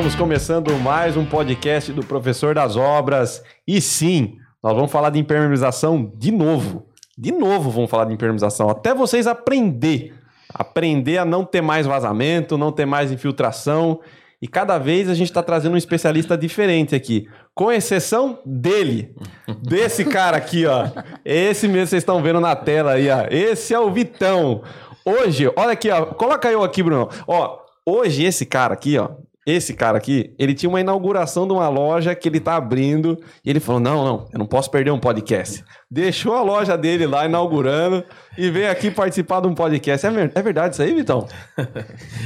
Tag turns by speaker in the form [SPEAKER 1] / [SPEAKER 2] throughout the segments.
[SPEAKER 1] estamos começando mais um podcast do Professor das Obras. E sim, nós vamos falar de impermeabilização de novo. De novo vamos falar de impermeabilização, até vocês aprender. Aprender a não ter mais vazamento, não ter mais infiltração. E cada vez a gente está trazendo um especialista diferente aqui. Com exceção dele. Desse cara aqui, ó. Esse mesmo vocês estão vendo na tela aí, ó. Esse é o Vitão. Hoje, olha aqui, ó. Coloca eu aqui, Bruno. Ó, hoje esse cara aqui, ó. Esse cara aqui, ele tinha uma inauguração de uma loja que ele tá abrindo e ele falou: Não, não, eu não posso perder um podcast. Deixou a loja dele lá inaugurando e veio aqui participar de um podcast. É, ver- é verdade isso aí, Vitão?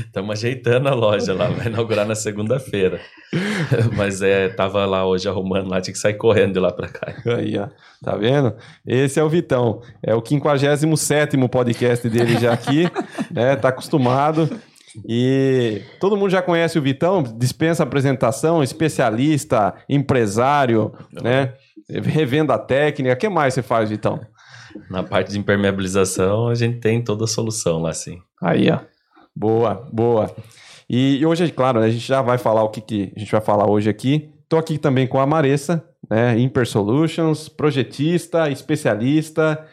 [SPEAKER 2] Estamos ajeitando a loja lá, vai inaugurar na segunda-feira. Mas é, tava lá hoje arrumando lá, tinha que sair correndo de lá pra cá.
[SPEAKER 1] Aí, ó. Tá vendo? Esse é o Vitão. É o 57 podcast dele já aqui, né? Tá acostumado. E todo mundo já conhece o Vitão, dispensa apresentação, especialista, empresário, né? Revenda técnica. O que mais você faz, Vitão?
[SPEAKER 2] Na parte de impermeabilização, a gente tem toda a solução lá, sim.
[SPEAKER 1] Aí, ó. Boa, boa. E, hoje, claro, né, a gente já vai falar o que, que a gente vai falar hoje aqui. Tô aqui também com a Maressa, né? Imper Solutions, projetista, especialista.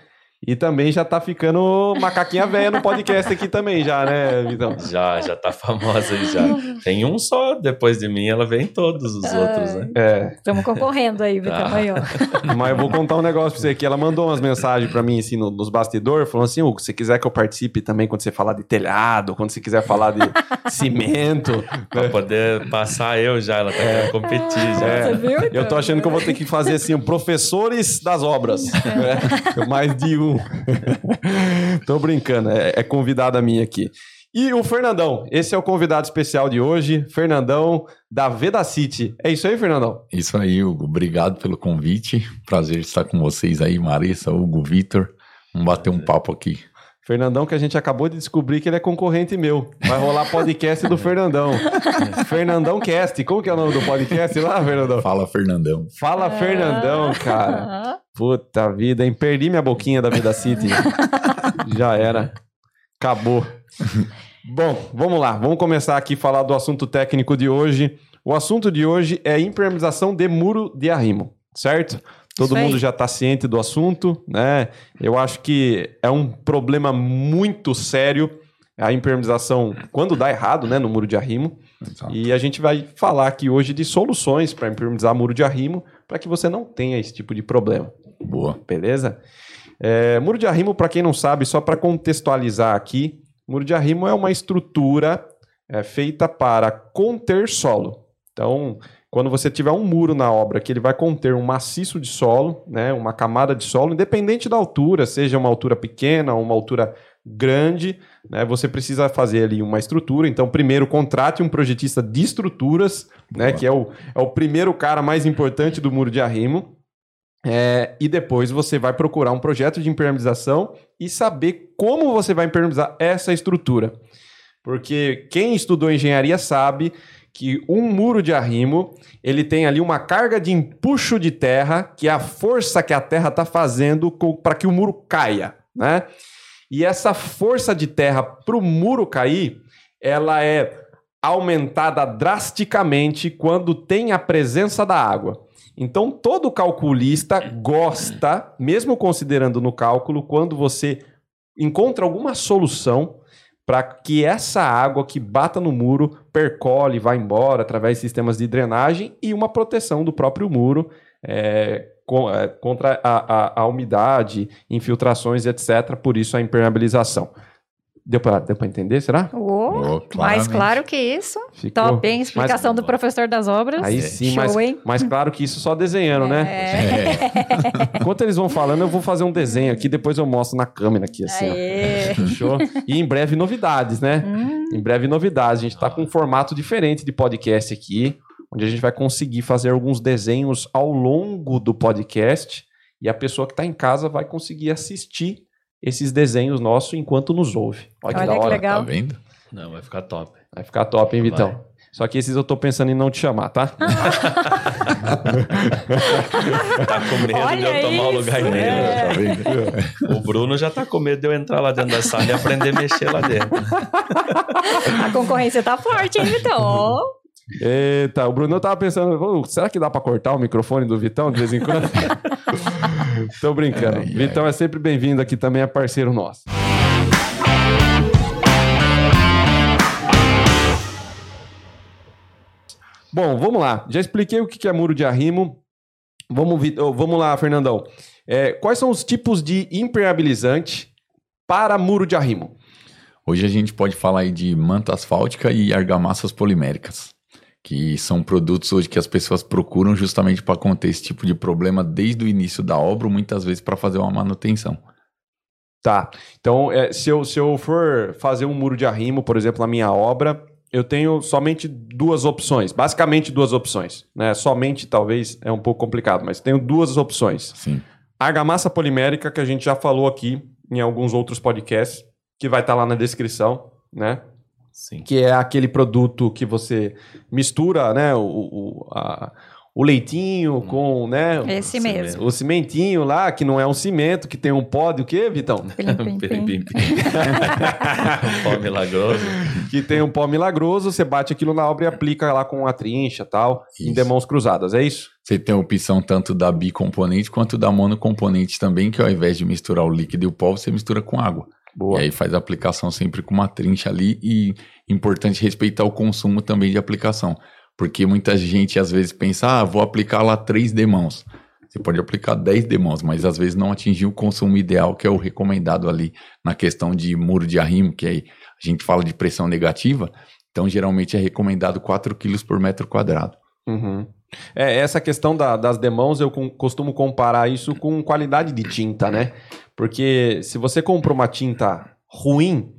[SPEAKER 1] E também já tá ficando macaquinha velha no podcast aqui também, já, né, Vitão?
[SPEAKER 2] Já, já tá famosa aí já. Tem um só, depois de mim, ela vem todos os outros, né?
[SPEAKER 1] É,
[SPEAKER 3] Estamos concorrendo aí, Vitão.
[SPEAKER 2] Ah.
[SPEAKER 3] Aí,
[SPEAKER 1] mas eu vou contar um negócio pra você aqui. Ela mandou umas mensagens pra mim, assim, no- nos bastidores, falando assim, Hugo, se quiser que eu participe também quando você falar de telhado, quando você quiser falar de cimento,
[SPEAKER 2] Pra poder passar eu já, ela tá querendo competir já.
[SPEAKER 1] É.
[SPEAKER 3] Você viu?
[SPEAKER 1] Eu tô achando que eu vou ter que fazer assim, professores das obras. né? Mais de um. tô brincando, é, é convidada minha aqui. E o Fernandão, esse é o convidado especial de hoje, Fernandão da Veda City. É isso aí, Fernandão?
[SPEAKER 4] Isso aí, Hugo. Obrigado pelo convite. Prazer estar com vocês aí, Marissa, Hugo, Vitor. Vamos bater um papo aqui.
[SPEAKER 1] Fernandão, que a gente acabou de descobrir que ele é concorrente meu. Vai rolar podcast do Fernandão. Fernandão Cast. Como que é o nome do podcast lá, Fernandão?
[SPEAKER 4] Fala, Fernandão.
[SPEAKER 1] Fala, Fernandão, cara. Puta vida, hein? Perdi minha boquinha da Vida City. Já era. Acabou. Bom, vamos lá. Vamos começar aqui a falar do assunto técnico de hoje. O assunto de hoje é impermeabilização de muro de arrimo, certo? Todo mundo já está ciente do assunto, né? Eu acho que é um problema muito sério a impermeabilização quando dá errado, né, no muro de arrimo.
[SPEAKER 4] Exato.
[SPEAKER 1] E a gente vai falar aqui hoje de soluções para impermeabilizar muro de arrimo para que você não tenha esse tipo de problema.
[SPEAKER 4] Boa.
[SPEAKER 1] Beleza? É, muro de arrimo, para quem não sabe, só para contextualizar aqui, muro de arrimo é uma estrutura é, feita para conter solo. Então, quando você tiver um muro na obra que ele vai conter um maciço de solo, né, uma camada de solo, independente da altura, seja uma altura pequena ou uma altura grande, né, você precisa fazer ali uma estrutura. Então, primeiro, contrate um projetista de estruturas, né,
[SPEAKER 4] Boa.
[SPEAKER 1] que é o, é o primeiro cara mais importante do muro de arrimo. É, e depois você vai procurar um projeto de impermeabilização e saber como você vai impermeabilizar essa estrutura. Porque quem estudou engenharia sabe que um muro de arrimo, ele tem ali uma carga de empuxo de terra, que é a força que a terra está fazendo para que o muro caia, né? E essa força de terra para o muro cair, ela é aumentada drasticamente quando tem a presença da água. Então, todo calculista gosta, mesmo considerando no cálculo, quando você encontra alguma solução para que essa água que bata no muro percole, vá embora através de sistemas de drenagem e uma proteção do próprio muro é, é, contra a, a- a umidade, infiltrações, etc. Por isso a impermeabilização. Deu para deu pra entender, será?
[SPEAKER 3] Ô,
[SPEAKER 4] Oh,
[SPEAKER 3] mais claro que isso.
[SPEAKER 1] Ficou?
[SPEAKER 3] Top, hein? Explicação
[SPEAKER 2] Mas-
[SPEAKER 3] do professor das obras.
[SPEAKER 1] Aí
[SPEAKER 4] É.
[SPEAKER 1] sim,
[SPEAKER 3] Show,
[SPEAKER 1] mas,
[SPEAKER 3] hein?
[SPEAKER 1] mas claro que isso só desenhando, né?
[SPEAKER 3] É.
[SPEAKER 1] Enquanto eles vão falando, eu vou fazer um desenho aqui, depois eu mostro na câmera aqui, assim. ó.
[SPEAKER 3] Aê.
[SPEAKER 1] Fechou? E em breve novidades, né?
[SPEAKER 3] Hum,
[SPEAKER 1] Em breve novidades. A gente tá com um formato diferente de podcast aqui, onde a gente vai conseguir fazer alguns desenhos ao longo do podcast e a pessoa que tá em casa vai conseguir assistir esses desenhos nossos enquanto nos ouve. Olha que
[SPEAKER 3] Olha
[SPEAKER 1] da
[SPEAKER 3] que
[SPEAKER 1] hora.
[SPEAKER 3] legal.
[SPEAKER 4] Tá vendo?
[SPEAKER 2] Não, vai ficar top.
[SPEAKER 1] Vai ficar top, hein, Vitão?
[SPEAKER 2] Vai.
[SPEAKER 1] Só que esses eu tô pensando em não te chamar, tá?
[SPEAKER 2] Tá com medo de
[SPEAKER 3] Olha
[SPEAKER 2] eu tomar o lugar dele.
[SPEAKER 3] é.
[SPEAKER 4] Tá vendo?
[SPEAKER 2] O Bruno já tá com medo de eu entrar lá dentro da sala e aprender a mexer lá dentro.
[SPEAKER 3] a concorrência tá forte, hein? Ó.
[SPEAKER 1] Eita, o Bruno tava pensando, "Ô, será que dá pra cortar o microfone do Vitão de vez em quando? Tô brincando.
[SPEAKER 4] Ai, ai.
[SPEAKER 1] Vitão é sempre bem-vindo aqui também, é parceiro nosso. Bom, vamos lá. Já expliquei o que é muro de arrimo. Vamos, vamos lá, Fernandão. É, quais são os tipos de impermeabilizante para muro de arrimo?
[SPEAKER 4] Hoje a gente pode falar de manta asfáltica e argamassas poliméricas, que são produtos hoje que as pessoas procuram justamente para conter esse tipo de problema desde o início da obra, muitas vezes para fazer uma manutenção.
[SPEAKER 1] Tá. Então, é, se, eu, se eu for fazer um muro de arrimo, por exemplo, na minha obra, eu tenho somente duas opções. Basicamente duas opções. Né? Somente, talvez, é um pouco complicado, mas tenho duas opções.
[SPEAKER 4] Sim.
[SPEAKER 1] Argamassa polimérica, que a gente já falou aqui em alguns outros podcasts, que vai estar lá na descrição, né?
[SPEAKER 2] Sim.
[SPEAKER 1] Que é aquele produto que você mistura, né? O, o, a- o leitinho com, né?
[SPEAKER 3] Esse
[SPEAKER 2] Sim
[SPEAKER 3] mesmo.
[SPEAKER 1] O cimentinho lá, que não é um cimento, que tem um pó de o quê, Vitão?
[SPEAKER 2] Pim, pim, pim. Pó milagroso.
[SPEAKER 1] que tem um pó milagroso, você bate aquilo na obra e aplica lá com a trincha tal, em
[SPEAKER 4] Isso.
[SPEAKER 1] demãos cruzadas, é isso?
[SPEAKER 4] Você tem a opção tanto da bicomponente quanto da monocomponente também, que ao invés de misturar o líquido e o pó, você mistura com água.
[SPEAKER 1] Boa.
[SPEAKER 4] E aí faz a aplicação sempre com uma trincha ali e importante respeitar o consumo também de aplicação. Porque muita gente às vezes pensa, ah, vou aplicar lá três demãos. Você pode aplicar 10 demãos, mas às vezes não atingir o consumo ideal, que é o recomendado ali na questão de muro de arrimo, que aí a gente fala de pressão negativa. Então, geralmente é recomendado 4 quilos por metro quadrado.
[SPEAKER 1] Uhum. É, essa questão da- das demãos, eu com- costumo comparar isso com qualidade de tinta, né? Porque se você compra uma tinta ruim,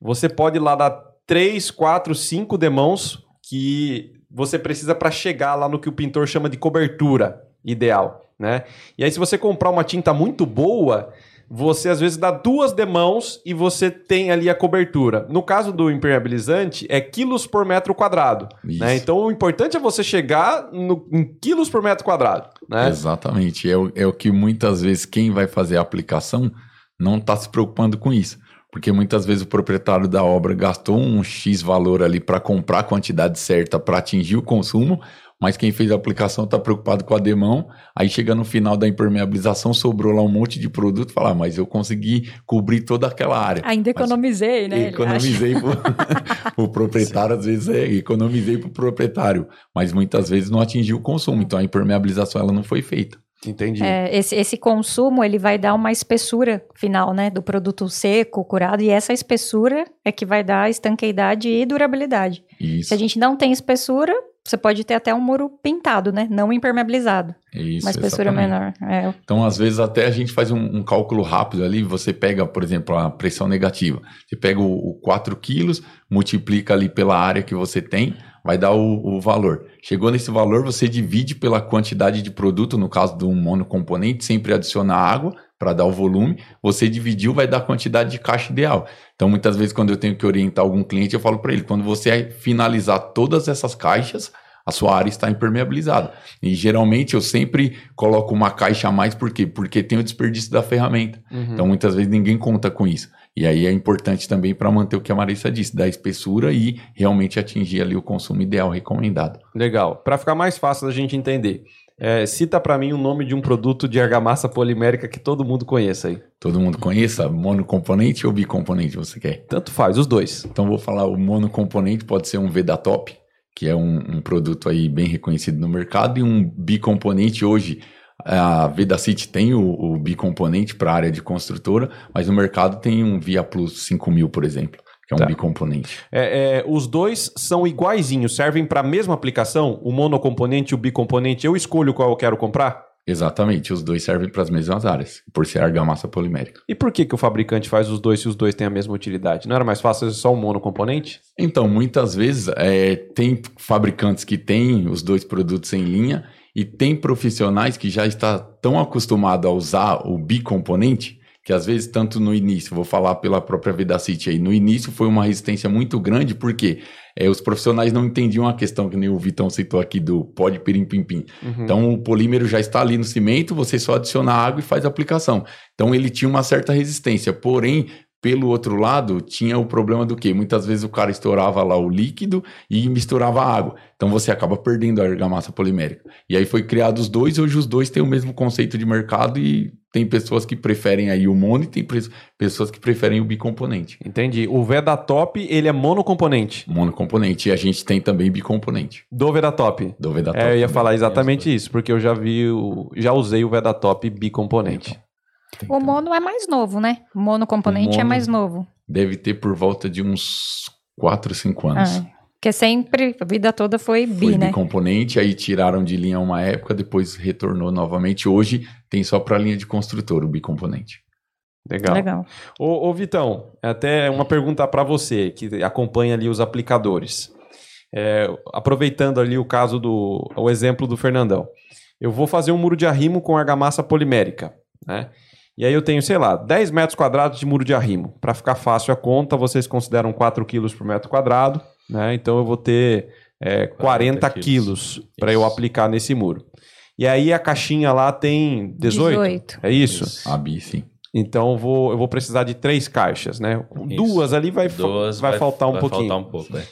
[SPEAKER 1] você pode lá dar 3, 4, 5 demãos que você precisa para chegar lá no que o pintor chama de cobertura ideal, né? E aí se você comprar uma tinta muito boa, você às vezes dá duas demãos e você tem ali a cobertura. No caso do impermeabilizante, é quilos por metro quadrado. Né? Então o importante é você chegar no- em quilos por metro quadrado. Né?
[SPEAKER 4] Exatamente. É o, é o que muitas vezes quem vai fazer a aplicação não está se preocupando com isso. Porque muitas vezes o proprietário da obra gastou um X valor ali para comprar a quantidade certa para atingir o consumo, mas quem fez a aplicação está preocupado com a demão. Aí chega no final da impermeabilização, sobrou lá um monte de produto, fala, ah, mas eu consegui cobrir toda aquela área.
[SPEAKER 3] Ainda
[SPEAKER 4] Mas-
[SPEAKER 3] economizei, né?
[SPEAKER 4] Economizei pro, o proprietário, às vezes é, economizei pro proprietário, mas muitas vezes não atingiu o consumo, então a impermeabilização ela não foi feita.
[SPEAKER 1] Entendi.
[SPEAKER 3] É, esse, esse consumo ele vai dar uma espessura final, né, do produto seco, curado, e essa espessura é que vai dar estanqueidade e durabilidade.
[SPEAKER 4] Isso,
[SPEAKER 3] Se a gente não tem espessura, você pode ter até um muro pintado, né, não impermeabilizado,
[SPEAKER 4] isso
[SPEAKER 3] uma espessura
[SPEAKER 4] exatamente.
[SPEAKER 3] menor. É,
[SPEAKER 4] Então, às vezes, até a gente faz um, um cálculo rápido ali, você pega, por exemplo, a pressão negativa, você pega o, o 4 quilos, multiplica ali pela área que você tem, vai dar o, o valor. Chegou nesse valor, você divide pela quantidade de produto, no caso de um monocomponente, sempre adiciona água para dar o volume, você dividiu, vai dar a quantidade de caixa ideal. Então, muitas vezes, quando eu tenho que orientar algum cliente, eu falo para ele, quando você finalizar todas essas caixas, a sua área está impermeabilizada. E geralmente eu sempre coloco uma caixa a mais, por quê? Porque tem o desperdício da ferramenta.
[SPEAKER 1] Uhum.
[SPEAKER 4] Então muitas vezes ninguém conta com isso. E aí é importante também para manter o que a Marissa disse, da espessura e realmente atingir ali o consumo ideal recomendado.
[SPEAKER 1] Legal. Para ficar mais fácil da gente entender, é, cita para mim o nome de um produto de argamassa polimérica que todo mundo conheça aí.
[SPEAKER 4] Todo mundo conheça monocomponente ou bicomponente você quer?
[SPEAKER 1] Tanto faz, os dois.
[SPEAKER 4] Então vou falar o monocomponente pode ser um Vedatop, que é um, um produto aí bem reconhecido no mercado, e um bicomponente hoje. A Vedacity tem o, o bicomponente para a área de construtora, mas no mercado tem um Via Plus 5000, por exemplo, que é um
[SPEAKER 1] Tá.
[SPEAKER 4] bicomponente.
[SPEAKER 1] É, é, os dois são iguaizinhos, servem para a mesma aplicação? O monocomponente e o bicomponente, eu escolho qual eu quero comprar?
[SPEAKER 4] Exatamente, os dois servem para as mesmas áreas, por ser argamassa polimérica.
[SPEAKER 1] E por que, que o fabricante faz os dois se os dois têm a mesma utilidade? Não era mais fácil só um monocomponente?
[SPEAKER 4] Então, muitas vezes, é, tem fabricantes que têm os dois produtos em linha e tem profissionais que já estão tão acostumados a usar o bicomponente que às vezes, tanto no início, vou falar pela própria Vedacity aí, no início foi uma resistência muito grande, porque é, os profissionais não entendiam a questão que nem o Vitão citou aqui do pó de pirim-pim-pim.
[SPEAKER 1] Uhum.
[SPEAKER 4] Então o polímero já está ali no cimento, você só adiciona água e faz a aplicação. Então ele tinha uma certa resistência, porém, pelo outro lado, tinha o problema do quê? Muitas vezes o cara estourava lá o líquido e misturava água. Então você acaba perdendo a argamassa polimérica. E aí foi criado os dois, hoje os dois têm o mesmo conceito de mercado e tem pessoas que preferem aí o mono e tem pessoas que preferem o bicomponente.
[SPEAKER 1] Entendi. O Vedatop, ele é monocomponente.
[SPEAKER 4] Monocomponente. E a gente tem também bicomponente
[SPEAKER 1] Do Vedatop.
[SPEAKER 4] do Vedatop.
[SPEAKER 1] É, eu ia falar exatamente isso, porque eu já vi, o, já usei o Vedatop bicomponente.
[SPEAKER 4] Tem
[SPEAKER 3] O mono é mais novo, né? O monocomponente
[SPEAKER 4] O
[SPEAKER 3] é
[SPEAKER 4] mono-
[SPEAKER 3] mais novo.
[SPEAKER 4] Deve ter por volta de uns 4, 5 anos.
[SPEAKER 3] Ah, porque sempre, a vida toda foi bi,
[SPEAKER 4] Foi
[SPEAKER 3] né?
[SPEAKER 4] bicomponente, aí tiraram de linha uma época, depois retornou novamente. Hoje tem só para linha de construtor o bicomponente.
[SPEAKER 1] Legal.
[SPEAKER 3] Legal.
[SPEAKER 1] Ô, ô, Vitão, até uma pergunta para você, que acompanha ali os aplicadores. É, aproveitando ali o caso do o exemplo do Fernandão. Eu vou fazer um muro de arrimo com argamassa polimérica, né? E aí eu tenho, sei lá, 10 metros quadrados de muro de arrimo. Para ficar fácil a conta, vocês consideram 4 quilos por metro quadrado, né? Então eu vou ter é, 40,
[SPEAKER 2] 40
[SPEAKER 1] quilos
[SPEAKER 2] quilos.
[SPEAKER 1] para eu aplicar nesse muro. E aí a caixinha lá tem 18.
[SPEAKER 3] 18.
[SPEAKER 1] É isso?
[SPEAKER 2] Isso.
[SPEAKER 4] A bi, sim.
[SPEAKER 1] Então eu vou, eu vou precisar de três caixas, né?
[SPEAKER 2] Isso.
[SPEAKER 1] Duas ali vai, fa-
[SPEAKER 2] Duas
[SPEAKER 1] vai, faltar um
[SPEAKER 2] vai
[SPEAKER 1] pouquinho.
[SPEAKER 2] faltar um pouco, é.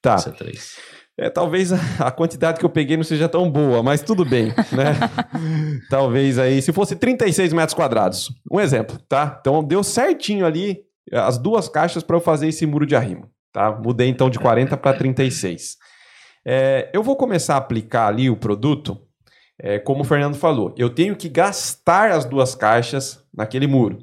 [SPEAKER 1] Tá.
[SPEAKER 2] Isso é três.
[SPEAKER 1] É, talvez a, quantidade que eu peguei não seja tão boa, mas tudo bem, né? talvez aí, se fosse 36 metros quadrados. Um exemplo, tá? Então deu certinho ali as duas caixas para eu fazer esse muro de arrimo, tá? Mudei então de 40 para 36. É, eu vou começar a aplicar ali o produto, é, como o Fernando falou, eu tenho que gastar as duas caixas naquele muro.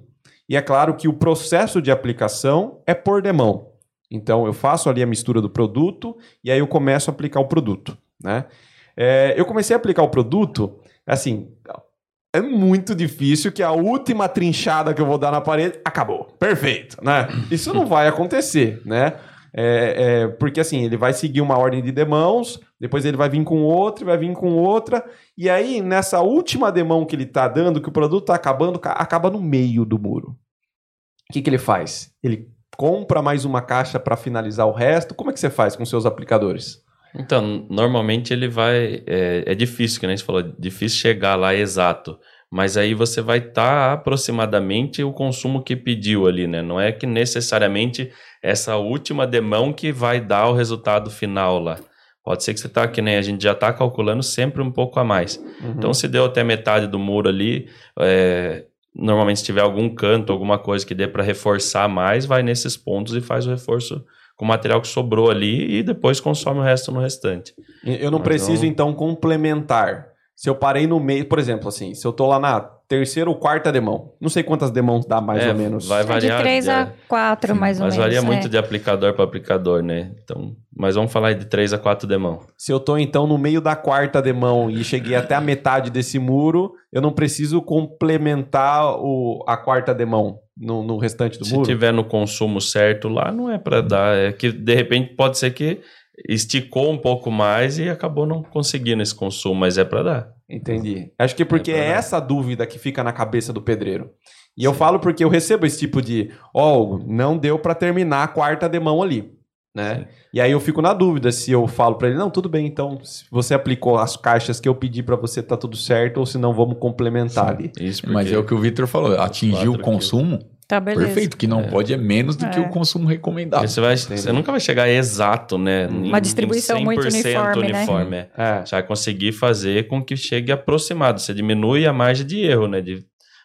[SPEAKER 1] E é claro que o processo de aplicação é por demão. Então eu faço ali a mistura do produto e aí eu começo a aplicar o produto, né? É, eu comecei a aplicar o produto, assim, é muito difícil que a última trinchada que eu vou dar na parede acabou. Perfeito, né? Isso não vai acontecer, né? É, é, porque assim, ele vai seguir uma ordem de demãos, depois ele vai vir com outra, vai vir com outra, e aí nessa última demão que ele tá dando, que o produto tá acabando, ca- acaba no meio do muro. O que, que ele faz? Ele compra mais uma caixa para finalizar o resto. Como é que você faz com seus aplicadores?
[SPEAKER 2] Então, normalmente ele vai. É, é difícil, que nem você falou, difícil chegar lá exato. Mas aí você vai estar aproximadamente o consumo que pediu ali, né? Não é que necessariamente essa última demão que vai dar o resultado final lá. Pode ser que você tá, que nem a gente já está calculando sempre um pouco a mais. Então, se deu até metade do muro ali, é, normalmente se tiver algum canto, alguma coisa que dê para reforçar mais, vai nesses pontos e faz o reforço com o material que sobrou ali e depois consome o resto no restante.
[SPEAKER 1] Eu não
[SPEAKER 2] Mas
[SPEAKER 1] preciso,
[SPEAKER 2] não-
[SPEAKER 1] então, complementar. Se eu parei no meio, por exemplo, assim, se eu tô lá na terceira ou quarta demão, não sei quantas demãos dá mais
[SPEAKER 2] É,
[SPEAKER 1] ou menos.
[SPEAKER 2] vai
[SPEAKER 3] É de
[SPEAKER 2] variar,
[SPEAKER 3] 3 a
[SPEAKER 2] é.
[SPEAKER 3] 4, mais ou
[SPEAKER 2] Mas
[SPEAKER 3] menos.
[SPEAKER 2] varia
[SPEAKER 3] é.
[SPEAKER 2] muito de aplicador para aplicador, né? Então, mas vamos falar de 3 a 4 demão.
[SPEAKER 1] Se eu tô, então, no meio da quarta demão e cheguei até a metade desse muro, eu não preciso complementar o, a quarta demão no, no restante do
[SPEAKER 2] Se
[SPEAKER 1] muro?
[SPEAKER 2] tiver no consumo certo lá, não é para dar. É que de repente pode ser que esticou um pouco mais e acabou não conseguindo esse consumo, mas é para dar.
[SPEAKER 1] Entendi. Acho que porque
[SPEAKER 2] É
[SPEAKER 1] é, essa dúvida que fica na cabeça do pedreiro. E eu falo porque eu recebo esse tipo de, ó, não deu pra terminar a quarta demão ali, né? E aí eu fico na dúvida se eu falo pra ele, não, tudo bem, então, se você aplicou as caixas que eu pedi pra você, tá tudo certo, ou se não, vamos complementar ali.
[SPEAKER 2] Isso porque
[SPEAKER 4] Mas é o que o Vitor falou, atingir o consumo,
[SPEAKER 3] Tá, beleza.
[SPEAKER 4] perfeito, que não pode é menos do que
[SPEAKER 3] É.
[SPEAKER 4] o consumo recomendado.
[SPEAKER 2] você, vai, você nunca vai chegar exato, né? em-
[SPEAKER 3] Uma distribuição
[SPEAKER 2] em
[SPEAKER 3] muito
[SPEAKER 2] 100%
[SPEAKER 3] uniforme, né?
[SPEAKER 2] uniforme, é.
[SPEAKER 1] É.
[SPEAKER 2] Você vai conseguir fazer com que chegue aproximado. Você diminui a margem de erro, né? De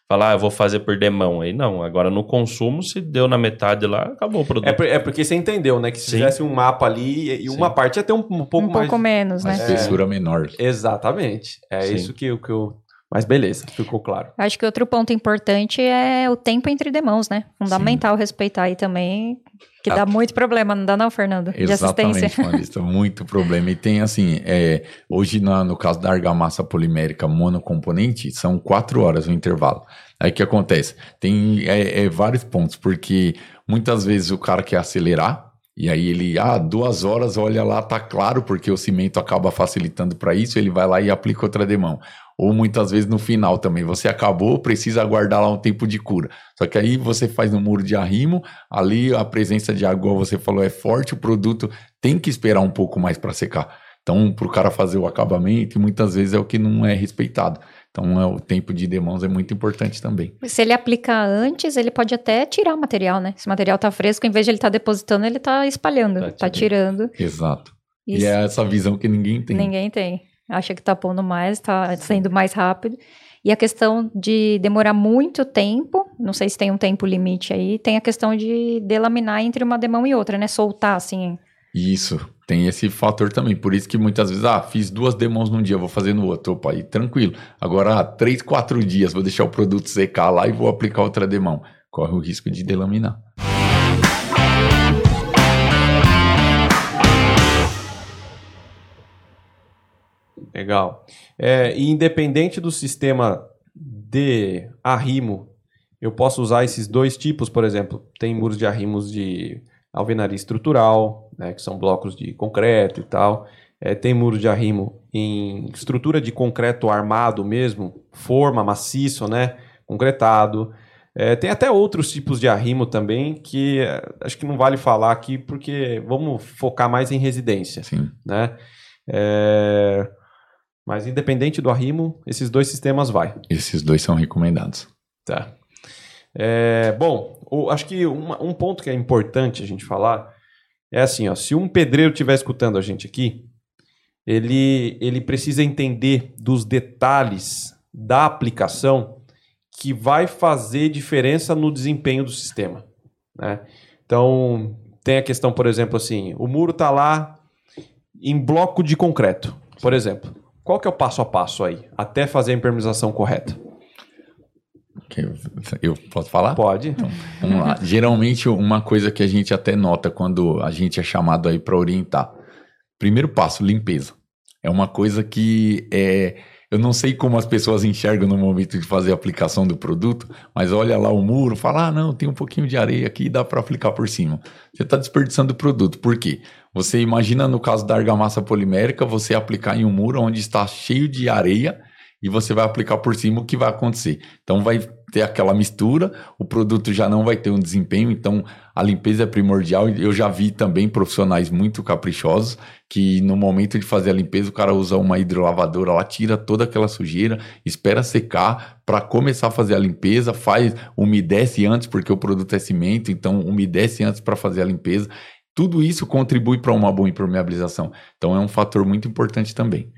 [SPEAKER 2] falar, ah, eu vou fazer por demão. Aí não. Agora no consumo, se deu na metade lá, acabou o produto.
[SPEAKER 1] É, por- é porque você entendeu, né? Que se
[SPEAKER 2] Sim.
[SPEAKER 1] fizesse um mapa ali, e
[SPEAKER 2] Sim.
[SPEAKER 1] uma parte ia ter um, um pouco
[SPEAKER 3] um
[SPEAKER 1] mais.
[SPEAKER 3] pouco menos,
[SPEAKER 4] Uma
[SPEAKER 3] né?
[SPEAKER 4] espessura menor.
[SPEAKER 1] Exatamente. É
[SPEAKER 2] Sim.
[SPEAKER 1] isso que, que eu. Mas beleza, ficou claro.
[SPEAKER 3] Acho que outro ponto importante é o tempo entre demãos, né? Fundamental respeitar aí também, que
[SPEAKER 4] Ah.
[SPEAKER 3] dá muito problema, não dá não, Fernando? De assistência.
[SPEAKER 4] Marista, muito problema. E tem assim, é, hoje na- no caso da argamassa polimérica monocomponente, são quatro horas o intervalo. Aí o que acontece? Tem é, é, vários pontos, porque muitas vezes o cara quer acelerar, e aí ele, ah, duas horas, olha lá, tá claro, porque o cimento acaba facilitando para isso, ele vai lá e aplica outra demão. Ou muitas vezes no final também, você acabou, precisa aguardar lá um tempo de cura. Só que aí você faz no muro de arrimo, ali a presença de água, você falou, é forte, o produto tem que esperar um pouco mais para secar. Então, para o cara fazer o acabamento, muitas vezes é o que não é respeitado. Então, é, o tempo de demãos é muito importante também.
[SPEAKER 3] Se ele aplicar antes, ele pode até tirar o material, né? Se o material tá fresco, em vez de ele estar tá depositando, ele tá espalhando, tá, tá tirando.
[SPEAKER 4] Exato. Isso. E é essa visão que ninguém tem.
[SPEAKER 3] Ninguém tem. Acha que tá pondo mais, tá sendo mais rápido. E a questão de demorar muito tempo, não sei se tem um tempo limite aí, tem a questão de delaminar entre uma demão e outra, né? Soltar, assim.
[SPEAKER 4] Isso, tem esse fator também. Por isso que muitas vezes, ah, fiz duas demãos num dia, vou fazer no outro. Opa, aí tranquilo. Agora, ah, três, quatro dias, vou deixar o produto secar lá e vou aplicar outra demão. Corre o risco de delaminar.
[SPEAKER 1] Legal. É, e independente do sistema de arrimo, eu posso usar esses dois tipos, por exemplo, tem muros de arrimos de alvenaria estrutural, né, que são blocos de concreto e tal. É, tem muro de arrimo em estrutura de concreto armado mesmo, forma, maciço, né, concretado. É, tem até outros tipos de arrimo também que é, acho que não vale falar aqui porque vamos focar mais em residência,
[SPEAKER 4] Sim.
[SPEAKER 1] né? É, mas independente do arrimo, esses dois sistemas vai.
[SPEAKER 4] Esses dois são recomendados.
[SPEAKER 1] Tá. É, bom, o, acho que uma, um ponto que é importante a gente falar é assim, ó, se um pedreiro estiver escutando a gente aqui, ele, ele precisa entender dos detalhes da aplicação que vai fazer diferença no desempenho do sistema. Né? Então, tem a questão, por exemplo, assim, o muro está lá em bloco de concreto, por exemplo. Qual que é o passo a passo aí, até fazer a impermeabilização correta?
[SPEAKER 4] Eu posso falar?
[SPEAKER 1] Pode.
[SPEAKER 4] Então, vamos lá. Geralmente, uma coisa que a gente até nota quando a gente é chamado aí para orientar. Primeiro passo, limpeza. É uma coisa que é, eu não sei como as pessoas enxergam no momento de fazer a aplicação do produto, mas olha lá o muro, fala: ah, não, tem um pouquinho de areia aqui, dá para aplicar por cima. Você está desperdiçando o produto. Por quê? Você imagina no caso da argamassa polimérica, você aplicar em um muro onde está cheio de areia e você vai aplicar por cima, o que vai acontecer? Então vai ter aquela mistura, o produto já não vai ter um desempenho, então a limpeza é primordial. Eu já vi também profissionais muito caprichosos que no momento de fazer a limpeza o cara usa uma hidrolavadora lá, tira toda aquela sujeira, espera secar para começar a fazer a limpeza, faz umedece antes porque o produto é cimento, então umedece antes para fazer a limpeza. Tudo isso contribui para uma boa impermeabilização. Então é um fator muito importante também.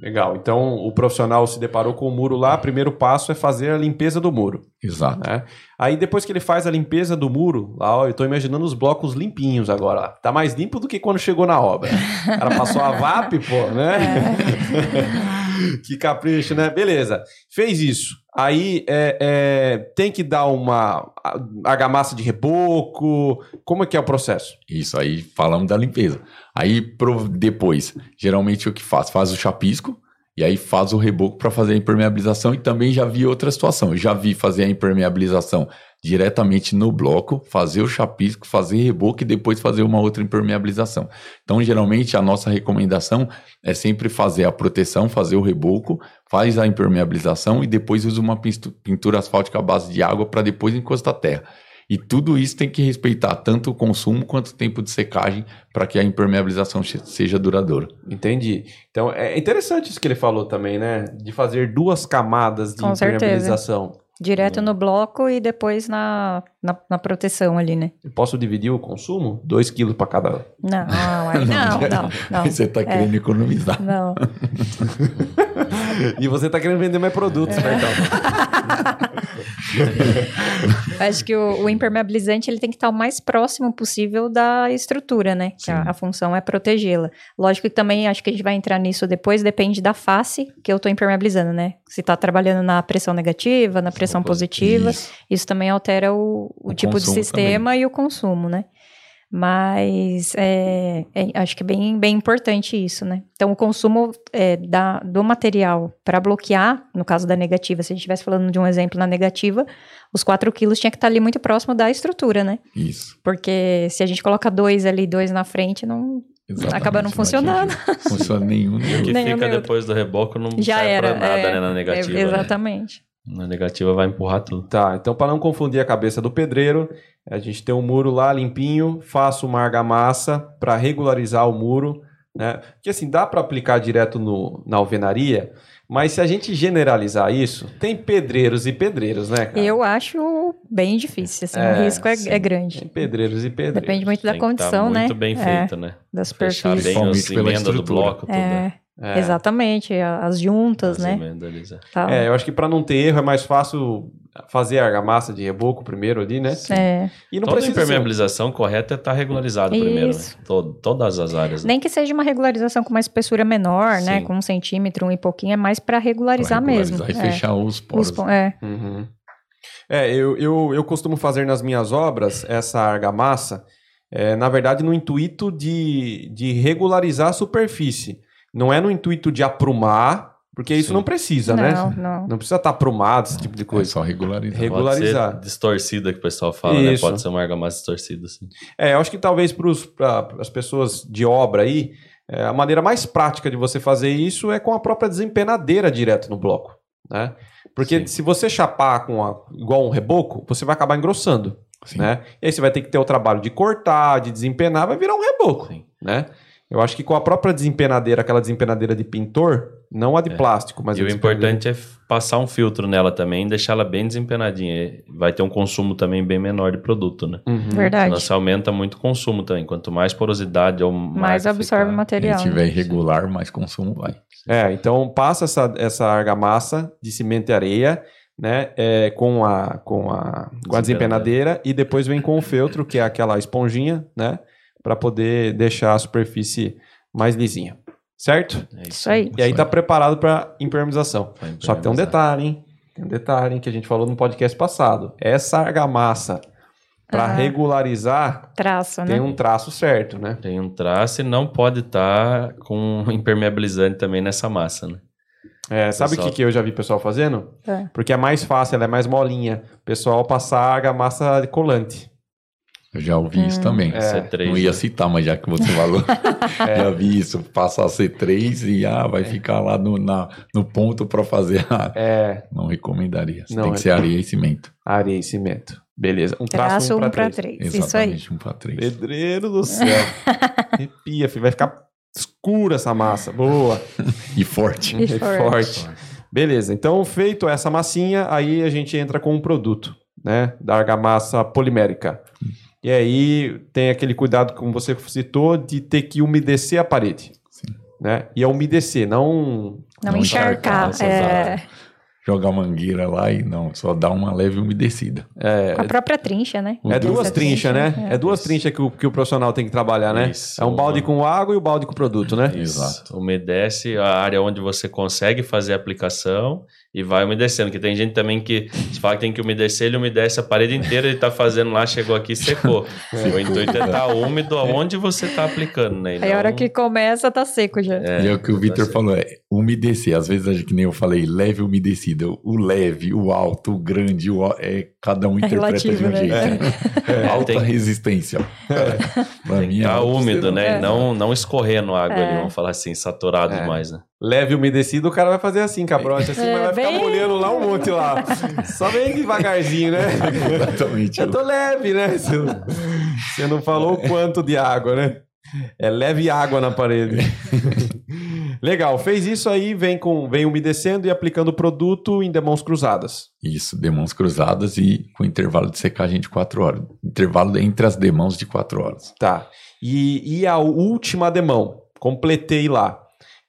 [SPEAKER 1] Legal. Então, o profissional se deparou com o muro lá, o primeiro passo é fazer a limpeza do muro.
[SPEAKER 4] Exato.
[SPEAKER 1] Né? Aí, depois que ele faz a limpeza do muro, lá, ó, eu estou imaginando os blocos limpinhos agora. Ó. Tá mais limpo do que quando chegou na obra. O cara passou a VAP, pô, né? É. que capricho, né? Beleza. Fez isso. Aí é, é, tem que dar uma argamassa de reboco. Como é que é o processo?
[SPEAKER 4] Isso aí, falamos da limpeza. Aí pro, depois, geralmente o que faz? Faz o chapisco e aí faz o reboco para fazer a impermeabilização e também já vi outra situação. Eu já vi fazer a impermeabilização diretamente no bloco, fazer o chapisco, fazer reboco e depois fazer uma outra impermeabilização. Então, geralmente a nossa recomendação é sempre fazer a proteção, fazer o reboco, faz a impermeabilização e depois usa uma pintura asfáltica à base de água para depois encostar a terra. E tudo isso tem que respeitar tanto o consumo quanto o tempo de secagem para que a impermeabilização seja duradoura.
[SPEAKER 1] Entendi. Então é interessante isso que ele falou também, né? De fazer duas camadas de
[SPEAKER 3] Com
[SPEAKER 1] impermeabilização.
[SPEAKER 3] Certeza. Direto no bloco e depois na, na, na, proteção ali, né?
[SPEAKER 1] Eu posso dividir o consumo? 2 quilos para cada.
[SPEAKER 3] Não, não, não, não.
[SPEAKER 4] Você está querendo é. economizar.
[SPEAKER 3] Não.
[SPEAKER 1] e você está querendo vender mais produtos, é. Então.
[SPEAKER 3] Acho que o, o, impermeabilizante ele tem que estar o mais próximo possível da estrutura, né? Que a, a, função é protegê-la. Lógico que também acho que a gente vai entrar nisso depois, depende da face que eu estou impermeabilizando, né? Se está trabalhando na pressão negativa, na pressão positiva, isso, isso também altera o, o, o tipo de sistema também. e o consumo, né? Mas é, é, acho que é bem, bem importante isso, né? Então, o consumo é, da, do material para bloquear, no caso da negativa, se a gente estivesse falando de um exemplo na negativa, os 4 quilos tinha que estar ali muito próximo da estrutura, né?
[SPEAKER 4] Isso.
[SPEAKER 3] Porque se a gente coloca dois ali, dois na frente, não, Exatamente, acaba não funcionando.
[SPEAKER 4] Não funciona nenhum.
[SPEAKER 2] E o que fica depois do reboco não Já serve era, nada, é, né, na negativa.
[SPEAKER 3] É, exatamente.
[SPEAKER 2] Né? Na negativa vai empurrar tudo.
[SPEAKER 1] Tá, então para não confundir a cabeça do pedreiro, a gente tem um muro lá limpinho, faço uma argamassa para regularizar o muro, Né? Porque assim, dá para aplicar direto no, na alvenaria, mas se a gente generalizar isso, tem pedreiros e pedreiros, né, cara?
[SPEAKER 3] Eu acho bem difícil, assim,
[SPEAKER 1] É,
[SPEAKER 3] o risco é, é grande.
[SPEAKER 1] Tem pedreiros e pedreiros.
[SPEAKER 3] Depende muito da
[SPEAKER 2] Tem que tá
[SPEAKER 3] condição, né?
[SPEAKER 2] muito bem
[SPEAKER 3] É,
[SPEAKER 2] feito, né?
[SPEAKER 3] da
[SPEAKER 2] Fechar
[SPEAKER 3] superfície.
[SPEAKER 2] bem os
[SPEAKER 4] Principalmente pela
[SPEAKER 2] emendas do bloco, tudo.
[SPEAKER 3] É,
[SPEAKER 1] É.
[SPEAKER 3] Exatamente, as juntas,
[SPEAKER 2] As
[SPEAKER 3] né?
[SPEAKER 2] emendas é.
[SPEAKER 3] Tal.
[SPEAKER 1] É, eu acho que para não ter erro é mais fácil fazer a argamassa de reboco primeiro ali, né?
[SPEAKER 3] É,
[SPEAKER 1] E não
[SPEAKER 2] Toda
[SPEAKER 1] precisa ser-
[SPEAKER 2] impermeabilização correta é estar regularizado primeiro, né? Todo- todas as áreas. né?
[SPEAKER 3] Nem que seja uma regularização com uma espessura menor, né?
[SPEAKER 2] Sim.
[SPEAKER 3] Com um centímetro, um e pouquinho, é mais para regularizar,
[SPEAKER 4] regularizar
[SPEAKER 3] mesmo.
[SPEAKER 4] E
[SPEAKER 3] É.
[SPEAKER 4] fechar os poros.
[SPEAKER 3] Os pon- é.
[SPEAKER 1] Uhum. É, eu, eu, eu costumo fazer nas minhas obras essa argamassa, é, na verdade, no intuito de, de regularizar a superfície. Não é no intuito de aprumar, porque isso
[SPEAKER 2] Sim.
[SPEAKER 1] não precisa,
[SPEAKER 3] Não,
[SPEAKER 1] né?
[SPEAKER 3] não.
[SPEAKER 1] Não precisa estar aprumado, esse tipo de
[SPEAKER 4] É
[SPEAKER 1] coisa.
[SPEAKER 4] só regularizar.
[SPEAKER 1] Regu-
[SPEAKER 2] Pode
[SPEAKER 1] regularizar.
[SPEAKER 2] ser distorcida que o pessoal fala, né?
[SPEAKER 1] Isso.
[SPEAKER 2] Pode ser uma argamassa distorcida, assim.
[SPEAKER 1] É, eu acho que talvez para as pessoas de obra aí, é, a maneira mais prática de você fazer isso é com a própria desempenadeira direto no bloco, né? Porque
[SPEAKER 2] Sim.
[SPEAKER 1] se você chapar com a- igual um reboco, você vai acabar engrossando,
[SPEAKER 4] Sim.
[SPEAKER 1] né? E aí você vai ter que ter o trabalho de cortar, de desempenar, vai virar um reboco,
[SPEAKER 2] Sim.
[SPEAKER 1] né? Eu acho que com a própria desempenadeira, aquela desempenadeira de pintor, não a de
[SPEAKER 2] É.
[SPEAKER 1] plástico, mas
[SPEAKER 2] e
[SPEAKER 1] a
[SPEAKER 2] o importante é passar um filtro nela também e deixar ela bem desempenadinha. E Vai ter um consumo também bem menor de produto, né?
[SPEAKER 1] Uhum.
[SPEAKER 3] Verdade.
[SPEAKER 2] Senão você aumenta muito o consumo também. Quanto mais porosidade ou
[SPEAKER 3] Mais
[SPEAKER 2] marca
[SPEAKER 3] absorve o
[SPEAKER 2] ficar-
[SPEAKER 4] Se
[SPEAKER 3] material.
[SPEAKER 4] tiver
[SPEAKER 3] né?
[SPEAKER 4] irregular, mais consumo vai.
[SPEAKER 1] É, então passa essa, essa argamassa de cimento e areia, né, é, com a com a, com a desempenadeira e depois vem com o feltro, que é aquela esponjinha, né, para poder deixar a superfície mais lisinha, certo?
[SPEAKER 2] É
[SPEAKER 3] Isso aí.
[SPEAKER 1] E aí tá preparado para impermeabilização. Só que tem um detalhe, hein? Tem um detalhe hein, que a gente falou no podcast passado. Essa argamassa para
[SPEAKER 3] Ah.
[SPEAKER 1] regularizar
[SPEAKER 3] Traço, né?
[SPEAKER 1] tem um traço certo, né?
[SPEAKER 2] Tem um traço e não pode estar com impermeabilizante também nessa massa, né?
[SPEAKER 1] É, sabe o que, que eu já vi pessoal fazendo?
[SPEAKER 3] É.
[SPEAKER 1] Porque é mais fácil, ela é mais molinha. O pessoal passar argamassa de colante.
[SPEAKER 4] Eu já ouvi isso também.
[SPEAKER 1] É,
[SPEAKER 2] C3.
[SPEAKER 4] Não ia
[SPEAKER 2] né?
[SPEAKER 4] citar, mas já que você falou, já vi isso. Passar C3 e ah, vai ficar lá no, na, no ponto para fazer. a-
[SPEAKER 1] É,
[SPEAKER 4] Não recomendaria. Você
[SPEAKER 1] Não,
[SPEAKER 4] tem
[SPEAKER 1] é-
[SPEAKER 4] que ser areia e cimento.
[SPEAKER 1] areia e cimento. Beleza. Um traço,
[SPEAKER 3] Traço
[SPEAKER 1] um
[SPEAKER 3] um para
[SPEAKER 1] três.
[SPEAKER 3] três. Isso aí.
[SPEAKER 4] Um para três.
[SPEAKER 1] Pedreiro do céu. Arrepia, filho. Vai ficar escura essa massa. Boa.
[SPEAKER 4] E forte.
[SPEAKER 3] E
[SPEAKER 1] É
[SPEAKER 3] forte.
[SPEAKER 1] forte. Beleza. Então, feito essa massinha, aí a gente entra com um produto, né? Da argamassa polimérica. E aí tem aquele cuidado, como você citou, de ter que umedecer a parede.
[SPEAKER 4] Sim.
[SPEAKER 1] Né? E é umedecer, não
[SPEAKER 3] Não,
[SPEAKER 4] Não
[SPEAKER 3] encharcar.
[SPEAKER 4] encharcar,
[SPEAKER 3] é,
[SPEAKER 4] Joga a mangueira lá e não, só dá uma leve umedecida.
[SPEAKER 3] com a própria trincha, né?
[SPEAKER 1] É duas trinchas, né?
[SPEAKER 3] trincha,
[SPEAKER 1] É, duas trinchas que o, que o profissional tem que trabalhar, né?
[SPEAKER 2] Isso.
[SPEAKER 1] É um balde com água e o balde com produto, né?
[SPEAKER 4] Exato.
[SPEAKER 2] Umedece a área onde você consegue fazer a aplicação e vai umedecendo. Que tem gente também que se fala que tem que umedecer, ele umedece a parede inteira, ele tá fazendo lá, chegou aqui e secou. O intuito é estar úmido aonde você tá aplicando, né?
[SPEAKER 3] Aí a hora que começa, tá seco já.
[SPEAKER 2] É,
[SPEAKER 4] e é o que o Victor
[SPEAKER 2] assim.
[SPEAKER 4] falou, é umedecer. Às vezes, a gente- que nem eu falei, leve umedecida. O leve, o alto, o grande, o, é, cada um interpreta de
[SPEAKER 3] relativo,
[SPEAKER 4] um
[SPEAKER 3] né?
[SPEAKER 4] jeito. né?
[SPEAKER 2] É,
[SPEAKER 4] Alta
[SPEAKER 2] tem-
[SPEAKER 4] resistência. É. Pra
[SPEAKER 2] Tem
[SPEAKER 4] mim
[SPEAKER 2] que
[SPEAKER 4] é alto,
[SPEAKER 2] úmido, né?
[SPEAKER 3] É.
[SPEAKER 2] E não, não escorrendo água
[SPEAKER 3] É.
[SPEAKER 2] ali, vamos falar assim, saturado
[SPEAKER 1] É.
[SPEAKER 2] demais, né?
[SPEAKER 1] Leve umedecido, o cara vai fazer assim, cabrote, assim,
[SPEAKER 3] É,
[SPEAKER 1] mas vai ficar
[SPEAKER 3] bem-
[SPEAKER 1] molhando lá um monte lá. Só vem devagarzinho, né?
[SPEAKER 4] Exatamente.
[SPEAKER 1] Eu tô leve, né? Você não, você não falou o quanto de água, né? É leve água na parede. Legal, fez isso aí, vem com vem umedecendo e aplicando o produto em demãos cruzadas.
[SPEAKER 4] Isso, demãos cruzadas e com intervalo de secagem de 4 horas. Intervalo entre as demãos de 4 horas.
[SPEAKER 1] Tá. E, e a última demão, completei lá.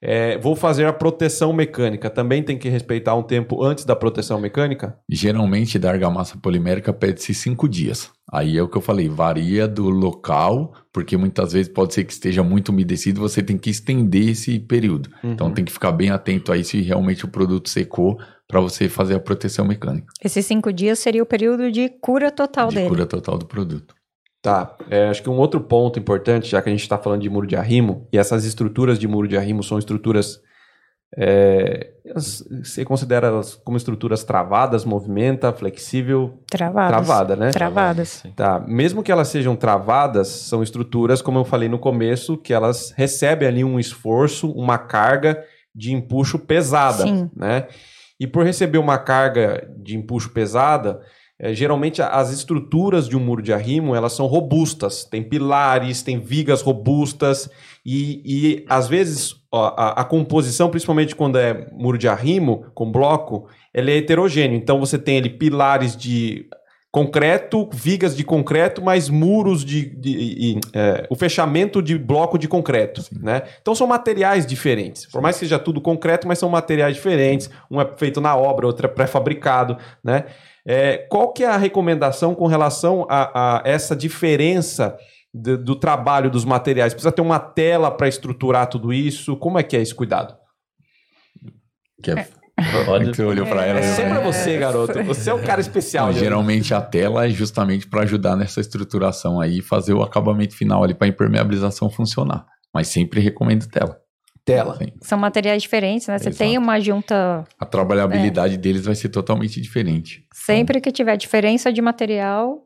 [SPEAKER 1] É, vou fazer a proteção mecânica. Também tem que respeitar um tempo antes da proteção mecânica?
[SPEAKER 4] Geralmente, da argamassa polimérica pede-se 5 dias. Aí é o que eu falei, varia do local, porque muitas vezes pode ser que esteja muito umedecido, você tem que estender esse período. Então
[SPEAKER 1] Uhum.
[SPEAKER 4] tem que ficar bem atento aí se realmente o produto secou para você fazer a proteção mecânica,
[SPEAKER 3] Esses cinco dias seria o período de cura total
[SPEAKER 4] de
[SPEAKER 3] dele.
[SPEAKER 4] cura total do produto.
[SPEAKER 1] Tá. É, acho que um outro ponto importante, já que a gente está falando de muro de arrimo, e essas estruturas de muro de arrimo são estruturas. é, você considera elas como estruturas travadas, movimenta, flexível,
[SPEAKER 3] Travadas.
[SPEAKER 1] travada, né?
[SPEAKER 3] Travadas.
[SPEAKER 1] Tá. Mesmo que elas sejam travadas, são estruturas, como eu falei no começo, que elas recebem ali um esforço, uma carga de empuxo pesada,
[SPEAKER 3] Sim.
[SPEAKER 1] né? E por receber uma carga de empuxo pesada, é, geralmente as estruturas de um muro de arrimo elas são robustas, tem pilares, tem vigas robustas e, e às vezes ó, a, a, composição, principalmente quando é muro de arrimo com bloco, ele é heterogêneo. Então você tem ali pilares de concreto, vigas de concreto, mais muros de, de, de, de é, o fechamento de bloco de concreto, né? Então são materiais diferentes. Por mais que seja tudo concreto, mas são materiais diferentes. Um é feito na obra, outro é pré-fabricado, né? É, qual que é a recomendação com relação a, a essa diferença do, do, trabalho dos materiais? Precisa ter uma tela para estruturar tudo isso? Como é que é esse cuidado?
[SPEAKER 4] Que é, Pode. Você olhou para ela.
[SPEAKER 1] É sempre é você, garoto. Você é um cara especial. Não,
[SPEAKER 4] geralmente a tela é justamente para ajudar nessa estruturação aí e fazer o acabamento final ali para a impermeabilização funcionar. Mas sempre recomendo tela
[SPEAKER 1] tela.
[SPEAKER 3] Sim. São materiais diferentes, né? Você Exato. tem uma junta.
[SPEAKER 4] A trabalhabilidade é. deles vai ser totalmente diferente.
[SPEAKER 3] Sempre que tiver diferença de material,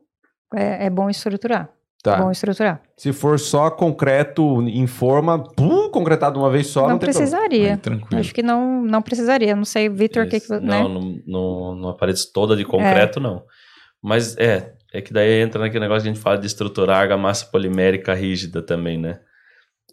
[SPEAKER 3] é, é bom estruturar. Tá. É bom estruturar.
[SPEAKER 1] Se for só concreto em forma, pum, concretado uma vez só, não,
[SPEAKER 3] não precisaria. Tranquilo. Acho que não, não precisaria. Não sei, Vitor, o que, que
[SPEAKER 2] Não, né? no, no, numa parede toda de concreto, é. não. Mas é, é que daí entra naquele negócio que a gente fala de estruturar argamassa polimérica rígida também, né?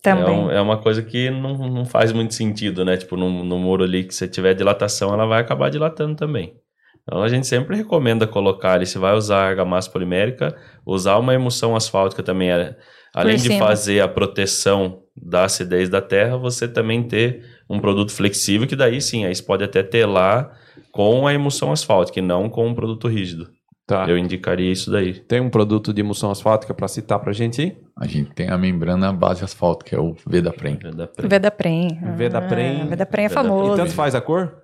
[SPEAKER 3] Também. É,
[SPEAKER 2] um, é, uma coisa que não, não faz muito sentido, né? Tipo, no, no muro ali que você tiver dilatação, ela vai acabar dilatando também. Então a gente sempre recomenda colocar ali, se vai usar argamassa polimérica, usar uma emulsão asfáltica também. É, além de fazer a proteção da acidez da terra, você também ter um produto flexível, que daí sim, aí você pode até telar com a emulsão asfáltica e não com um produto rígido. Tá. Eu indicaria isso daí.
[SPEAKER 1] Tem um produto de emulsão asfáltica para citar para a gente aí?
[SPEAKER 4] A gente tem a membrana base asfáltica, é o Vedaprem.
[SPEAKER 3] Vedaprem. Vedaprem.
[SPEAKER 1] Ah, Vedaprem.
[SPEAKER 3] Vedaprem é famoso.
[SPEAKER 1] E tanto faz a cor?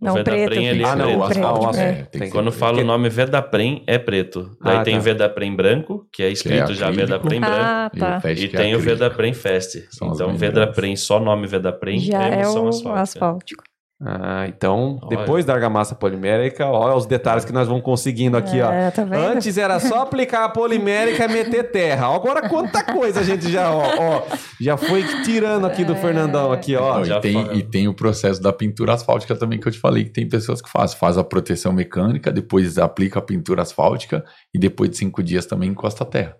[SPEAKER 3] Não, o preto. Ele
[SPEAKER 1] ah, não, o asfalto. É.
[SPEAKER 2] É, quando fala o nome Vedaprem, é preto. Daí ah, tem tá. Vedaprem branco, que é escrito que é já Vedaprem
[SPEAKER 3] ah,
[SPEAKER 2] branco.
[SPEAKER 3] Tá.
[SPEAKER 2] E, e tem o Vedaprem Fest. São então, Vedaprem, só nome Vedaprem
[SPEAKER 3] já é emulsão é o asfáltica. asfáltico.
[SPEAKER 1] Ah, então, olha. depois da argamassa polimérica, olha os detalhes que nós vamos conseguindo aqui, é, ó. Tá Antes era só aplicar a polimérica e meter terra. Agora quanta coisa a gente já, ó, ó já foi tirando aqui do é. Fernandão aqui, ó.
[SPEAKER 4] Não, e, tem, e, tem, o processo da pintura asfáltica também que eu te falei que tem pessoas que fazem, faz a proteção mecânica, depois aplica a pintura asfáltica e depois de cinco dias também encosta a terra.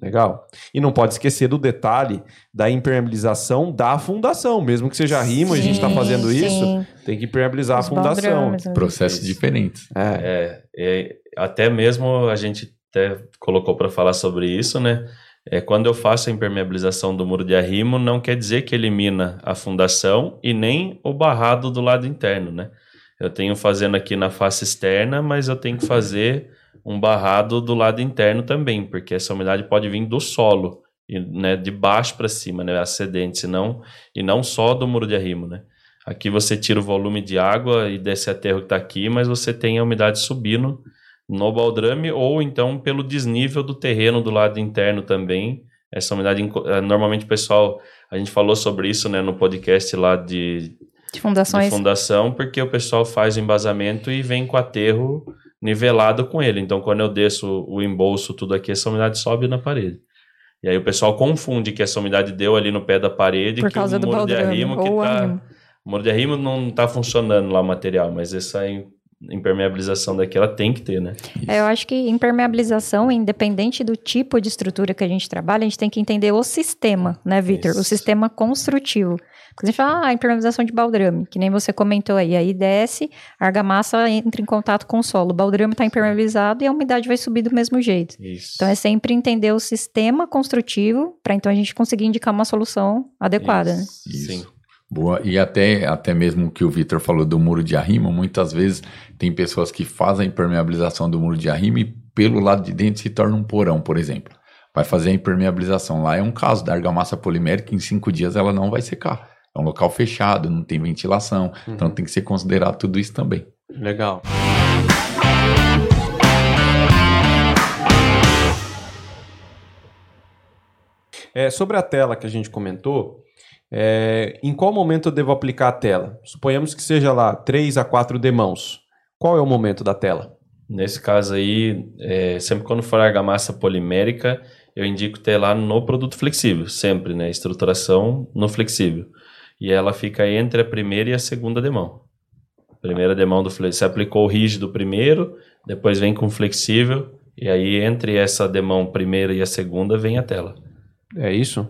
[SPEAKER 1] Legal. E não pode esquecer do detalhe da impermeabilização da fundação. Mesmo que seja rimo, sim, a gente está fazendo sim. isso, tem que impermeabilizar Os a fundação.
[SPEAKER 4] Processos diferentes.
[SPEAKER 2] É. é. É, até mesmo a gente até colocou para falar sobre isso, né? É, quando eu faço a impermeabilização do muro de arrimo, não quer dizer que elimina a fundação e nem o barrado do lado interno, né? Eu tenho fazendo aqui na face externa, mas eu tenho que fazer um barrado do lado interno também, porque essa umidade pode vir do solo, e, né, de baixo para cima, né, ascendente, senão, e não só do muro de arrimo, né. Aqui você tira o volume de água e desse aterro que está aqui, mas você tem a umidade subindo no baldrame ou então pelo desnível do terreno do lado interno também. Essa umidade, eh, normalmente pessoal, a gente falou sobre isso né, no podcast lá de,
[SPEAKER 3] de fundações.
[SPEAKER 2] De fundação, porque o pessoal faz o embasamento e vem com aterro nivelado com ele. Então, quando eu desço o embolso, tudo aqui, essa umidade sobe na parede. E aí o pessoal confunde que essa umidade deu ali no pé da parede
[SPEAKER 3] Por causa
[SPEAKER 2] que
[SPEAKER 3] o muro de arrimo que tá...
[SPEAKER 2] O muro de arrimo não está funcionando lá o material, mas essa impermeabilização daqui ela tem que ter, né?
[SPEAKER 3] É, eu acho que impermeabilização, independente do tipo de estrutura que a gente trabalha, a gente tem que entender o sistema, né, Vitor? O sistema construtivo. Quando a gente fala, ah, impermeabilização de baldrame, que nem você comentou aí, aí desce, a argamassa entra em contato com o solo, o baldrame está impermeabilizado e a umidade vai subir do mesmo jeito.
[SPEAKER 2] Isso.
[SPEAKER 3] Então é sempre entender o sistema construtivo para então a gente conseguir indicar uma solução adequada. Né?
[SPEAKER 4] Isso. Né? Isso. Sim. Boa, e até, até mesmo o que o Vitor falou do muro de arrimo, muitas vezes tem pessoas que fazem a impermeabilização do muro de arrimo e pelo lado de dentro se torna um porão, por exemplo. Vai fazer a impermeabilização. Lá é um caso da argamassa polimérica, em cinco dias ela não vai secar. É um local fechado, não tem ventilação, uhum. então tem que ser considerado tudo isso também.
[SPEAKER 1] Legal. É, sobre a tela que a gente comentou, é, em qual momento eu devo aplicar a tela? Suponhamos que seja lá 3 a 4 demãos. Qual é o momento da tela?
[SPEAKER 2] Nesse caso aí, é, sempre quando for argamassa polimérica, eu indico telar no produto flexível, sempre, né? Estruturação no flexível. E ela fica entre a primeira e a segunda demão. Primeira demão do flexível. Você aplicou o rígido primeiro, depois vem com flexível, e aí entre essa demão primeira e a segunda vem a tela.
[SPEAKER 1] É isso?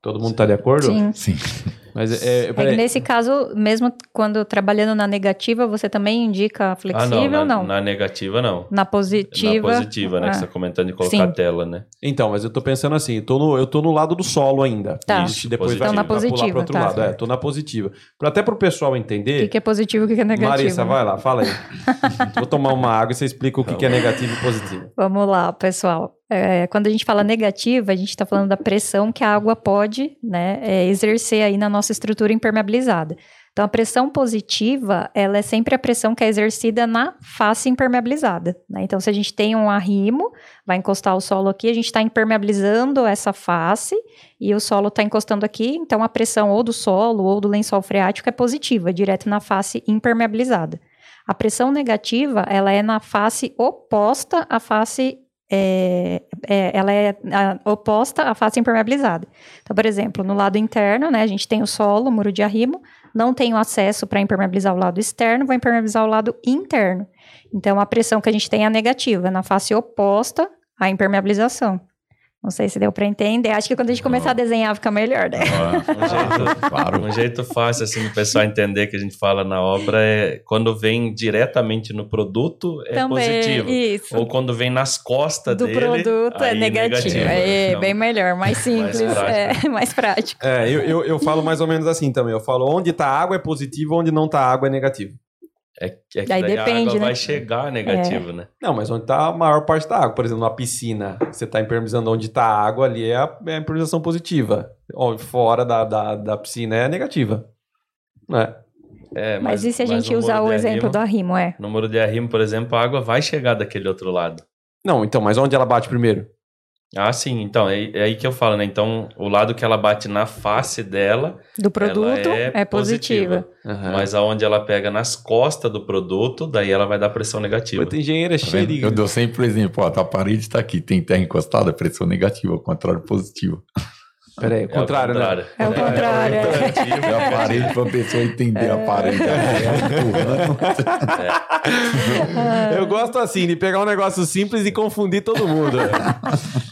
[SPEAKER 1] Todo mundo está de acordo?
[SPEAKER 3] Sim.
[SPEAKER 4] Sim.
[SPEAKER 1] Mas é,
[SPEAKER 3] É que nesse caso, mesmo quando trabalhando na negativa, você também indica flexível
[SPEAKER 2] ah, não,
[SPEAKER 3] ou
[SPEAKER 2] na,
[SPEAKER 3] não?
[SPEAKER 2] na negativa não.
[SPEAKER 3] Na positiva.
[SPEAKER 2] Na positiva, né?
[SPEAKER 3] Ah.
[SPEAKER 2] Que você está comentando de colocar
[SPEAKER 3] Sim.
[SPEAKER 2] a tela, né?
[SPEAKER 1] Então, mas eu tô pensando assim, eu tô no, eu tô no lado do solo ainda.
[SPEAKER 3] Tá.
[SPEAKER 1] Isso, depois
[SPEAKER 2] Positivo.
[SPEAKER 1] vai,
[SPEAKER 3] Então, na
[SPEAKER 1] vai pular
[SPEAKER 3] positiva,
[SPEAKER 1] pro outro
[SPEAKER 3] tá.
[SPEAKER 1] lado. É, tô na positiva. Pra, até pro pessoal
[SPEAKER 3] O
[SPEAKER 1] entender.
[SPEAKER 3] que, que é positivo e o que, que é negativo?
[SPEAKER 1] Marissa,
[SPEAKER 3] né?
[SPEAKER 1] vai lá, fala aí. Vou tomar uma água e você explica o que, que é negativo e positivo.
[SPEAKER 3] Vamos lá, pessoal. É, quando a gente fala negativa, a gente está falando da pressão que a água pode né, é, exercer aí na nossa estrutura impermeabilizada. Então, a pressão positiva, ela é sempre a pressão que é exercida na face impermeabilizada. né? Então, se a gente tem um arrimo, vai encostar o solo aqui, a gente está impermeabilizando essa face e o solo está encostando aqui, então a pressão ou do solo ou do lençol freático é positiva, direto na face impermeabilizada. A pressão negativa, ela é na face oposta à face é, é, ela é a- oposta à face impermeabilizada. Então, por exemplo, no lado interno, né, a gente tem o solo, o muro de arrimo, não tenho acesso para impermeabilizar o lado externo, vou impermeabilizar o lado interno. Então, a pressão que a gente tem é negativa, na face oposta à impermeabilização. Não sei se deu para entender. Acho que quando a gente começar a desenhar fica melhor, né?
[SPEAKER 2] Um jeito,
[SPEAKER 4] Claro.
[SPEAKER 2] um jeito fácil assim do pessoal entender que a gente fala na obra é quando vem diretamente no produto é positivo.
[SPEAKER 3] Isso.
[SPEAKER 2] Ou quando vem nas costas
[SPEAKER 3] do
[SPEAKER 2] dele,
[SPEAKER 3] produto é
[SPEAKER 2] aí
[SPEAKER 3] negativo. É,
[SPEAKER 2] Então,
[SPEAKER 3] bem melhor, mais simples,
[SPEAKER 2] prático.
[SPEAKER 3] é mais prático.
[SPEAKER 1] É, eu, eu, eu falo mais ou menos assim também. Eu falo onde tá água é positivo, onde não tá água é negativo.
[SPEAKER 2] É, é que
[SPEAKER 3] Aí
[SPEAKER 2] daí
[SPEAKER 3] depende,
[SPEAKER 2] a água
[SPEAKER 3] né?
[SPEAKER 2] vai chegar negativo, né?
[SPEAKER 1] Não, mas onde tá a maior parte da água. Por exemplo, na piscina, você tá impermeabilizando onde tá a água, ali é a, é a impermeabilização positiva. Ó, Fora da, da, da piscina é negativa. Né?
[SPEAKER 2] É,
[SPEAKER 3] Mas, e se a
[SPEAKER 2] mas
[SPEAKER 3] gente usar o exemplo
[SPEAKER 2] arrimo-
[SPEAKER 3] do arrimo, é?
[SPEAKER 2] No muro de arrimo, por exemplo, a água vai chegar daquele outro lado.
[SPEAKER 1] Não, então, mas onde ela bate primeiro?
[SPEAKER 2] Ah, sim. Então, é, é aí que eu falo, né? Então, o lado que ela bate na face dela,
[SPEAKER 3] Do produto
[SPEAKER 2] é,
[SPEAKER 3] é, positiva.
[SPEAKER 1] Aham.
[SPEAKER 2] mas aonde ela pega nas costas do produto, daí ela vai dar pressão negativa.
[SPEAKER 1] Puta, engenheiro é
[SPEAKER 4] Tá. Eu dou sempre o exemplo, ó, tá, a parede está aqui, tem terra encostada, pressão negativa, ao contrário positivo.
[SPEAKER 1] Peraí,
[SPEAKER 2] É
[SPEAKER 1] o contrário, né?
[SPEAKER 3] É o contrário, é.
[SPEAKER 4] É a parede para a pessoa entender a parede. É.
[SPEAKER 1] Eu gosto assim, de pegar um negócio simples e confundir todo mundo.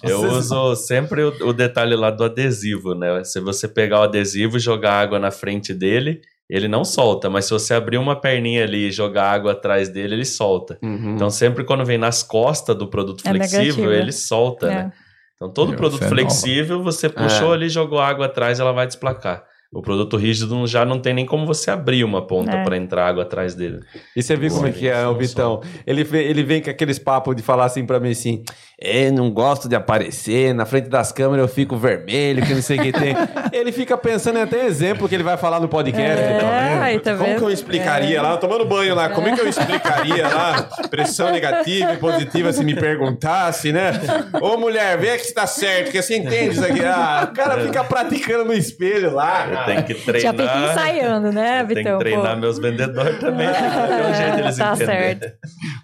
[SPEAKER 2] Eu
[SPEAKER 1] Vocês-
[SPEAKER 2] uso sempre o, o detalhe lá do adesivo, né? Se você pegar o adesivo e jogar água na frente dele, ele não solta, mas se você abrir uma perninha ali e jogar água atrás dele, ele solta.
[SPEAKER 1] Uhum.
[SPEAKER 2] Então, sempre quando vem nas costas do produto
[SPEAKER 3] É
[SPEAKER 2] flexível,
[SPEAKER 3] negativo.
[SPEAKER 2] ele solta,
[SPEAKER 3] É.
[SPEAKER 2] né? Então, todo
[SPEAKER 4] Meu,
[SPEAKER 2] produto
[SPEAKER 4] é
[SPEAKER 2] flexível, você puxou
[SPEAKER 1] É.
[SPEAKER 2] ali, jogou água atrás, ela vai desplacar. O produto rígido já não tem nem como você abrir uma ponta
[SPEAKER 3] É.
[SPEAKER 2] para entrar água atrás dele.
[SPEAKER 1] E você vê como é que é o Vitão. Ele, vê- ele vem com aqueles papos de falar assim pra mim assim: é, não gosto de aparecer, na frente das câmeras eu fico vermelho, que não sei o que tem. ele fica pensando em até exemplo que ele vai falar no podcast.
[SPEAKER 3] É,
[SPEAKER 1] tá
[SPEAKER 3] aí, tá
[SPEAKER 1] como
[SPEAKER 3] vendo?
[SPEAKER 1] que eu explicaria
[SPEAKER 3] É.
[SPEAKER 1] lá, tomando banho lá, como é que eu explicaria lá pressão negativa e positiva se me perguntasse, né? Ô mulher, vê que está certo, que você entende isso aqui. Ah, o cara fica praticando no espelho lá.
[SPEAKER 2] Tenho que treinar.
[SPEAKER 3] Já fica ensaiando, né,
[SPEAKER 2] eu tenho
[SPEAKER 3] Vitão?
[SPEAKER 2] que treinar
[SPEAKER 3] Pô.
[SPEAKER 2] meus vendedores também. Tem um jeito deles
[SPEAKER 3] Tá
[SPEAKER 2] entenderem.
[SPEAKER 3] certo.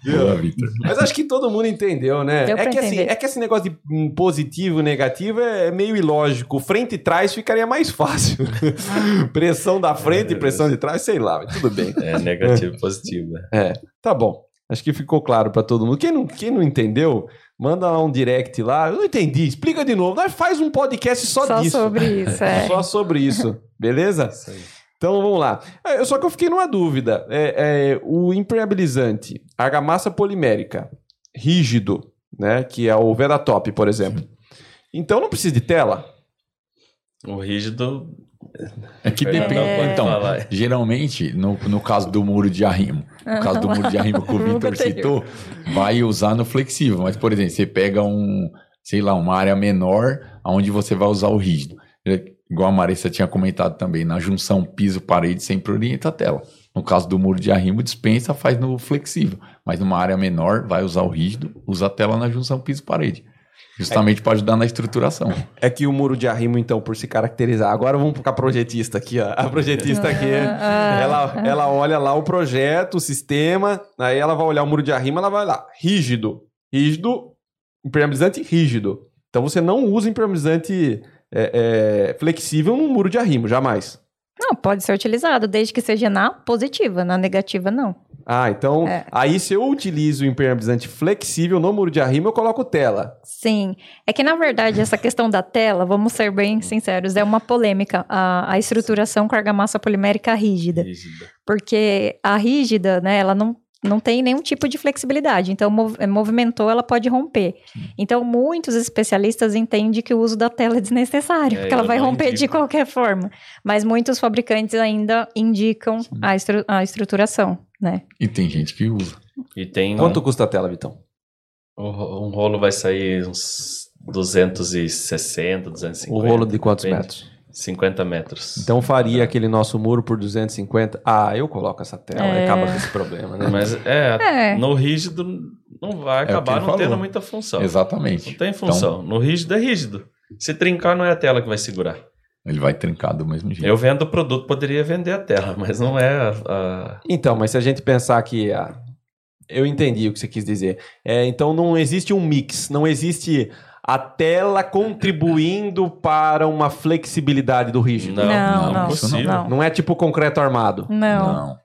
[SPEAKER 4] Boa, Vitor.
[SPEAKER 1] Mas acho que todo mundo entendeu, né?
[SPEAKER 3] Deu
[SPEAKER 1] é, que assim, é que esse negócio de hum, positivo e negativo é meio ilógico. Frente e trás ficaria mais fácil. pressão da frente e pressão de trás, sei lá, mas tudo bem.
[SPEAKER 2] É negativo e positivo. né?
[SPEAKER 1] É, tá bom. Acho que ficou claro pra todo mundo. Quem não, quem não entendeu, manda lá um direct lá. Eu não entendi, explica de novo. Nós faz um podcast só,
[SPEAKER 3] Só
[SPEAKER 1] disso.
[SPEAKER 3] sobre isso, é.
[SPEAKER 1] Só sobre isso, beleza?
[SPEAKER 2] Isso aí.
[SPEAKER 1] Então vamos lá. É, Só que eu fiquei numa dúvida. É, é, o impermeabilizante, argamassa polimérica, rígido, né? Que é o Vedatop, por exemplo. Então não precisa de tela?
[SPEAKER 2] O rígido.
[SPEAKER 4] É que depende.
[SPEAKER 2] pode
[SPEAKER 4] Então, geralmente, no, no caso do muro de arrimo, no caso do muro de arrimo que o Vitor citou, vai usar no flexível. Mas, por exemplo, você pega um, sei lá, uma área menor onde você vai usar o rígido. É, Igual a Marissa tinha comentado também, na junção piso-parede sempre orienta a tela. No caso do muro de arrimo, dispensa, faz no flexível. Mas numa área menor, vai usar o rígido, usa a tela na junção piso-parede. Justamente para ajudar na estruturação.
[SPEAKER 1] É que o muro de arrimo, então, por se caracterizar. Agora vamos para a projetista aqui, ó. A projetista aqui,
[SPEAKER 3] Ah,
[SPEAKER 1] ela, ela olha lá o projeto, o sistema, aí ela vai olhar o muro de arrimo, ela vai lá, rígido. Rígido, impermeabilizante rígido. Então você não usa impermeabilizante é, é, flexível no muro de arrimo, jamais.
[SPEAKER 3] Não, pode ser utilizado, desde que seja na positiva, na negativa não.
[SPEAKER 1] Ah, então
[SPEAKER 3] É.
[SPEAKER 1] aí se eu utilizo o impermeabilizante flexível no muro de arrimo, eu coloco tela.
[SPEAKER 3] Sim. É que, na verdade, essa questão da tela, vamos ser bem sinceros, é uma polêmica. A, a estruturação com argamassa polimérica rígida.
[SPEAKER 2] Rígida.
[SPEAKER 3] Porque a rígida, né, ela não, não tem nenhum tipo de flexibilidade. Então, mov- movimentou, ela pode romper. Então, muitos especialistas entendem que o uso da tela é desnecessário,
[SPEAKER 2] É,
[SPEAKER 3] porque ela vai romper de
[SPEAKER 2] indico.
[SPEAKER 3] qualquer forma. Mas muitos fabricantes ainda indicam a, estru- a estruturação, né?
[SPEAKER 4] E tem gente que usa.
[SPEAKER 2] E tem
[SPEAKER 1] Quanto custa a tela, Vitão?
[SPEAKER 2] um, rolo vai sair uns 260, 250.
[SPEAKER 1] O rolo de quantos
[SPEAKER 2] depende.
[SPEAKER 1] metros?
[SPEAKER 2] 50 metros.
[SPEAKER 1] Então faria aquele nosso muro por 250. Ah, eu coloco essa tela,
[SPEAKER 3] É.
[SPEAKER 1] acaba com esse problema, né?
[SPEAKER 2] Mas é,
[SPEAKER 3] É.
[SPEAKER 2] no rígido não vai
[SPEAKER 4] É
[SPEAKER 2] acabar
[SPEAKER 4] ele
[SPEAKER 2] não tendo
[SPEAKER 4] falou.
[SPEAKER 2] muita função.
[SPEAKER 4] Exatamente.
[SPEAKER 2] Não tem função. no rígido é rígido. Se trincar, não é a tela que vai segurar.
[SPEAKER 4] Ele vai trincar do mesmo jeito.
[SPEAKER 2] Eu vendo o produto, poderia vender a tela, mas não é a. a-
[SPEAKER 1] Então, mas se a gente pensar que. ah, eu entendi o que você quis dizer. É, então não existe um mix, não existe a tela contribuindo para uma flexibilidade do rígido.
[SPEAKER 2] Não,
[SPEAKER 3] não, não,
[SPEAKER 2] impossível.
[SPEAKER 3] não.
[SPEAKER 1] Não é tipo concreto armado.
[SPEAKER 3] Não.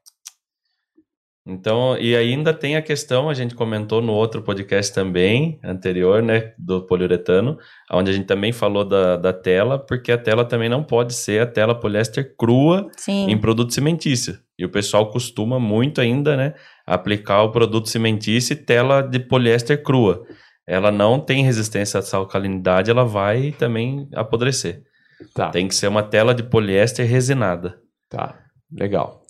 [SPEAKER 2] Então, e ainda tem a questão, a gente comentou no outro podcast também, anterior, né, do poliuretano, onde a gente também falou da, da tela, porque a tela também não pode ser a tela poliéster crua
[SPEAKER 3] Sim.
[SPEAKER 2] em produto cimentício. E o pessoal costuma muito ainda, né, aplicar o produto cimentício e tela de poliéster crua. Ela não tem resistência essa alcalinidade, ela vai também apodrecer.
[SPEAKER 1] Tá.
[SPEAKER 2] Tem que ser uma tela de poliéster resinada.
[SPEAKER 1] Tá, legal.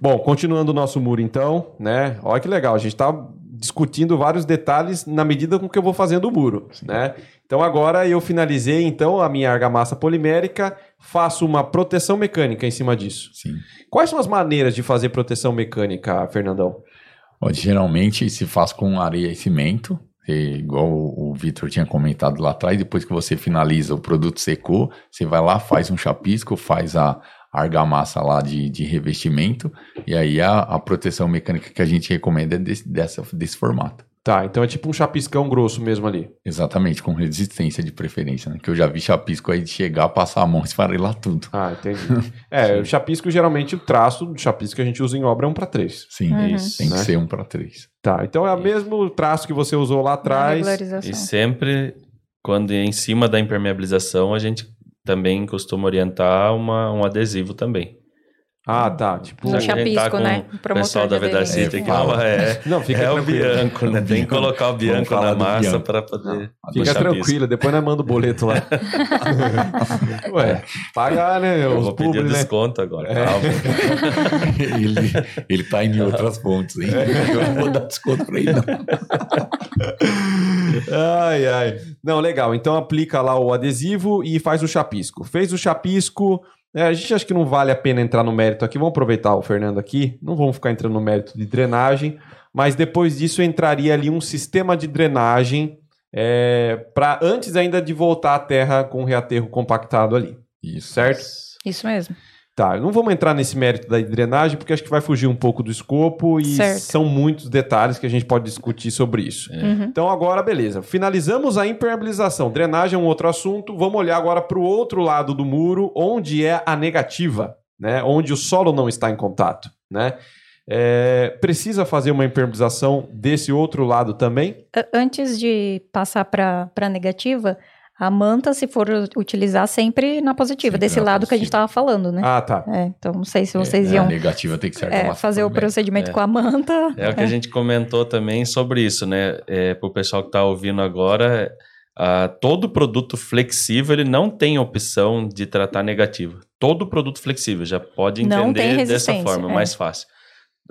[SPEAKER 1] Bom, continuando o nosso muro então, né? Olha que legal, a gente tá discutindo vários detalhes na medida com que eu vou fazendo o muro, né? Então agora eu finalizei então a minha argamassa polimérica, faço uma proteção mecânica em cima disso.
[SPEAKER 4] Sim.
[SPEAKER 1] Quais são as maneiras de fazer proteção mecânica, Fernandão?
[SPEAKER 4] Ó, geralmente se faz com areia e cimento, e igual o o Vitor tinha comentado lá atrás, depois que você finaliza o produto secou, você vai lá, faz um chapisco, faz a argamassa lá de, de revestimento, e aí a, a proteção mecânica que a gente recomenda é desse, dessa, desse formato.
[SPEAKER 1] Tá, então é tipo um chapiscão grosso mesmo ali.
[SPEAKER 4] Exatamente, com resistência de preferência, né? Que eu já vi chapisco aí de chegar, passar a mão e esfarelar tudo.
[SPEAKER 1] Ah, entendi. é, o chapisco geralmente o traço do chapisco que a gente usa em obra é um para três.
[SPEAKER 4] Sim,
[SPEAKER 3] Uhum.
[SPEAKER 2] Isso.
[SPEAKER 4] tem que
[SPEAKER 1] Né?
[SPEAKER 4] ser um para três.
[SPEAKER 1] Tá, então é o mesmo traço que você usou lá atrás.
[SPEAKER 2] E sempre, quando é em cima da impermeabilização, a gente também costuma orientar uma, um adesivo também.
[SPEAKER 1] Ah, tá. Tipo.
[SPEAKER 3] No
[SPEAKER 2] gente tá
[SPEAKER 3] chapisco,
[SPEAKER 2] com
[SPEAKER 3] né?
[SPEAKER 2] O pessoal da
[SPEAKER 3] de aderência.
[SPEAKER 2] Vedar
[SPEAKER 4] É,
[SPEAKER 2] City que não é.
[SPEAKER 1] Não, fica
[SPEAKER 2] é o. Bianco, né? Tem que colocar o Bianco na massa para poder.
[SPEAKER 1] Fica
[SPEAKER 2] no chapisco.
[SPEAKER 1] tranquilo, depois nós manda o boleto lá. Ué, pagar, né?
[SPEAKER 2] Eu
[SPEAKER 1] Os
[SPEAKER 2] vou pedir
[SPEAKER 1] publi, né?
[SPEAKER 2] desconto agora.
[SPEAKER 1] É.
[SPEAKER 2] calma.
[SPEAKER 4] ele, ele tá em outras fontes, hein? Eu não vou dar desconto pra ele, não.
[SPEAKER 1] Ai, ai. Não, legal. Então aplica lá o adesivo e faz o chapisco. Fez o chapisco. Né, a gente acha que não vale a pena entrar no mérito aqui. Vamos aproveitar o Fernando aqui. Não vamos ficar entrando no mérito de drenagem. Mas depois disso entraria ali um sistema de drenagem para antes ainda de voltar à terra com o reaterro compactado ali.
[SPEAKER 4] Isso.
[SPEAKER 1] Certo?
[SPEAKER 3] Isso mesmo.
[SPEAKER 1] Tá, não vamos entrar nesse mérito da drenagem, porque acho que vai fugir um pouco do escopo e
[SPEAKER 3] Certo.
[SPEAKER 1] são muitos detalhes que a gente pode discutir sobre isso.
[SPEAKER 3] Uhum.
[SPEAKER 1] Então agora, beleza. Finalizamos a impermeabilização. Drenagem é um outro assunto. Vamos olhar agora para o outro lado do muro, onde é a negativa, né? Onde o solo não está em contato, né? É, precisa fazer uma impermeabilização desse outro lado também?
[SPEAKER 3] Antes de passar para a negativa, a manta, se for utilizar, sempre na positiva,
[SPEAKER 4] Sempre
[SPEAKER 3] desse
[SPEAKER 4] na
[SPEAKER 3] lado que a gente
[SPEAKER 4] positiva.
[SPEAKER 3] estava falando, né?
[SPEAKER 1] Ah, tá.
[SPEAKER 3] É, então, não sei se vocês
[SPEAKER 4] É,
[SPEAKER 3] iam
[SPEAKER 4] A negativa tem que ser
[SPEAKER 3] é, fazer o procedimento
[SPEAKER 2] É.
[SPEAKER 3] com a manta.
[SPEAKER 2] É o que a gente comentou também sobre isso, né? É, Para o pessoal que está ouvindo agora, ah, todo produto flexível ele não tem opção de tratar negativo. Todo produto flexível já pode entender dessa forma,
[SPEAKER 3] é.
[SPEAKER 2] mais fácil.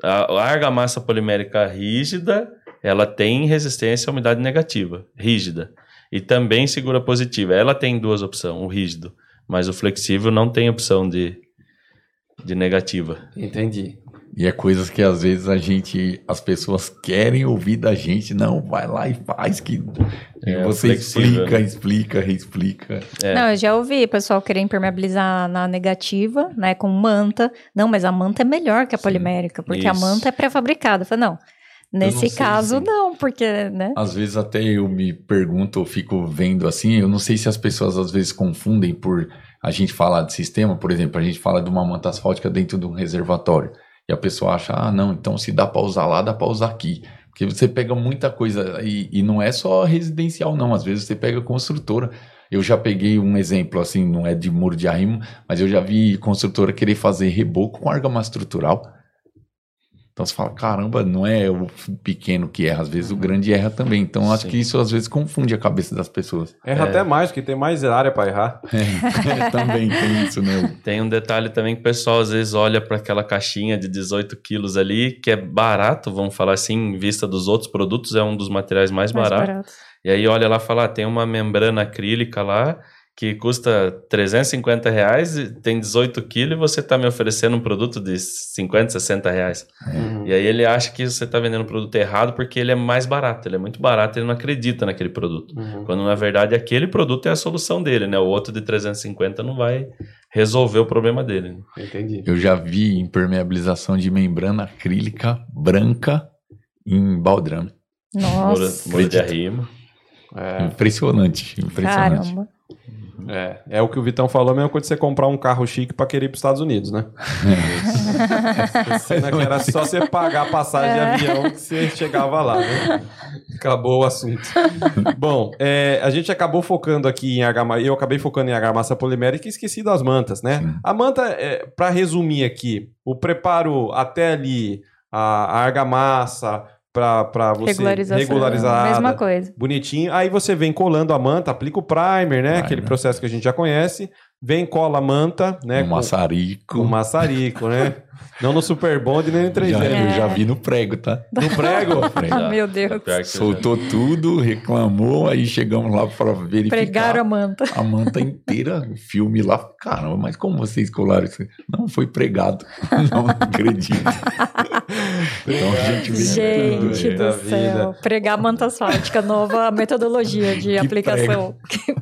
[SPEAKER 2] A, a argamassa polimérica rígida, ela tem resistência à umidade negativa, rígida. E também segura positiva. Ela tem duas opções, o rígido, mas o flexível não tem opção de, de negativa.
[SPEAKER 1] Entendi.
[SPEAKER 4] E é coisas que às vezes a gente, as pessoas querem ouvir da gente, não, vai lá e faz que
[SPEAKER 2] É,
[SPEAKER 4] você
[SPEAKER 2] flexível,
[SPEAKER 4] explica,
[SPEAKER 2] né?
[SPEAKER 4] explica, reexplica.
[SPEAKER 2] É.
[SPEAKER 3] Não, eu já ouvi o pessoal querer impermeabilizar na negativa, né, com manta. Não, mas a manta é melhor que a
[SPEAKER 4] Sim,
[SPEAKER 3] porque a
[SPEAKER 2] isso.
[SPEAKER 3] manta é pré-fabricada. Falei, não, Nesse caso,
[SPEAKER 4] se-
[SPEAKER 3] não, porque, né?
[SPEAKER 4] Às vezes até eu me pergunto, eu fico vendo assim, eu não sei se as pessoas às vezes confundem por a gente falar de sistema, por exemplo, a gente fala de uma manta asfáltica dentro de um reservatório. E a pessoa acha, ah, não, então se dá para usar lá, dá para usar aqui. Porque você pega muita coisa, e, e não é só residencial, não. Às vezes você pega construtora. Eu já peguei um exemplo, assim, não é de muro de arrimo, mas eu já vi construtora querer fazer reboco com argamassa estrutural. Então você fala, caramba, não é o pequeno que erra, às vezes o grande erra também. Então acho
[SPEAKER 2] Sim.
[SPEAKER 4] que isso às vezes confunde a cabeça das pessoas.
[SPEAKER 1] Erra
[SPEAKER 2] É.
[SPEAKER 1] até mais, porque tem mais área pra errar.
[SPEAKER 4] É, também tem isso, né?
[SPEAKER 2] Tem um detalhe também que o pessoal às vezes olha para aquela caixinha de 18 quilos ali, que é barato, vamos falar assim, em vista dos outros produtos, é um dos materiais mais,
[SPEAKER 3] Mais
[SPEAKER 2] baratos.
[SPEAKER 3] barato.
[SPEAKER 2] E aí olha lá e fala, ah, tem uma membrana acrílica lá que custa 350 reais, e tem 18 quilos e você está me oferecendo um produto de 50, 60 reais.
[SPEAKER 1] Uhum.
[SPEAKER 2] E aí ele acha que você está vendendo um produto errado porque ele é mais barato, ele é muito barato, ele não acredita naquele produto.
[SPEAKER 1] Uhum.
[SPEAKER 2] Quando na verdade aquele produto é a solução dele, né? O outro de 350 não vai resolver o problema dele. né?
[SPEAKER 1] Entendi.
[SPEAKER 4] Eu já vi impermeabilização de membrana acrílica branca em baldrame.
[SPEAKER 2] Muro,
[SPEAKER 3] Nossa,
[SPEAKER 2] muro de
[SPEAKER 4] acredito.
[SPEAKER 2] arrimo.
[SPEAKER 1] É,
[SPEAKER 4] Impressionante, impressionante.
[SPEAKER 3] caramba.
[SPEAKER 1] É, é o que o Vitão falou, coisa de você comprar um carro chique pra querer ir pros Estados Unidos, né? Cena que era só você pagar a passagem de avião que você chegava lá, né? Acabou o assunto. Bom, é, a gente acabou focando aqui em argamassa, eu acabei focando em argamassa polimérica e esqueci das mantas, né?
[SPEAKER 4] Sim.
[SPEAKER 1] A manta, é, para resumir aqui, o preparo até ali, a, a argamassa, para você regularizar
[SPEAKER 3] Mesma coisa.
[SPEAKER 1] bonitinho. Aí você vem colando a manta, aplica o primer, né?
[SPEAKER 4] Primer.
[SPEAKER 1] Aquele processo que a gente já conhece. Vem, cola a manta, né?
[SPEAKER 4] Um
[SPEAKER 1] com-
[SPEAKER 4] maçarico.
[SPEAKER 1] com maçarico, né? Não no Super Bond nem no 3G.
[SPEAKER 4] Já,
[SPEAKER 3] É.
[SPEAKER 4] Eu já vi no prego, tá?
[SPEAKER 1] No prego?
[SPEAKER 4] Prego.
[SPEAKER 3] Ah, meu Deus.
[SPEAKER 2] Que
[SPEAKER 4] Soltou tudo, reclamou, aí chegamos lá para verificar.
[SPEAKER 3] Pregaram a manta.
[SPEAKER 4] a manta inteira, o filme lá. Caramba, mas como vocês colaram isso? Não, foi pregado. Não, acredito. então a gente vê tudo.
[SPEAKER 3] Gente
[SPEAKER 4] é.
[SPEAKER 1] da
[SPEAKER 3] do céu. Pregar manta asfáltica, nova metodologia de aplicação.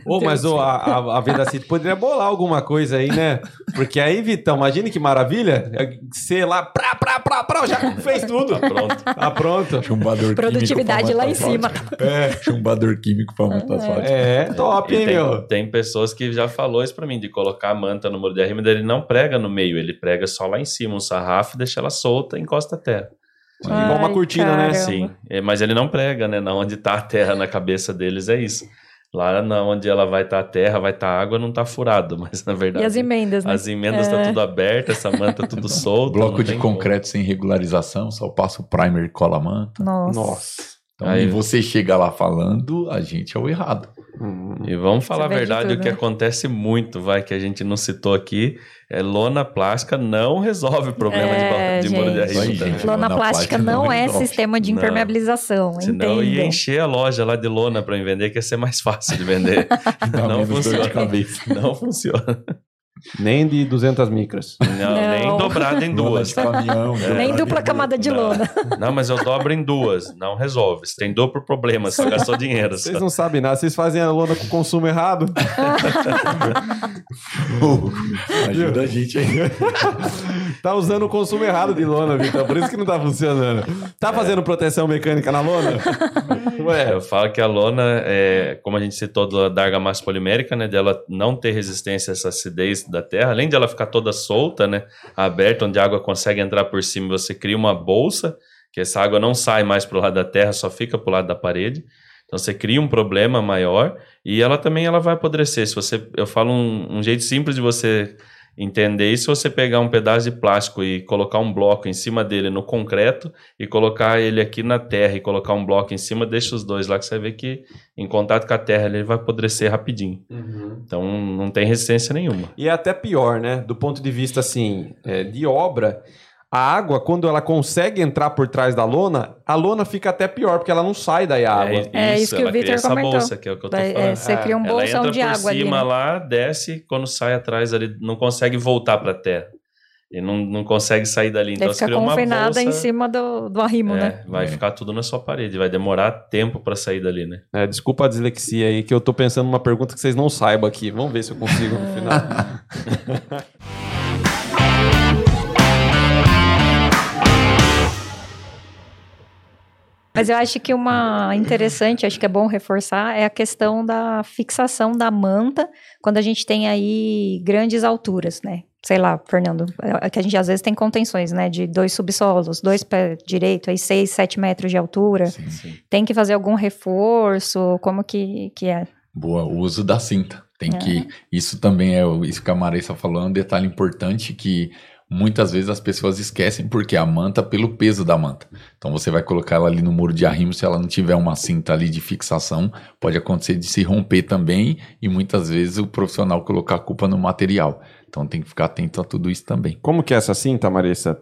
[SPEAKER 1] Ô, mas ô, a, a, a Vedacity poderia bolar alguma coisa aí, né? Porque aí, Vitão, imagine que maravilha. Você lá, prá, prá, prá, prá, já fez tudo.
[SPEAKER 2] Pronto.
[SPEAKER 1] Tá pronto.
[SPEAKER 4] Chumbador
[SPEAKER 3] Produtividade
[SPEAKER 4] químico pra
[SPEAKER 3] lá em cima.
[SPEAKER 4] É, chumbador químico para manta asfáltica.
[SPEAKER 1] É, top, hein,
[SPEAKER 2] tem,
[SPEAKER 1] meu?
[SPEAKER 2] tem pessoas que já falou isso pra mim, de colocar a manta no muro de arrimo, ele não prega no meio, ele prega só lá em cima, um sarrafo, deixa ela solta e encosta a terra.
[SPEAKER 1] Igual uma cortina, né?
[SPEAKER 3] caramba.
[SPEAKER 2] Sim, é, mas ele não prega, né? Na onde tá a terra na cabeça deles é isso. Lá na onde ela vai estar a terra, vai estar água, não tá furado, mas na verdade
[SPEAKER 3] E as emendas, né?
[SPEAKER 2] as emendas tá
[SPEAKER 3] É.
[SPEAKER 2] tudo aberto, essa manta tudo solta.
[SPEAKER 4] Bloco de
[SPEAKER 2] tem como.
[SPEAKER 4] concreto sem regularização, só passa o primer e cola a manta.
[SPEAKER 3] Nossa.
[SPEAKER 1] Nossa.
[SPEAKER 4] Então,
[SPEAKER 2] Aí-
[SPEAKER 4] e você chega lá falando, a gente é o errado.
[SPEAKER 1] Hum.
[SPEAKER 2] E vamos falar a
[SPEAKER 3] de
[SPEAKER 2] verdade,
[SPEAKER 3] tudo,
[SPEAKER 2] o que
[SPEAKER 3] né?
[SPEAKER 2] acontece muito, vai, que a gente não citou aqui, é lona plástica não resolve problema de
[SPEAKER 3] É,
[SPEAKER 2] de, muro de arrimo.
[SPEAKER 4] Gente.
[SPEAKER 3] Lona
[SPEAKER 4] Lona
[SPEAKER 3] plástica
[SPEAKER 4] plástica
[SPEAKER 3] não
[SPEAKER 4] não
[SPEAKER 3] é
[SPEAKER 4] resolve.
[SPEAKER 3] sistema de
[SPEAKER 2] Não.
[SPEAKER 3] impermeabilização.
[SPEAKER 2] Senão ia encher a loja lá de lona para vender, que ia ser mais fácil de vender. Não
[SPEAKER 4] de
[SPEAKER 2] funciona. Não funciona.
[SPEAKER 1] Nem de 200 micras.
[SPEAKER 2] Não, nem
[SPEAKER 3] Não.
[SPEAKER 2] dobrado em
[SPEAKER 4] Lona
[SPEAKER 2] duas.
[SPEAKER 4] caminhão.
[SPEAKER 2] É.
[SPEAKER 3] Nem dupla camada de
[SPEAKER 2] Não.
[SPEAKER 3] lona.
[SPEAKER 2] Não, mas eu dobro em duas. Não resolve. Você tem duplo problema, só gastou dinheiro. só.
[SPEAKER 1] Vocês não sabem nada, vocês fazem a lona com consumo errado.
[SPEAKER 4] Ajuda a gente aí.
[SPEAKER 1] Tá usando o consumo errado de lona, Vitor. Por isso que não tá funcionando. Tá fazendo proteção mecânica na lona?
[SPEAKER 2] É,
[SPEAKER 1] Ué,
[SPEAKER 2] eu falo que a lona, é, como a gente citou da argamassa polimérica, né, dela não ter resistência a essa acidez da terra, além de ela ficar toda solta, né, aberta, onde a água consegue entrar por cima, você cria uma bolsa, que essa água não sai mais pro lado da terra, só fica pro lado da parede. Então você cria um problema maior e ela também ela vai apodrecer. Se você, eu falo um, um jeito simples de você entender isso, você pegar um pedaço de plástico e colocar um bloco em cima dele no concreto e colocar ele aqui na terra e colocar um bloco em cima, deixa os dois lá que você ver que em contato com a terra ele vai apodrecer rapidinho. Então não tem resistência nenhuma.
[SPEAKER 1] E é até pior, né? Do ponto de vista, assim, é, de obra, a água, quando ela consegue entrar por trás da lona, a lona fica até pior, porque ela não sai daí a água.
[SPEAKER 3] É isso que o
[SPEAKER 2] ela cria
[SPEAKER 3] Vitor
[SPEAKER 2] essa
[SPEAKER 3] comentou.
[SPEAKER 2] bolsa, que é o que eu tô
[SPEAKER 3] Daí,
[SPEAKER 2] falando.
[SPEAKER 3] é, você cria um
[SPEAKER 2] Ela
[SPEAKER 3] bolsão
[SPEAKER 2] entra
[SPEAKER 3] de
[SPEAKER 2] por
[SPEAKER 3] água ali.
[SPEAKER 2] cima
[SPEAKER 3] né?
[SPEAKER 2] lá, desce, quando sai atrás ali, não consegue voltar para terra. E não, não consegue sair dali. Então
[SPEAKER 3] Daí
[SPEAKER 2] você
[SPEAKER 3] fica
[SPEAKER 2] cria uma
[SPEAKER 3] confinada
[SPEAKER 2] bolsa,
[SPEAKER 3] em cima do, do arrimo,
[SPEAKER 2] é,
[SPEAKER 3] né?
[SPEAKER 2] Vai
[SPEAKER 4] É.
[SPEAKER 2] ficar tudo na sua parede, vai demorar tempo para sair dali, né?
[SPEAKER 1] É, desculpa a dislexia aí, que eu tô pensando numa pergunta que vocês não saibam aqui. Vamos ver se eu consigo no final.
[SPEAKER 3] Mas eu acho que uma interessante, acho que é bom reforçar, é a questão da fixação da manta quando a gente tem aí grandes alturas, né? Sei lá, Fernando, é que a gente às vezes tem contenções, né? De dois subsolos, dois pés direito, aí seis, sete metros de altura.
[SPEAKER 4] Sim, sim.
[SPEAKER 3] Tem que fazer algum reforço? Como que, que é?
[SPEAKER 4] Boa, o uso da cinta. Tem
[SPEAKER 3] É.
[SPEAKER 4] que. Isso também é isso que a Marissa falou, é um detalhe importante que muitas vezes as pessoas esquecem porque a manta pelo peso da manta. Então você vai colocar ela ali no muro de arrimo, se ela não tiver uma cinta ali de fixação, pode acontecer de se romper também e muitas vezes o profissional colocar a culpa no material. Então tem que ficar atento a tudo isso também.
[SPEAKER 1] Como que é essa cinta, Marissa?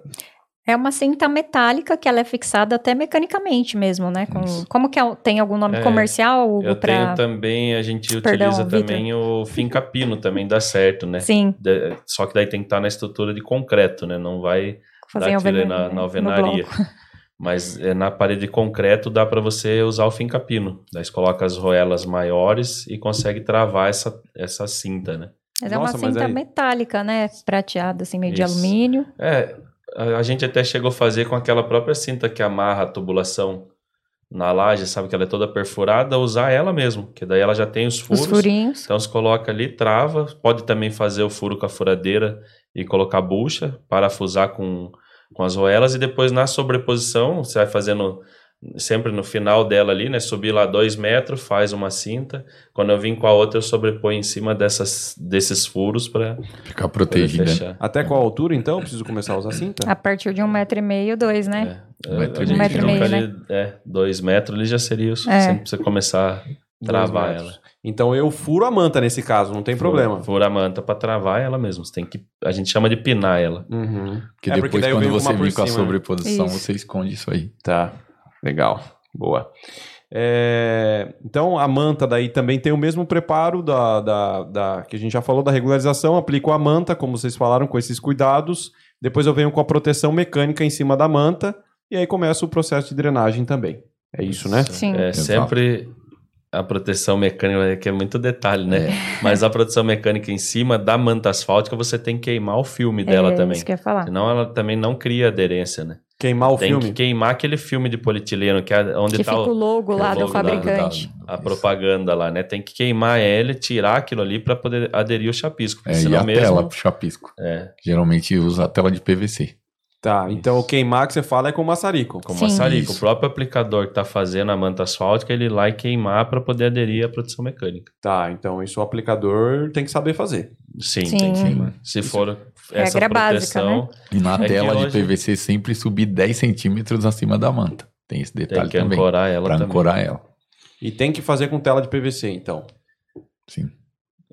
[SPEAKER 3] É uma cinta metálica que ela é fixada até mecanicamente mesmo, né? Com- como que é, tem algum nome
[SPEAKER 2] É,
[SPEAKER 3] comercial, Hugo,
[SPEAKER 2] Eu
[SPEAKER 3] pra...
[SPEAKER 2] tenho também, a gente
[SPEAKER 3] Perdão,
[SPEAKER 2] utiliza
[SPEAKER 3] Vitor.
[SPEAKER 2] também o fincapino, também dá certo, né?
[SPEAKER 3] Sim,
[SPEAKER 2] De- Só que daí tem que estar na estrutura de concreto, né? Não vai
[SPEAKER 3] fazer alvena-
[SPEAKER 2] na, na
[SPEAKER 3] no
[SPEAKER 2] alvenaria. Mas é, na parede de concreto dá para você usar o fincapino. Daí você coloca as roelas maiores e consegue travar essa, essa cinta, né?
[SPEAKER 3] Mas é
[SPEAKER 1] Nossa,
[SPEAKER 3] uma
[SPEAKER 1] mas
[SPEAKER 3] cinta
[SPEAKER 1] aí-
[SPEAKER 3] metálica, né? Prateada, assim, meio de
[SPEAKER 2] Isso.
[SPEAKER 3] alumínio.
[SPEAKER 2] É, a, a gente até chegou a fazer com aquela própria cinta que amarra a tubulação na laje, sabe que ela é toda perfurada, usar ela mesmo, que daí ela já tem os furos.
[SPEAKER 3] Os furinhos.
[SPEAKER 2] Então você coloca ali, trava, pode também fazer o furo com a furadeira e colocar bucha, parafusar com, com as roelas e depois na sobreposição, você vai fazendo sempre no final dela ali, né? Subir lá dois metros, faz uma cinta. Quando eu vim com a outra, eu sobreponho em cima dessas, desses furos para
[SPEAKER 4] Ficar protegida.
[SPEAKER 2] fechar.
[SPEAKER 1] Até qual altura, então? Preciso começar a usar cinta?
[SPEAKER 3] A partir de um metro e meio, dois, né?
[SPEAKER 2] É,
[SPEAKER 4] Um metro e
[SPEAKER 3] meio. Um metro e
[SPEAKER 2] ali, é, dois metros ali já seria o
[SPEAKER 3] É.
[SPEAKER 2] suficiente pra você começar a travar ela.
[SPEAKER 1] Então eu furo a manta nesse caso, não tem problema.
[SPEAKER 2] Fura a manta pra travar ela mesmo. Você tem que. A gente chama de pinar ela.
[SPEAKER 1] Uhum.
[SPEAKER 4] Porque
[SPEAKER 1] É, porque
[SPEAKER 4] depois,
[SPEAKER 1] daí eu
[SPEAKER 4] quando você vem com a
[SPEAKER 1] né?
[SPEAKER 4] sobreposição,
[SPEAKER 3] Isso.
[SPEAKER 4] você esconde isso aí.
[SPEAKER 1] Tá, legal, boa. É, então a manta daí também tem o mesmo preparo da, da, da- que a gente já falou da regularização. Aplico a manta, como vocês falaram, com esses cuidados. Depois eu venho com a proteção mecânica em cima da manta e aí começa o processo de drenagem também. É isso, né?
[SPEAKER 3] Sim.
[SPEAKER 2] É sempre a proteção mecânica, que é muito detalhe, né? Mas a proteção mecânica em cima da manta asfáltica, você tem que queimar o filme dela
[SPEAKER 3] é
[SPEAKER 2] também.
[SPEAKER 3] isso que eu ia falar.
[SPEAKER 2] Senão ela também não cria aderência, né?
[SPEAKER 1] Queimar o
[SPEAKER 2] tem
[SPEAKER 1] filme.
[SPEAKER 2] que queimar aquele filme de polietileno, que é onde
[SPEAKER 3] Que
[SPEAKER 2] tá
[SPEAKER 3] fica o
[SPEAKER 2] o-
[SPEAKER 3] logo lá
[SPEAKER 2] o
[SPEAKER 3] do
[SPEAKER 2] logo da-
[SPEAKER 3] fabricante.
[SPEAKER 2] a propaganda lá, né? Tem que queimar ele, tirar aquilo ali para poder aderir o chapisco.
[SPEAKER 4] É, e a
[SPEAKER 2] mesmo.
[SPEAKER 4] tela pro chapisco.
[SPEAKER 2] É,
[SPEAKER 4] Geralmente usa a tela de PVC.
[SPEAKER 1] Tá, então o queimar que você fala é com maçarico.
[SPEAKER 2] com
[SPEAKER 3] Sim.
[SPEAKER 2] maçarico. O
[SPEAKER 4] Isso.
[SPEAKER 2] próprio aplicador que tá fazendo a manta asfáltica, ele lá e queimar para poder aderir à proteção mecânica.
[SPEAKER 1] Tá, então isso o aplicador tem que saber fazer.
[SPEAKER 2] Sim,
[SPEAKER 3] Sim.
[SPEAKER 2] tem que queimar. Se for essa
[SPEAKER 3] Regra básica, né?
[SPEAKER 2] proteção,
[SPEAKER 4] E na
[SPEAKER 2] É
[SPEAKER 4] tela de
[SPEAKER 2] hoje-
[SPEAKER 4] PVC sempre subir 10 centímetros acima da manta. Tem esse
[SPEAKER 2] tem
[SPEAKER 4] detalhe
[SPEAKER 2] que
[SPEAKER 4] também.
[SPEAKER 2] ancorar ela
[SPEAKER 4] Pra
[SPEAKER 2] também.
[SPEAKER 4] ancorar ela.
[SPEAKER 1] E tem que fazer com tela de PVC, então.
[SPEAKER 4] Sim.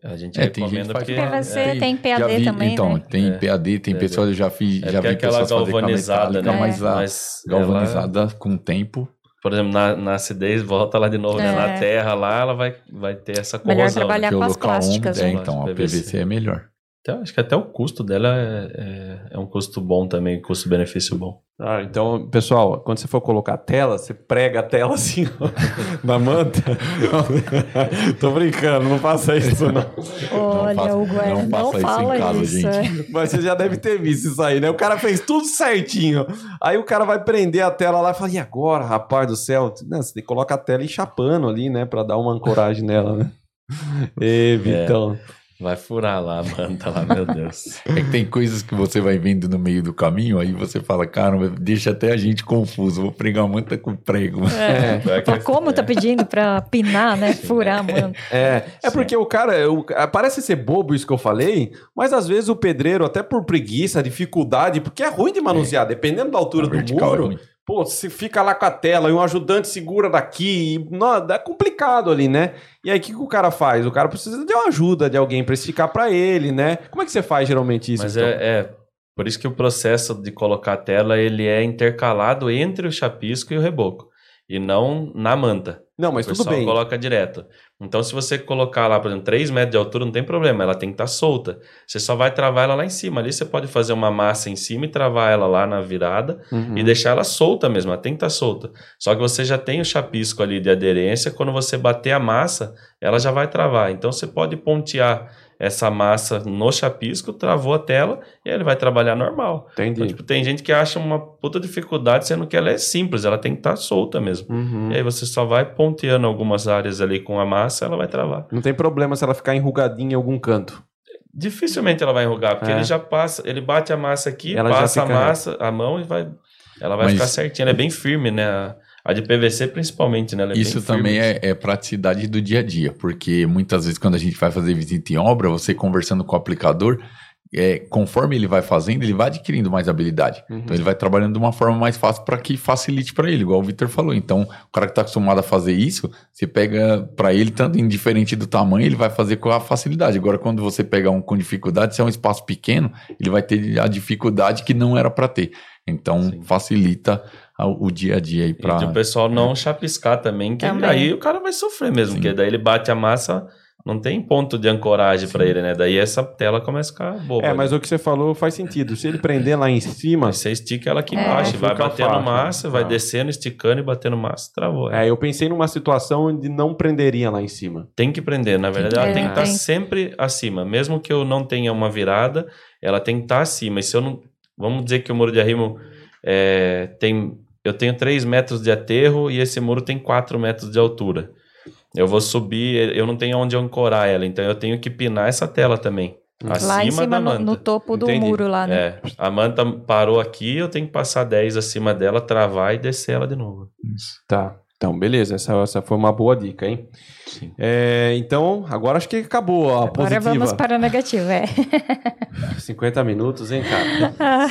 [SPEAKER 2] A gente
[SPEAKER 4] É, tem gente
[SPEAKER 2] recomenda
[SPEAKER 4] que faz
[SPEAKER 2] porque...
[SPEAKER 4] com-
[SPEAKER 3] PVC
[SPEAKER 2] é,
[SPEAKER 3] tem PAD
[SPEAKER 4] vi-
[SPEAKER 3] também,
[SPEAKER 4] então,
[SPEAKER 3] né?
[SPEAKER 4] tem
[SPEAKER 2] É.
[SPEAKER 4] PAD, tem
[SPEAKER 2] É,
[SPEAKER 4] pessoas, eu já, fiz,
[SPEAKER 2] é
[SPEAKER 4] já vi
[SPEAKER 2] aquela
[SPEAKER 4] pessoas fazer com a
[SPEAKER 2] galvanizada, né?
[SPEAKER 4] mas a
[SPEAKER 2] Mas ela-
[SPEAKER 4] galvanizada com o tempo.
[SPEAKER 2] por exemplo, na, na acidez, volta lá de novo, né? Na
[SPEAKER 3] É.
[SPEAKER 2] terra lá, ela vai, vai ter essa corrosão.
[SPEAKER 3] Melhor
[SPEAKER 2] né?
[SPEAKER 3] trabalhar
[SPEAKER 4] porque
[SPEAKER 3] com
[SPEAKER 4] o
[SPEAKER 3] as plásticas,
[SPEAKER 4] úmido, é,
[SPEAKER 3] né?
[SPEAKER 4] então, a
[SPEAKER 2] PVC.
[SPEAKER 4] PVC é melhor.
[SPEAKER 2] Então, acho que até o custo dela é, é, é um custo bom também, custo-benefício bom.
[SPEAKER 1] Ah, então, pessoal, quando você for colocar a tela, você prega a tela assim ó, na manta. Tô brincando, não faça isso não.
[SPEAKER 3] Olha,
[SPEAKER 4] faça-
[SPEAKER 3] Hugo, é,
[SPEAKER 4] não
[SPEAKER 3] não,
[SPEAKER 4] faça isso em
[SPEAKER 3] fala
[SPEAKER 4] casa,
[SPEAKER 3] isso.
[SPEAKER 4] gente.
[SPEAKER 3] é.
[SPEAKER 1] Mas você já deve ter visto isso aí, né? O cara fez tudo certinho. Aí o cara vai prender a tela lá e fala: e agora, rapaz do céu? Não, você coloca a tela enchapando ali, né? Pra dar uma ancoragem nela, né? Ê, Vitão.
[SPEAKER 2] Vai furar lá a manta lá, meu Deus.
[SPEAKER 4] É que tem coisas que você vai vendo no meio do caminho, aí você fala, caramba, deixa até a gente confuso, vou pregar manta com prego.
[SPEAKER 1] É.
[SPEAKER 2] Pior que-
[SPEAKER 3] Fala, como tá pedindo pra pinar, né? Furar, mano.
[SPEAKER 1] É, é porque o cara, o- parece ser bobo isso que eu falei, mas às vezes o pedreiro, até por preguiça, dificuldade, porque é ruim de manusear, dependendo da altura
[SPEAKER 4] A
[SPEAKER 1] do
[SPEAKER 4] é
[SPEAKER 1] muro. Pô, você fica lá com a tela e um ajudante segura daqui, não, é complicado ali, né? E aí o que, que o cara faz? O cara precisa de uma ajuda de alguém pra esticar pra ele, né? Como é que você faz geralmente isso?
[SPEAKER 2] Mas
[SPEAKER 1] então?
[SPEAKER 2] é, é, por isso que o processo de colocar a tela, ele é intercalado entre o chapisco e o reboco. E não na manta.
[SPEAKER 1] Não, mas
[SPEAKER 2] o
[SPEAKER 1] tudo bem.
[SPEAKER 2] coloca direto. Então, se você colocar lá, por exemplo, 3 metros de altura, não tem problema, ela tem que estar solta. Você só vai travar ela lá em cima. Ali você pode fazer uma massa em cima e travar ela lá na virada
[SPEAKER 1] Uhum.
[SPEAKER 2] e deixar ela solta mesmo, ela tem que estar solta. Só que você já tem o chapisco ali de aderência, quando você bater a massa, ela já vai travar. Então, você pode pontear essa massa no chapisco, travou a tela e aí ele vai trabalhar normal.
[SPEAKER 1] Entendi.
[SPEAKER 2] Então, tipo, tem gente que acha uma puta dificuldade, sendo que ela é simples, ela tem que estar solta mesmo.
[SPEAKER 1] Uhum.
[SPEAKER 2] E aí você só vai ponteando algumas áreas ali com a massa, ela vai travar.
[SPEAKER 1] Não tem problema se ela ficar enrugadinha em algum canto.
[SPEAKER 2] Dificilmente ela vai enrugar, porque
[SPEAKER 1] É.
[SPEAKER 2] ele já passa, ele bate a massa aqui,
[SPEAKER 1] Ela
[SPEAKER 2] passa a massa, a mão e vai. Ela vai
[SPEAKER 4] Mas-
[SPEAKER 2] ficar certinha, ela é bem firme, né? A, a de PVC principalmente, né? É
[SPEAKER 4] Isso
[SPEAKER 2] bem firme.
[SPEAKER 4] também é, é praticidade do dia a dia, porque muitas vezes quando a gente vai fazer visita em obra, você conversando com o aplicador, é, conforme ele vai fazendo, ele vai adquirindo mais habilidade.
[SPEAKER 1] Uhum.
[SPEAKER 4] Então ele vai trabalhando de uma forma mais fácil para que facilite para ele, igual o Victor falou. Então, o cara que está acostumado a fazer isso, você pega para ele, tanto indiferente do tamanho, ele vai fazer com a facilidade. Agora, quando você pega um com dificuldade, se é um espaço pequeno, ele vai ter a dificuldade que não era para ter. Então,
[SPEAKER 2] Sim.
[SPEAKER 4] facilita o dia a dia aí
[SPEAKER 2] E
[SPEAKER 4] para.
[SPEAKER 2] de o pessoal não chapiscar também, que
[SPEAKER 3] Também.
[SPEAKER 2] aí o cara vai sofrer mesmo,
[SPEAKER 4] Sim.
[SPEAKER 2] porque daí ele bate a massa, não tem ponto de ancoragem pra ele, né? Daí essa tela começa a ficar boba.
[SPEAKER 1] É, mas o que você falou faz sentido. Se ele prender lá em cima.
[SPEAKER 2] Você estica ela aqui
[SPEAKER 3] É.
[SPEAKER 2] embaixo, vai
[SPEAKER 1] Fica
[SPEAKER 2] batendo
[SPEAKER 1] fácil.
[SPEAKER 2] massa, vai
[SPEAKER 1] Ah.
[SPEAKER 2] descendo, esticando e batendo massa, travou.
[SPEAKER 1] É, eu pensei numa situação onde não prenderia lá em cima.
[SPEAKER 2] Tem que prender, na verdade, ela
[SPEAKER 3] É,
[SPEAKER 2] tem que estar
[SPEAKER 3] tem.
[SPEAKER 2] sempre acima. Mesmo que eu não tenha uma virada, ela tem que estar acima. E se eu não. Vamos dizer que o muro de arrimo é, tem. Eu tenho 3 metros de aterro e esse muro tem 4 metros de altura. Eu vou subir, eu não tenho onde ancorar ela, então eu tenho que pinar essa tela também. Acima,
[SPEAKER 3] Lá em cima,
[SPEAKER 2] da
[SPEAKER 3] no,
[SPEAKER 2] manta.
[SPEAKER 3] no topo do
[SPEAKER 1] Entendi.
[SPEAKER 3] muro lá, né?
[SPEAKER 2] É, a manta parou aqui, eu tenho que passar 10 acima dela, travar e descer ela de novo.
[SPEAKER 1] Tá. Então, beleza. Essa, essa foi uma boa dica, hein?
[SPEAKER 2] Sim.
[SPEAKER 1] É, então, agora acho que acabou a
[SPEAKER 3] Agora
[SPEAKER 1] positiva.
[SPEAKER 3] vamos para a negativa, é.
[SPEAKER 1] 50 minutos, hein, cara?
[SPEAKER 3] Ah?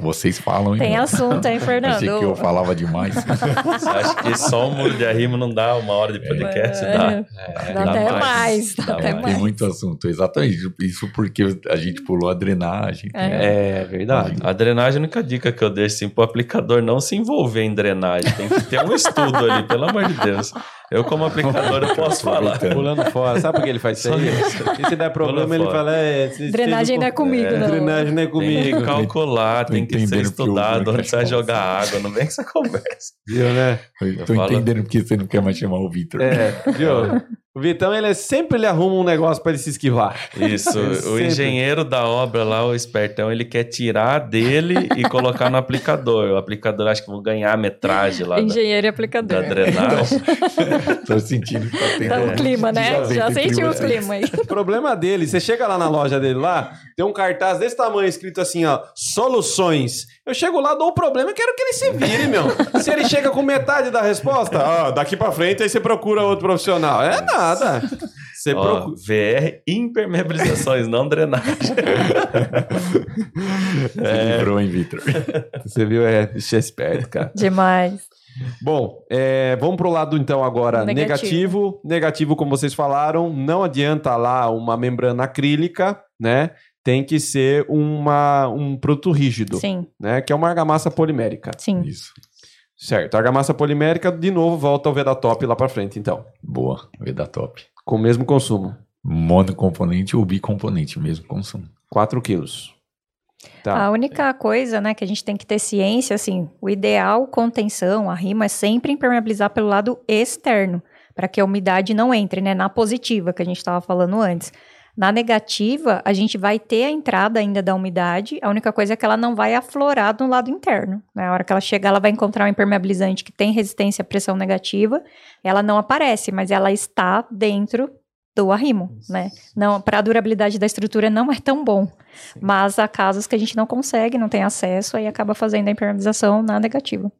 [SPEAKER 4] Vocês falam, hein?
[SPEAKER 3] Tem assunto, hein, Fernando?
[SPEAKER 4] Achei que eu falava demais.
[SPEAKER 2] Acha que só o muro de arrimo não dá uma hora de podcast? Dá.
[SPEAKER 3] É, dá até mais, dá até
[SPEAKER 2] mais.
[SPEAKER 3] mais.
[SPEAKER 4] Tem muito assunto, exatamente. Isso porque a gente pulou a drenagem.
[SPEAKER 3] É.
[SPEAKER 1] É verdade.
[SPEAKER 2] A drenagem, a única dica que eu deixo assim, pro aplicador não se envolver em drenagem. Tem que ter um estudo ali, pelo amor de Deus. Eu, como aplicador, eu posso falar.
[SPEAKER 1] Pulando fora. Sabe por que ele faz isso aí? E se der problema, ele fala... É, se-
[SPEAKER 3] Drenagem
[SPEAKER 1] se-
[SPEAKER 3] não é comigo, não.
[SPEAKER 1] Drenagem não é
[SPEAKER 2] Tem
[SPEAKER 1] comigo.
[SPEAKER 2] que calcular, tem que ser estudado onde você vai jogar água. Não vem com essa conversa.
[SPEAKER 1] Viu, né?
[SPEAKER 4] Eu tô
[SPEAKER 2] Eu falo-
[SPEAKER 4] entendendo porque você não quer mais chamar o Vitor.
[SPEAKER 1] É, viu? O Vitão, ele é, sempre ele arruma um negócio pra ele se esquivar.
[SPEAKER 2] Isso, o engenheiro da obra lá, o espertão, ele quer tirar dele e colocar no aplicador. O aplicador acha que vou ganhar a metragem lá da,
[SPEAKER 3] Engenheiro e
[SPEAKER 2] da
[SPEAKER 3] aplicador.
[SPEAKER 2] drenagem.
[SPEAKER 4] Tô sentindo que tá tendo.
[SPEAKER 3] Tá o clima, né? Já
[SPEAKER 4] entre
[SPEAKER 3] sentiu o clima aí.
[SPEAKER 1] O problema dele, você chega lá na loja dele lá, tem um cartaz desse tamanho escrito assim, ó, soluções. Eu chego lá, dou o problema e quero que ele se vire, meu. Se ele chega com metade da resposta, ó, daqui pra frente aí você procura outro profissional. É nada. Você
[SPEAKER 2] Ó,
[SPEAKER 1] procura.
[SPEAKER 2] VR impermeabilizações, não drenagem.
[SPEAKER 4] Você livrou, hein, Vitor?
[SPEAKER 1] Você viu? É, bicho é esperto, cara.
[SPEAKER 3] Demais.
[SPEAKER 1] Bom, é, vamos pro lado então agora negativo.
[SPEAKER 3] Negativo.
[SPEAKER 1] negativo. como vocês falaram, não adianta lá uma membrana acrílica, né? Tem que ser uma, um produto rígido,
[SPEAKER 3] Sim,
[SPEAKER 1] né? Que é uma argamassa polimérica.
[SPEAKER 3] sim.
[SPEAKER 4] Isso.
[SPEAKER 1] Certo, argamassa polimérica, de novo, volta ao Vedatop lá pra frente, então.
[SPEAKER 4] Boa. Veda top.
[SPEAKER 1] Com o mesmo consumo,
[SPEAKER 4] Monocomponente ou bicomponente, mesmo consumo.
[SPEAKER 1] 4 quilos. Tá.
[SPEAKER 3] A única coisa, né, que a gente tem que ter ciência, assim, o ideal contenção, a rima, é sempre impermeabilizar pelo lado externo, para que a umidade não entre, né, na positiva, que a gente estava falando antes. Na negativa, a gente vai ter a entrada ainda da umidade, a única coisa é que ela não vai aflorar do lado interno. né? Na hora que ela chegar, ela vai encontrar um impermeabilizante que tem resistência à pressão negativa, ela não aparece, mas ela está dentro do arrimo, né? Não, para a durabilidade da estrutura não é tão bom. Mas há casos que a gente não consegue, não tem acesso, aí acaba fazendo a impermeabilização na negativa.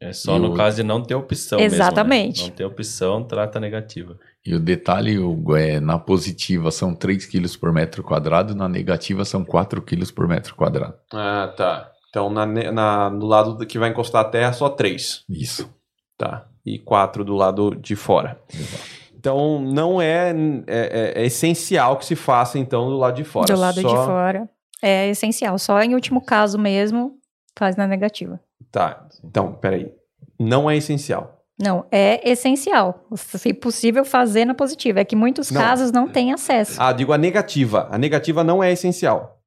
[SPEAKER 2] É só
[SPEAKER 4] E
[SPEAKER 2] no
[SPEAKER 4] o-
[SPEAKER 2] caso de não ter opção
[SPEAKER 3] Exatamente.
[SPEAKER 2] mesmo. né? Não ter opção, trata negativa.
[SPEAKER 4] E o detalhe, Hugo, é na positiva são 3 quilos por metro quadrado, na negativa são 4 quilos por metro quadrado.
[SPEAKER 1] Ah, tá. Então, na, na- no lado que vai encostar a terra, só 3.
[SPEAKER 4] Isso.
[SPEAKER 1] Tá. E 4 do lado de fora. Então, não é, é- é- é essencial que se faça, então, do lado de fora.
[SPEAKER 3] do lado
[SPEAKER 1] Só-
[SPEAKER 3] de fora. É essencial. Só em último caso mesmo, faz na negativa.
[SPEAKER 1] Tá. Então, peraí. Não é essencial.
[SPEAKER 3] Não, é essencial. Se possível, fazer na positiva. É que muitos
[SPEAKER 1] Não.
[SPEAKER 3] casos não têm acesso.
[SPEAKER 1] Ah, digo a negativa. A negativa não é essencial.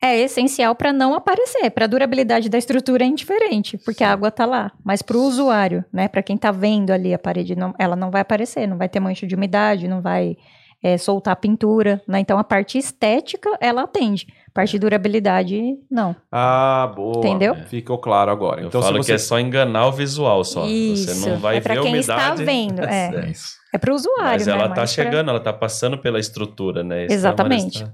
[SPEAKER 3] É essencial para não aparecer. Para a durabilidade da estrutura é indiferente, porque a água tá lá. Mas para o usuário, né, para quem tá vendo ali a parede, não- ela não vai aparecer, não vai ter mancha de umidade, não vai é, soltar a pintura, né? Então a parte estética ela atende, a parte de durabilidade não.
[SPEAKER 1] Ah, boa.
[SPEAKER 3] Entendeu?
[SPEAKER 1] Ficou claro agora.
[SPEAKER 2] Eu
[SPEAKER 1] então,
[SPEAKER 2] falo
[SPEAKER 1] se você...
[SPEAKER 2] que é só enganar o visual só.
[SPEAKER 3] Isso,
[SPEAKER 2] Você não vai
[SPEAKER 3] é pra
[SPEAKER 2] ver a
[SPEAKER 3] quem
[SPEAKER 2] umidade.
[SPEAKER 3] está vendo, é.
[SPEAKER 4] É.
[SPEAKER 3] É para o usuário,
[SPEAKER 2] Mas ela
[SPEAKER 3] né?
[SPEAKER 2] tá
[SPEAKER 3] Mais pra-
[SPEAKER 2] chegando, ela tá passando pela estrutura, né? A
[SPEAKER 3] Exatamente.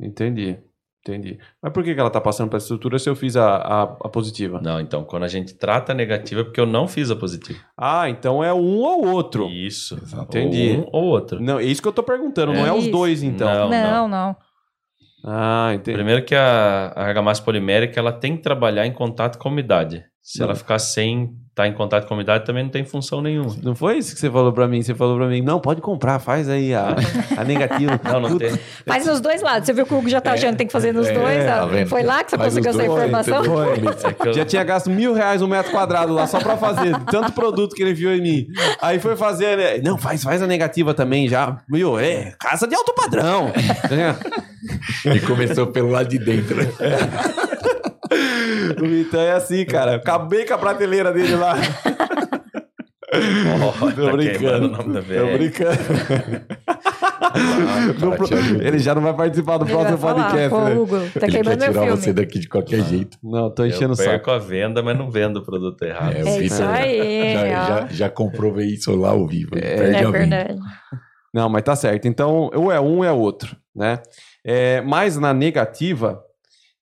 [SPEAKER 1] Entendi. Entendi. Mas por que ela tá passando pela estrutura se eu fiz a, a, a positiva?
[SPEAKER 2] Não, então, quando a gente trata a negativa é porque eu não fiz a positiva.
[SPEAKER 1] Ah, então é um ou outro.
[SPEAKER 2] Isso.
[SPEAKER 1] Entendi.
[SPEAKER 2] Ou um ou outro.
[SPEAKER 1] Não, é isso que eu tô perguntando, não é os dois, então.
[SPEAKER 2] Não.
[SPEAKER 3] Não, não.
[SPEAKER 1] Ah, entendi.
[SPEAKER 2] Primeiro que a, a argamassa polimérica ela tem que trabalhar em contato com a umidade. Se
[SPEAKER 1] Não.
[SPEAKER 2] ela ficar sem estar em contato com a umidade, também não tem função nenhuma.
[SPEAKER 1] Não foi isso que você falou pra mim? Você falou pra mim, não, pode comprar, faz aí a, a negativa.
[SPEAKER 2] Não, não tem.
[SPEAKER 3] Faz nos dois lados. Você viu que o Hugo já tá achando que tem que fazer nos
[SPEAKER 4] é,
[SPEAKER 3] dois?
[SPEAKER 4] tá vendo?
[SPEAKER 3] Foi lá que você
[SPEAKER 4] Faz
[SPEAKER 3] conseguiu essa
[SPEAKER 4] dois,
[SPEAKER 3] informação?
[SPEAKER 4] entendeu?
[SPEAKER 1] Foi.
[SPEAKER 2] É eu-
[SPEAKER 1] Já tinha gasto mil reais um metro quadrado lá só pra fazer tanto produto que ele viu em mim. Aí foi fazer, né? Não, faz, faz a negativa também já. Meu, é casa de alto padrão.
[SPEAKER 4] E começou pelo lado de dentro.
[SPEAKER 1] o Vitão é assim, cara. Acabei com a prateleira dele lá.
[SPEAKER 2] Ó,
[SPEAKER 1] Tô
[SPEAKER 2] tá
[SPEAKER 1] brincando. Tô
[SPEAKER 2] BR.
[SPEAKER 1] brincando.
[SPEAKER 4] Cara.
[SPEAKER 1] Ele já não vai participar do
[SPEAKER 3] Ele
[SPEAKER 1] próximo
[SPEAKER 3] falar,
[SPEAKER 1] podcast,
[SPEAKER 3] Pô,
[SPEAKER 1] né?
[SPEAKER 3] Hugo, tá
[SPEAKER 4] Ele quer tirar
[SPEAKER 3] filme.
[SPEAKER 4] você daqui de qualquer jeito.
[SPEAKER 1] Não, tô enchendo o saco.
[SPEAKER 2] perco a venda, mas não vendo o produto errado.
[SPEAKER 4] É,
[SPEAKER 3] É
[SPEAKER 4] Vitor
[SPEAKER 3] isso aí,
[SPEAKER 4] Já, já, já comprovei isso lá ao vivo.
[SPEAKER 3] É
[SPEAKER 4] venda.
[SPEAKER 3] verdade.
[SPEAKER 1] Não, mas tá certo. Então, ou é um ou é outro, né? É, mas na negativa,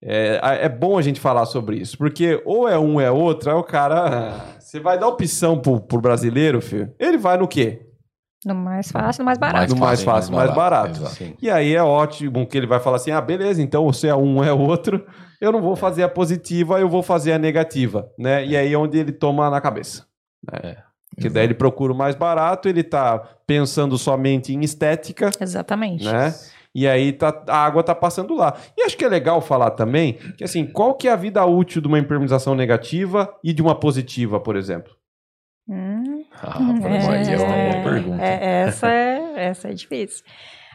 [SPEAKER 1] é, é bom a gente falar sobre isso, porque ou é um ou é outro, aí o cara. Você vai dar opção pro, pro brasileiro, filho? Ele vai no quê?
[SPEAKER 3] No mais fácil, no mais barato.
[SPEAKER 1] No mais fácil, mais barato.
[SPEAKER 4] exato.
[SPEAKER 2] Sim.
[SPEAKER 1] E aí é ótimo que ele vai falar assim: ah, beleza, então você é um ou é outro, eu não vou fazer a positiva, eu vou fazer a negativa, né? E aí é onde ele toma na cabeça. Né? Que daí ele procura o mais barato, ele tá pensando somente em estética,
[SPEAKER 3] Exatamente.
[SPEAKER 1] né? E aí tá, a água tá passando lá. E acho que é legal falar também que assim, qual que é a vida útil de uma impermeabilização negativa e de uma positiva, por exemplo?
[SPEAKER 3] Hum,
[SPEAKER 4] Ah, aí é uma boa pergunta.
[SPEAKER 3] é, essa, é, essa é difícil.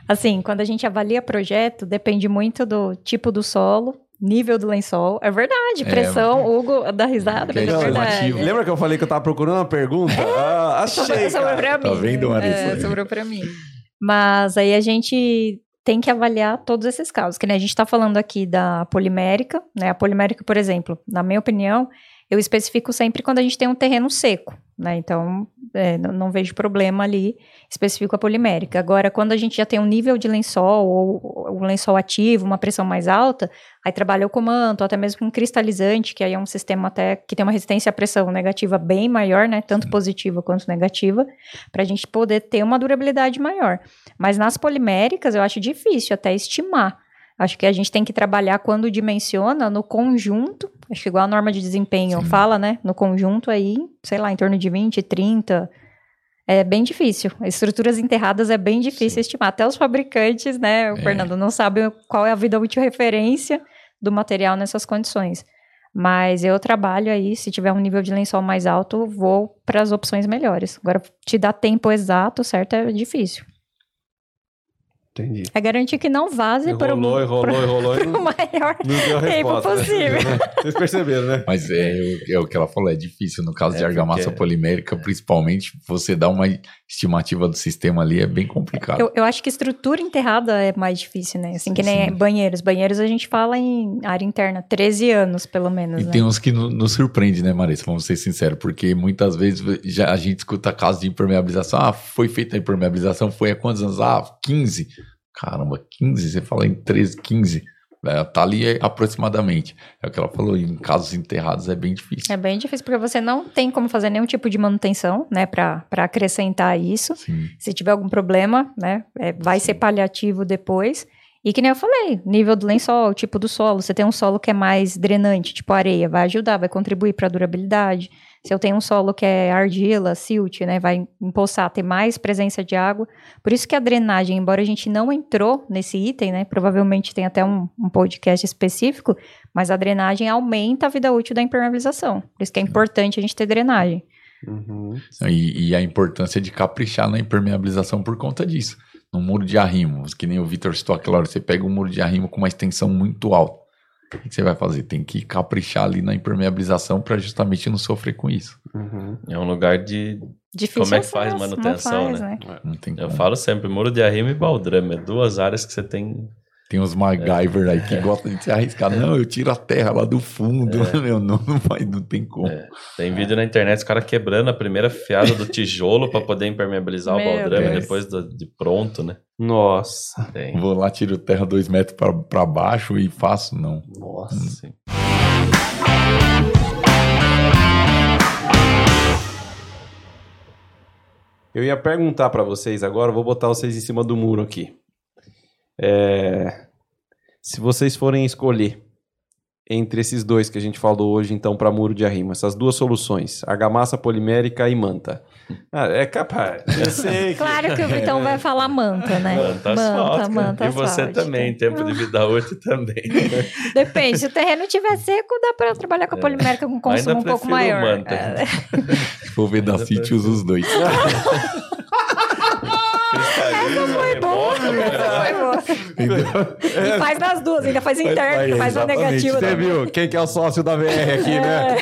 [SPEAKER 3] Assim, quando a gente avalia projeto, depende muito do tipo do solo, nível do lençol. É verdade,
[SPEAKER 4] É,
[SPEAKER 3] pressão, Hugo dá risada,
[SPEAKER 4] que
[SPEAKER 3] mas
[SPEAKER 4] é
[SPEAKER 3] é verdade.
[SPEAKER 1] Lembra que eu falei que eu tava procurando uma pergunta? Ah, achei,
[SPEAKER 3] Sobrou pra mim.
[SPEAKER 4] Tá vendo, Marisa?
[SPEAKER 3] É, sobrou pra mim. Mas aí a gente tem que avaliar todos esses casos. Que nem a gente tá falando aqui da polimérica, né? A polimérica, por exemplo, na minha opinião, eu especifico sempre quando a gente tem um terreno seco, né? Então, é, não, não vejo problema ali, especifico a polimérica. Agora, quando a gente já tem um nível de lençol, ou um lençol ativo, uma pressão mais alta, aí trabalha o comanto, ou até mesmo com cristalizante, que aí é um sistema até que tem uma resistência à pressão negativa bem maior, né? Tanto positiva quanto negativa, para a gente poder ter uma durabilidade maior. Mas nas poliméricas, eu acho difícil até estimar. Acho que a gente tem que trabalhar quando dimensiona no conjunto, acho que igual a norma de desempenho
[SPEAKER 4] Sim.
[SPEAKER 3] fala, né? No conjunto aí, sei lá, em torno de 20, 30. É bem difícil. Estruturas enterradas é bem difícil
[SPEAKER 4] Sim.
[SPEAKER 3] estimar. Até os fabricantes, né, o
[SPEAKER 4] É.
[SPEAKER 3] Fernando, não sabem qual é a vida útil referência do material nessas condições. Mas eu trabalho aí, se tiver um nível de lençol mais alto, vou para as opções melhores. Agora, te dar tempo exato, certo, é difícil.
[SPEAKER 1] Entendi.
[SPEAKER 3] É garantir que não vaze para o
[SPEAKER 1] Enrolou, enrolou, enrolou
[SPEAKER 3] pro
[SPEAKER 1] não,
[SPEAKER 3] maior
[SPEAKER 1] não deu
[SPEAKER 3] tempo possível.
[SPEAKER 1] né? Vocês perceberam, né?
[SPEAKER 4] Mas é, o- é o que ela falou, é difícil. No caso
[SPEAKER 2] É,
[SPEAKER 4] de argamassa
[SPEAKER 2] porque-
[SPEAKER 4] polimérica, principalmente, você dá uma estimativa do sistema ali, é bem complicado.
[SPEAKER 3] Eu, eu acho que estrutura enterrada é mais difícil, né? Assim, que nem
[SPEAKER 4] Sim.
[SPEAKER 3] banheiros. Banheiros a gente fala em área interna, 13 anos, pelo menos,
[SPEAKER 4] E
[SPEAKER 3] né?
[SPEAKER 4] tem uns que no- nos surpreende, né, Marisa? Vamos ser sinceros, porque muitas vezes já a gente escuta casos de impermeabilização. Ah, foi feita a impermeabilização, foi há quantos anos? Ah, 15. Caramba, 15? Você fala em 13, 15. É, tá ali aproximadamente. É o que ela falou, em casos enterrados é bem difícil.
[SPEAKER 3] É bem difícil, porque você não tem como fazer nenhum tipo de manutenção, né, para acrescentar isso.
[SPEAKER 4] Sim.
[SPEAKER 3] Se tiver algum problema, né, é, vai ser paliativo depois. E que nem eu falei, nível do lençol, tipo do solo. Você tem um solo que é mais drenante, tipo areia, vai ajudar, vai contribuir para a durabilidade. Se eu tenho um solo que é argila, silt, né, vai empoçar, ter mais presença de água. Por isso que a drenagem, embora a gente não entrou nesse item, né, provavelmente tem até um, um podcast específico, mas a drenagem aumenta a vida útil da impermeabilização. Por isso que é importante a gente ter drenagem.
[SPEAKER 1] Uhum.
[SPEAKER 4] E, e a importância de caprichar na impermeabilização por conta disso. No muro de arrimo, que nem o Vitor citou aquela hora, você pega um muro de arrimo com uma extensão muito alta. O que você vai fazer? Tem que caprichar ali na impermeabilização para justamente não sofrer com isso.
[SPEAKER 1] Uhum.
[SPEAKER 2] É um lugar de.
[SPEAKER 3] Difícil
[SPEAKER 2] Como é que faz manutenção,
[SPEAKER 3] faz,
[SPEAKER 2] né?
[SPEAKER 4] Não tem
[SPEAKER 2] Eu
[SPEAKER 4] como.
[SPEAKER 2] falo sempre, muro de arrimo e baldrame. É duas áreas que você tem.
[SPEAKER 4] Tem uns MacGyver aí que gostam de se arriscar. Não, eu tiro a terra lá do fundo. Meu, não, não, vai, não tem como.
[SPEAKER 2] É. Tem vídeo na internet, os caras quebrando a primeira fiada do tijolo para poder impermeabilizar o baldrame depois do- de pronto, né?
[SPEAKER 1] Nossa.
[SPEAKER 2] Tem.
[SPEAKER 4] Vou lá, tiro terra dois metros pra- pra baixo e faço, não.
[SPEAKER 1] Nossa.
[SPEAKER 2] Sim.
[SPEAKER 1] Eu ia perguntar pra vocês agora, vou botar vocês em cima do muro aqui. É, Se vocês forem escolher entre esses dois que a gente falou hoje, então, para muro de arrimo, essas duas soluções, argamassa polimérica e manta. Ah, é capaz. Eu sei que...
[SPEAKER 3] Claro que o Vitão vai falar manta, né?
[SPEAKER 2] Manta asfáltica.
[SPEAKER 3] manta
[SPEAKER 2] e você
[SPEAKER 3] asfáltica.
[SPEAKER 2] também, tempo de vida útil também.
[SPEAKER 3] Depende, se o terreno estiver seco, dá pra trabalhar com a polimérica com consumo
[SPEAKER 2] Ainda
[SPEAKER 3] um pouco maior.
[SPEAKER 2] manta.
[SPEAKER 3] É,
[SPEAKER 4] da City, usa os dois.
[SPEAKER 2] Essa
[SPEAKER 3] foi boa, essa foi boa. E faz nas duas, ainda faz interno,
[SPEAKER 4] faz, exatamente.
[SPEAKER 3] negativa.
[SPEAKER 1] Você
[SPEAKER 3] também.
[SPEAKER 1] viu quem que é o sócio da VR aqui, né?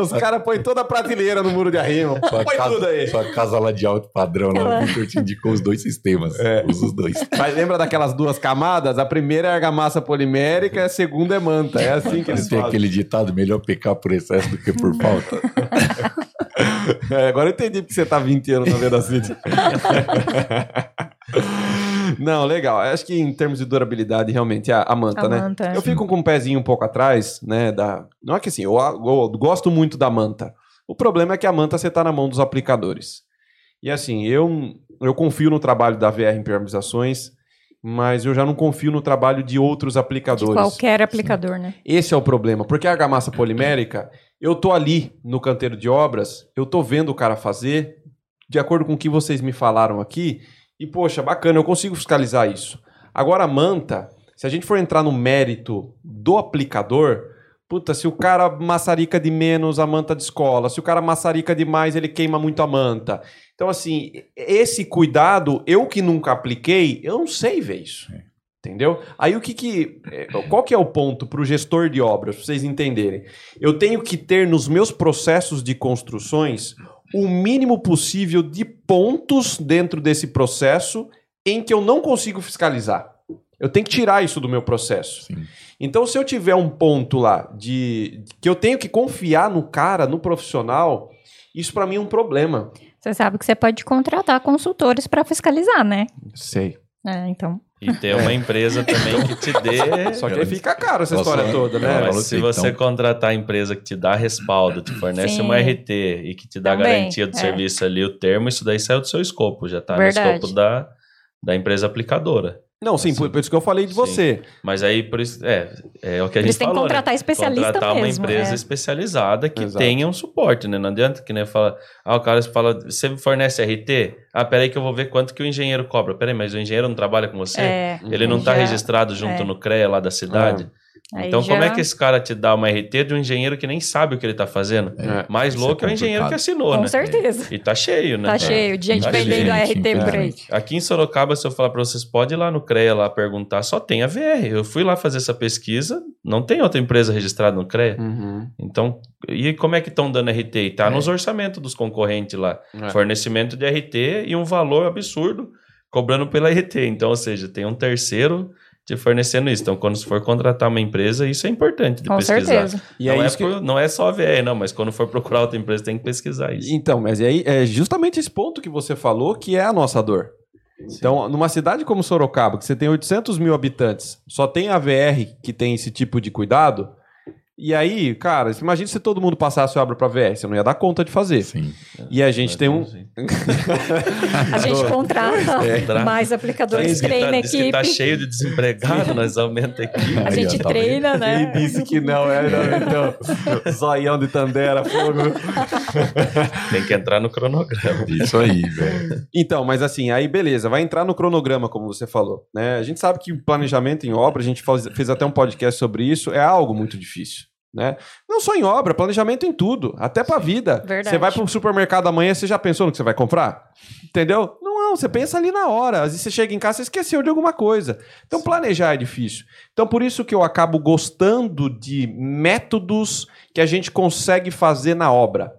[SPEAKER 1] Os caras põem toda a prateleira no muro de arrimo.
[SPEAKER 4] Sua
[SPEAKER 1] Põe tudo
[SPEAKER 4] casa,
[SPEAKER 1] aí.
[SPEAKER 4] sua casa lá de alto padrão, lá,
[SPEAKER 3] Ela-
[SPEAKER 4] o Victor te indicou os dois sistemas.
[SPEAKER 1] É.
[SPEAKER 4] Usa os dois.
[SPEAKER 1] Mas lembra daquelas duas camadas? A primeira é argamassa polimérica e a segunda é manta. É assim que eles
[SPEAKER 4] Tem
[SPEAKER 1] fazem.
[SPEAKER 4] aquele ditado, melhor pecar por excesso do que por falta.
[SPEAKER 1] É, agora eu entendi porque você tá 20 anos na Vedacity. Não, legal. Acho que em termos de durabilidade, realmente, a, a manta,
[SPEAKER 3] A
[SPEAKER 1] né?
[SPEAKER 3] manta, é.
[SPEAKER 1] Eu fico com o pezinho um pouco atrás, né? Da... Não é que assim, eu, eu gosto muito da manta. O problema é que a manta você tá na mão dos aplicadores. E assim, eu, eu confio no trabalho da VR Impermeabilizações, mas eu já não confio no trabalho de outros
[SPEAKER 3] De
[SPEAKER 1] aplicadores.
[SPEAKER 3] qualquer aplicador, né?
[SPEAKER 1] Esse é o problema, porque a argamassa polimérica, eu tô ali no canteiro de obras, eu tô vendo o cara fazer, de acordo com o que vocês me falaram aqui, e poxa, bacana, eu consigo fiscalizar isso. Agora a manta, se a gente for entrar no mérito do aplicador, puta, se o cara maçarica de menos, a manta descola, se o cara maçarica demais, ele queima muito a manta. Então assim, esse cuidado, eu que nunca apliquei, eu não sei ver isso. Entendeu? Aí o que que. é, Qual que é o ponto para o gestor de obras, para vocês entenderem? Eu tenho que ter nos meus processos de construções o mínimo possível de pontos dentro desse processo em que eu não consigo fiscalizar. Eu tenho que tirar isso do meu processo.
[SPEAKER 4] Sim.
[SPEAKER 1] Então, se eu tiver um ponto lá de que eu tenho que confiar no cara, no profissional, isso para mim é um problema.
[SPEAKER 3] Você sabe que você pode contratar consultores para fiscalizar, né?
[SPEAKER 1] Sei.
[SPEAKER 3] É, então.
[SPEAKER 2] E ter uma empresa também que te dê.
[SPEAKER 1] Só que aí fica caro essa
[SPEAKER 4] Posso-
[SPEAKER 1] história toda, né?
[SPEAKER 2] Mas
[SPEAKER 4] falou
[SPEAKER 2] se você
[SPEAKER 4] então-
[SPEAKER 2] contratar a empresa que te dá respaldo, te fornece
[SPEAKER 3] Sim.
[SPEAKER 2] uma RT e que te dá
[SPEAKER 3] Também,
[SPEAKER 2] garantia do
[SPEAKER 3] é.
[SPEAKER 2] serviço ali, o termo, isso daí saiu do seu escopo, já tá
[SPEAKER 3] Verdade.
[SPEAKER 2] no escopo da, da empresa aplicadora.
[SPEAKER 1] Não, sim, por, por isso que eu falei de
[SPEAKER 2] Sim.
[SPEAKER 1] você.
[SPEAKER 2] Mas aí, por isso, é, é o que a
[SPEAKER 3] Eles
[SPEAKER 2] gente
[SPEAKER 3] têm que
[SPEAKER 2] falou, né?
[SPEAKER 3] contratar especialista
[SPEAKER 2] Contratar uma
[SPEAKER 3] mesmo,
[SPEAKER 2] empresa
[SPEAKER 3] é.
[SPEAKER 2] especializada que
[SPEAKER 1] Exato.
[SPEAKER 2] tenha um suporte, né? Não adianta que nem fala, ah, o cara fala, você fornece RT? Ah, peraí que eu vou ver quanto que o engenheiro cobra. Peraí, mas o engenheiro não trabalha com você?
[SPEAKER 3] É,
[SPEAKER 2] Ele não está
[SPEAKER 3] Já-
[SPEAKER 2] registrado junto
[SPEAKER 3] é.
[SPEAKER 2] no CREA lá da cidade?
[SPEAKER 3] Aí
[SPEAKER 2] Então, como
[SPEAKER 3] já-
[SPEAKER 2] é que esse cara te dá uma RT de um engenheiro que nem sabe o que ele está fazendo?
[SPEAKER 1] É.
[SPEAKER 2] Mais
[SPEAKER 4] Isso
[SPEAKER 2] louco é,
[SPEAKER 4] é
[SPEAKER 2] o engenheiro que assinou,
[SPEAKER 3] Com
[SPEAKER 2] né?
[SPEAKER 3] certeza.
[SPEAKER 2] E tá cheio, né?
[SPEAKER 3] Tá cheio de gente
[SPEAKER 2] Tá
[SPEAKER 3] vendendo a RT por aí.
[SPEAKER 2] Aqui em Sorocaba, se eu falar para vocês, pode ir lá no CREA lá perguntar, só tem a VR. Eu fui lá fazer essa pesquisa, não tem outra empresa registrada no CREA.
[SPEAKER 1] Uhum.
[SPEAKER 2] Então, e como é que estão dando RT? E tá
[SPEAKER 4] É.
[SPEAKER 2] nos orçamentos dos concorrentes lá.
[SPEAKER 1] É.
[SPEAKER 2] Fornecimento de RT e um valor absurdo cobrando pela RT. Então, ou seja, tem um terceiro te fornecendo isso. Então, quando você for contratar uma empresa, isso é importante de
[SPEAKER 3] Com
[SPEAKER 2] pesquisar.
[SPEAKER 3] certeza.
[SPEAKER 1] E
[SPEAKER 2] não,
[SPEAKER 1] é
[SPEAKER 2] é
[SPEAKER 1] isso que...
[SPEAKER 2] por- não é só a VR, não, mas quando for procurar outra empresa, tem que pesquisar isso.
[SPEAKER 1] Então, mas aí é justamente esse ponto que você falou que é a nossa dor. Então, numa cidade como Sorocaba, que você tem 800 mil habitantes, só tem a VR que tem esse tipo de cuidado. E aí, cara, imagina se todo mundo passasse a obra para VR, você não ia dar conta de fazer.
[SPEAKER 4] Sim.
[SPEAKER 1] E a gente tem um.
[SPEAKER 3] A gente contrata
[SPEAKER 2] É.
[SPEAKER 3] mais aplicadores,
[SPEAKER 2] que
[SPEAKER 3] treina
[SPEAKER 2] tá,
[SPEAKER 3] a
[SPEAKER 2] tá cheio de desempregado, nós aumenta a equipe.
[SPEAKER 3] A gente
[SPEAKER 4] tá
[SPEAKER 3] treina, né?
[SPEAKER 1] Ele disse que não, é, não, então. Zoião de Tandera, fogo.
[SPEAKER 2] Tem que entrar no cronograma.
[SPEAKER 4] Isso aí, velho.
[SPEAKER 1] Então, mas assim, aí beleza, vai entrar no cronograma, como você falou. Né? A gente sabe que planejamento em obra, a gente faz- fez até um podcast sobre isso, é algo muito difícil. Né? Não só em obra, planejamento em tudo, até pra vida.
[SPEAKER 3] Verdade.
[SPEAKER 1] Você vai pro supermercado amanhã, você já pensou no que você vai comprar? Entendeu? Não Não, você pensa ali na hora. Às vezes você chega em casa e esqueceu de alguma coisa. Então, planejar é difícil. Então, por isso que eu acabo gostando de métodos que a gente consegue fazer na obra.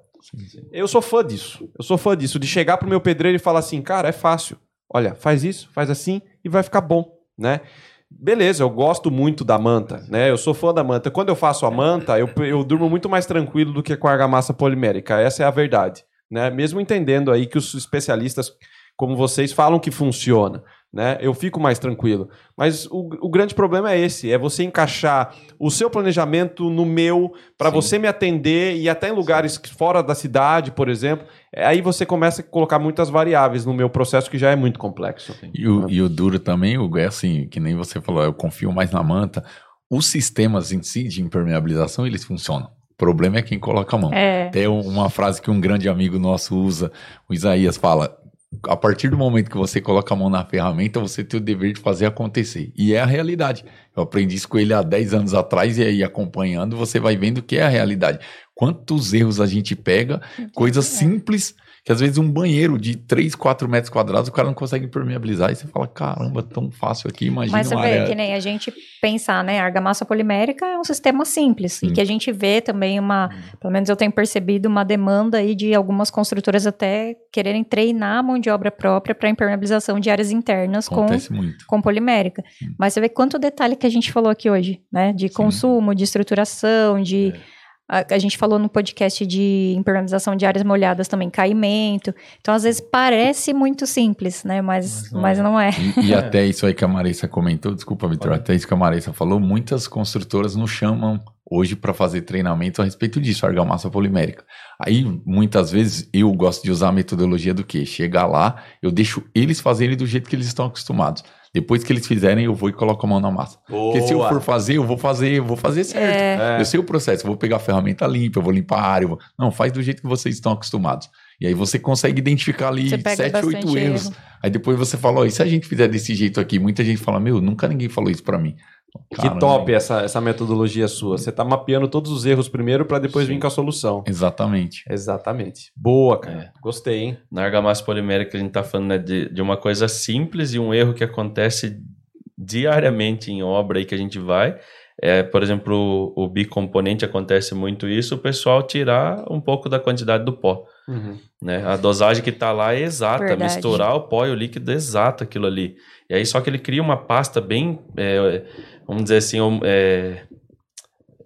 [SPEAKER 1] Eu sou fã disso. Eu sou fã disso, de chegar pro meu pedreiro e falar assim, cara, é fácil. Olha, faz isso, faz assim e vai ficar bom, né? Beleza, eu gosto muito da manta, né? Eu sou fã da manta. Quando eu faço a manta, eu, eu durmo muito mais tranquilo do que com a argamassa polimérica. Essa é a verdade, né? Mesmo entendendo aí que os especialistas como vocês falam que funciona né? Eu fico mais tranquilo. Mas o, o grande problema é esse: é você encaixar o seu planejamento no meu, para você me atender e até em lugares Sim. fora da cidade, por exemplo. É, aí você começa a colocar muitas variáveis no meu processo que já é muito complexo.
[SPEAKER 4] E o, e o duro também, Hugo, é assim, que nem você falou, eu confio mais na manta. Os sistemas em si de impermeabilização, eles funcionam. O problema é quem coloca a mão. É. Tem uma frase que um grande amigo nosso usa, o Isaías fala: a partir do momento que você coloca a mão na ferramenta, você tem o dever de fazer acontecer. E é a realidade. Eu aprendi isso com ele há 10 anos atrás e aí acompanhando, você vai vendo que é a realidade. Quantos erros a gente pega, coisas simples que às vezes um banheiro de 3, 4 metros quadrados o cara não consegue impermeabilizar. E você fala, caramba, tão fácil aqui, imagina
[SPEAKER 3] Mas você vê área... que nem a gente pensar, né? A argamassa polimérica é um sistema simples. Sim. E que a gente vê também uma, pelo menos eu tenho percebido uma demanda aí de algumas construtoras até quererem treinar a mão de obra própria para impermeabilização de áreas internas com, com polimérica. Hum. Mas você vê quanto detalhe que a gente falou aqui hoje, né? De Sim. consumo, de estruturação, de... É a, a, gente falou no podcast de impermeabilização de áreas molhadas também, caimento. Então, às vezes, parece muito simples, né? Mas, mas não, é.
[SPEAKER 4] Mas não é. E, e, até isso aí que a Marissa comentou, desculpa, Vitor, até isso que a Marissa falou, muitas construtoras nos chamam hoje para fazer treinamento a respeito disso, argamassa polimérica. Aí, muitas vezes, eu gosto de usar a metodologia do quê? Chegar lá, eu deixo eles fazerem do jeito que eles estão acostumados. Depois que eles fizerem, eu vou e coloco a mão na massa. Boa. Porque se eu for fazer, eu vou fazer, eu vou fazer certo. É. Eu sei o processo, eu vou pegar a ferramenta limpa, eu vou limpar a área. Vou... Não, faz do jeito que vocês estão acostumados. E aí você consegue identificar ali sete, oito erros. Erro. Aí depois você fala, ó, e se a gente fizer desse jeito aqui? Muita gente fala, meu, nunca ninguém falou isso para mim.
[SPEAKER 1] Caramba. Que top essa, essa metodologia sua. Você está mapeando todos os erros primeiro para depois Sim. vir com a solução.
[SPEAKER 4] Exatamente.
[SPEAKER 1] Exatamente. Boa, cara. É. Gostei, hein?
[SPEAKER 2] Na argamassa polimérica a gente está falando né, de, de uma coisa simples e um erro que acontece diariamente em obra aí que a gente vai. É, por exemplo, o, o bicomponente acontece muito isso, o pessoal tirar um pouco da quantidade do pó. Uhum. Né? A dosagem que está lá é exata, Verdade. misturar o pó e o líquido é exato aquilo ali. E aí só que ele cria uma pasta bem é, vamos dizer assim, é,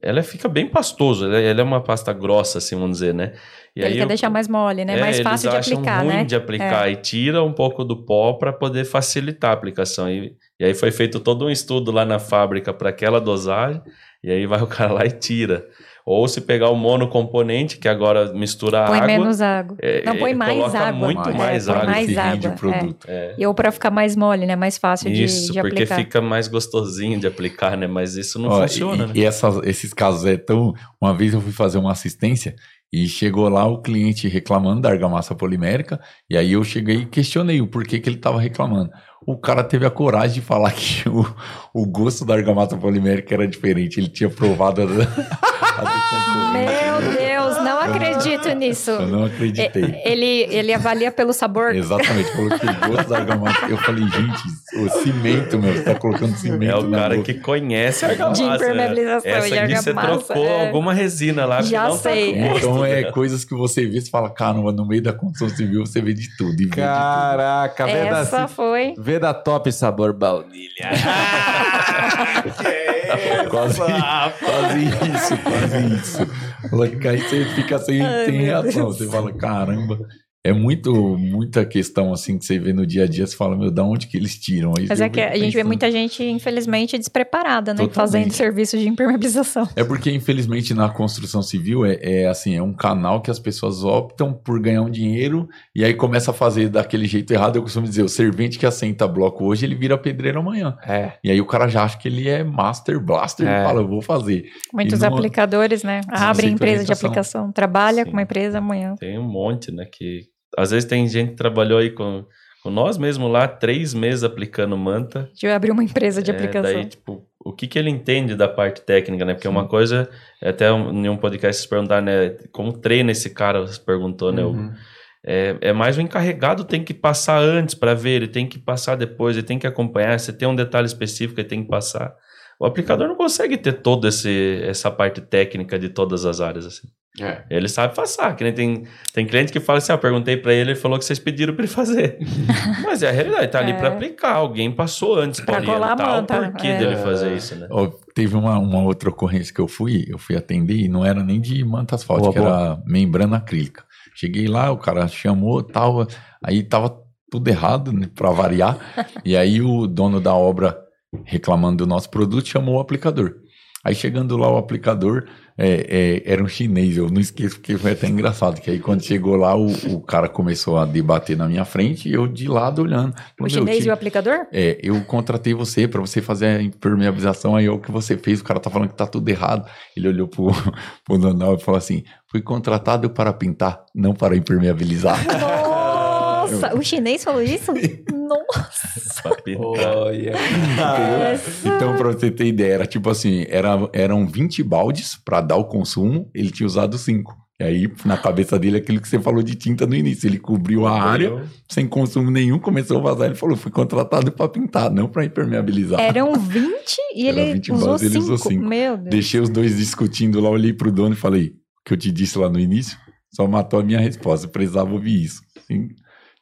[SPEAKER 2] ela fica bem pastoso, ela, ela, é uma pasta grossa, assim, vamos dizer, né?
[SPEAKER 3] E Ele aí quer eu, deixar mais mole, né? É, mais fácil de aplicar,
[SPEAKER 2] ruim
[SPEAKER 3] né?
[SPEAKER 2] de aplicar é. e tira um pouco do pó para poder facilitar a aplicação. E, e aí foi feito todo um estudo lá na fábrica para aquela dosagem, e aí vai o cara lá e tira. Ou se pegar o monocomponente, que agora mistura
[SPEAKER 3] põe
[SPEAKER 2] água.
[SPEAKER 3] Põe menos água. É, Não, põe mais água.
[SPEAKER 2] muito é, mais água.
[SPEAKER 3] mais água.
[SPEAKER 2] Produto.
[SPEAKER 3] É. E ou para ficar mais mole, né? Mais fácil
[SPEAKER 2] isso,
[SPEAKER 3] de, de
[SPEAKER 2] aplicar. Isso, porque fica mais gostosinho de aplicar, né? Mas isso não Ó, funciona,
[SPEAKER 4] e,
[SPEAKER 2] né?
[SPEAKER 4] E essas, esses casos é tão... Uma vez eu fui fazer uma assistência e chegou lá o cliente reclamando da argamassa polimérica, e aí eu cheguei e questionei o porquê que ele estava reclamando o cara teve a coragem de falar que o, o gosto da argamassa polimérica era diferente. Ele tinha provado a,
[SPEAKER 3] a Meu Deus, não acredito nisso.
[SPEAKER 4] Eu não acreditei.
[SPEAKER 3] Ele, ele avalia pelo sabor.
[SPEAKER 4] Exatamente, falou que o gosto da argamassa. Eu falei, gente, o cimento, meu, você tá colocando cimento.
[SPEAKER 2] É o cara boca. que conhece a argamassa.
[SPEAKER 3] De impermeabilização
[SPEAKER 2] Essa
[SPEAKER 3] de argamassa.
[SPEAKER 2] você trocou é. alguma resina lá.
[SPEAKER 3] Já
[SPEAKER 2] tá
[SPEAKER 3] sei.
[SPEAKER 2] Tá
[SPEAKER 4] então é coisas que você vê, você fala, caramba, no meio da construção civil você vê de tudo.
[SPEAKER 1] Caraca,
[SPEAKER 3] de tudo. Essa foi
[SPEAKER 1] da top sabor baunilha.
[SPEAKER 4] quase, quase isso, quase isso. Aí você fica sem, Ai, sem reação. Você fala, caramba. É muito, muita questão assim que você vê no dia a dia, você fala, meu, da onde que eles tiram?
[SPEAKER 3] Aí Mas é que a gente vê muita gente, infelizmente, despreparada, né? Totalmente. Fazendo serviços de impermeabilização.
[SPEAKER 4] É porque, infelizmente, na construção civil é, é, assim, é um canal que as pessoas optam por ganhar um dinheiro e aí começa a fazer daquele jeito errado. Eu costumo dizer, o servente que assenta bloco hoje, ele vira pedreiro amanhã.
[SPEAKER 1] É.
[SPEAKER 4] E aí o cara já acha que ele é master blaster é. e fala, eu vou fazer.
[SPEAKER 3] Muitos numa... aplicadores, né? Abrem empresa de aplicação, trabalha Sim. com uma empresa amanhã.
[SPEAKER 2] Tem um monte, né? Que às vezes tem gente que trabalhou aí com, com nós mesmo lá, três meses aplicando manta.
[SPEAKER 3] De abrir uma empresa de
[SPEAKER 2] é,
[SPEAKER 3] aplicação.
[SPEAKER 2] Daí, tipo, o que, que ele entende da parte técnica, né? Porque Sim. uma coisa, até em um podcast vocês perguntaram, né? Como treina esse cara, você perguntou, né? Uhum. É, é mais o encarregado tem que passar antes para ver, ele tem que passar depois, ele tem que acompanhar. Se tem um detalhe específico, ele tem que passar. O aplicador não consegue ter toda essa parte técnica de todas as áreas assim. É. Ele sabe passar, que nem tem, tem cliente que fala assim: ah, perguntei para ele, ele falou que vocês pediram para ele fazer. Mas é a realidade, tá ali para é. aplicar. Alguém passou antes para orientar o porquê é. dele fazer isso, né?
[SPEAKER 4] Oh, teve uma, uma outra ocorrência que eu fui, eu fui atender e não era nem de manta asfáltica, era membrana acrílica. Cheguei lá, o cara chamou, tal, aí tava tudo errado, né, para variar. e aí o dono da obra reclamando do nosso produto chamou o aplicador. Aí chegando lá o aplicador, é, é, era um chinês, eu não esqueço porque foi até engraçado, que aí quando chegou lá o, o cara começou a debater na minha frente e eu de lado olhando.
[SPEAKER 3] O chinês e o aplicador?
[SPEAKER 4] É, eu contratei você para você fazer a impermeabilização, aí é o que você fez, o cara tá falando que tá tudo errado. Ele olhou pro, pro Donald e falou assim, fui contratado para pintar, não para impermeabilizar.
[SPEAKER 3] Nossa, o chinês falou isso? Nossa!
[SPEAKER 4] Olha. então, pra você ter ideia, era tipo assim: era, eram 20 baldes para dar o consumo, ele tinha usado 5. E aí, na cabeça dele, aquilo que você falou de tinta no início. Ele cobriu a área sem consumo nenhum, começou a vazar. Ele falou: fui contratado para pintar, não para impermeabilizar.
[SPEAKER 3] Eram 20 e ele, 20 usou, 5. ele usou 5. Meu Deus.
[SPEAKER 4] Deixei os dois discutindo lá, olhei pro dono e falei: o que eu te disse lá no início só matou a minha resposta. Eu precisava ouvir isso. Sim.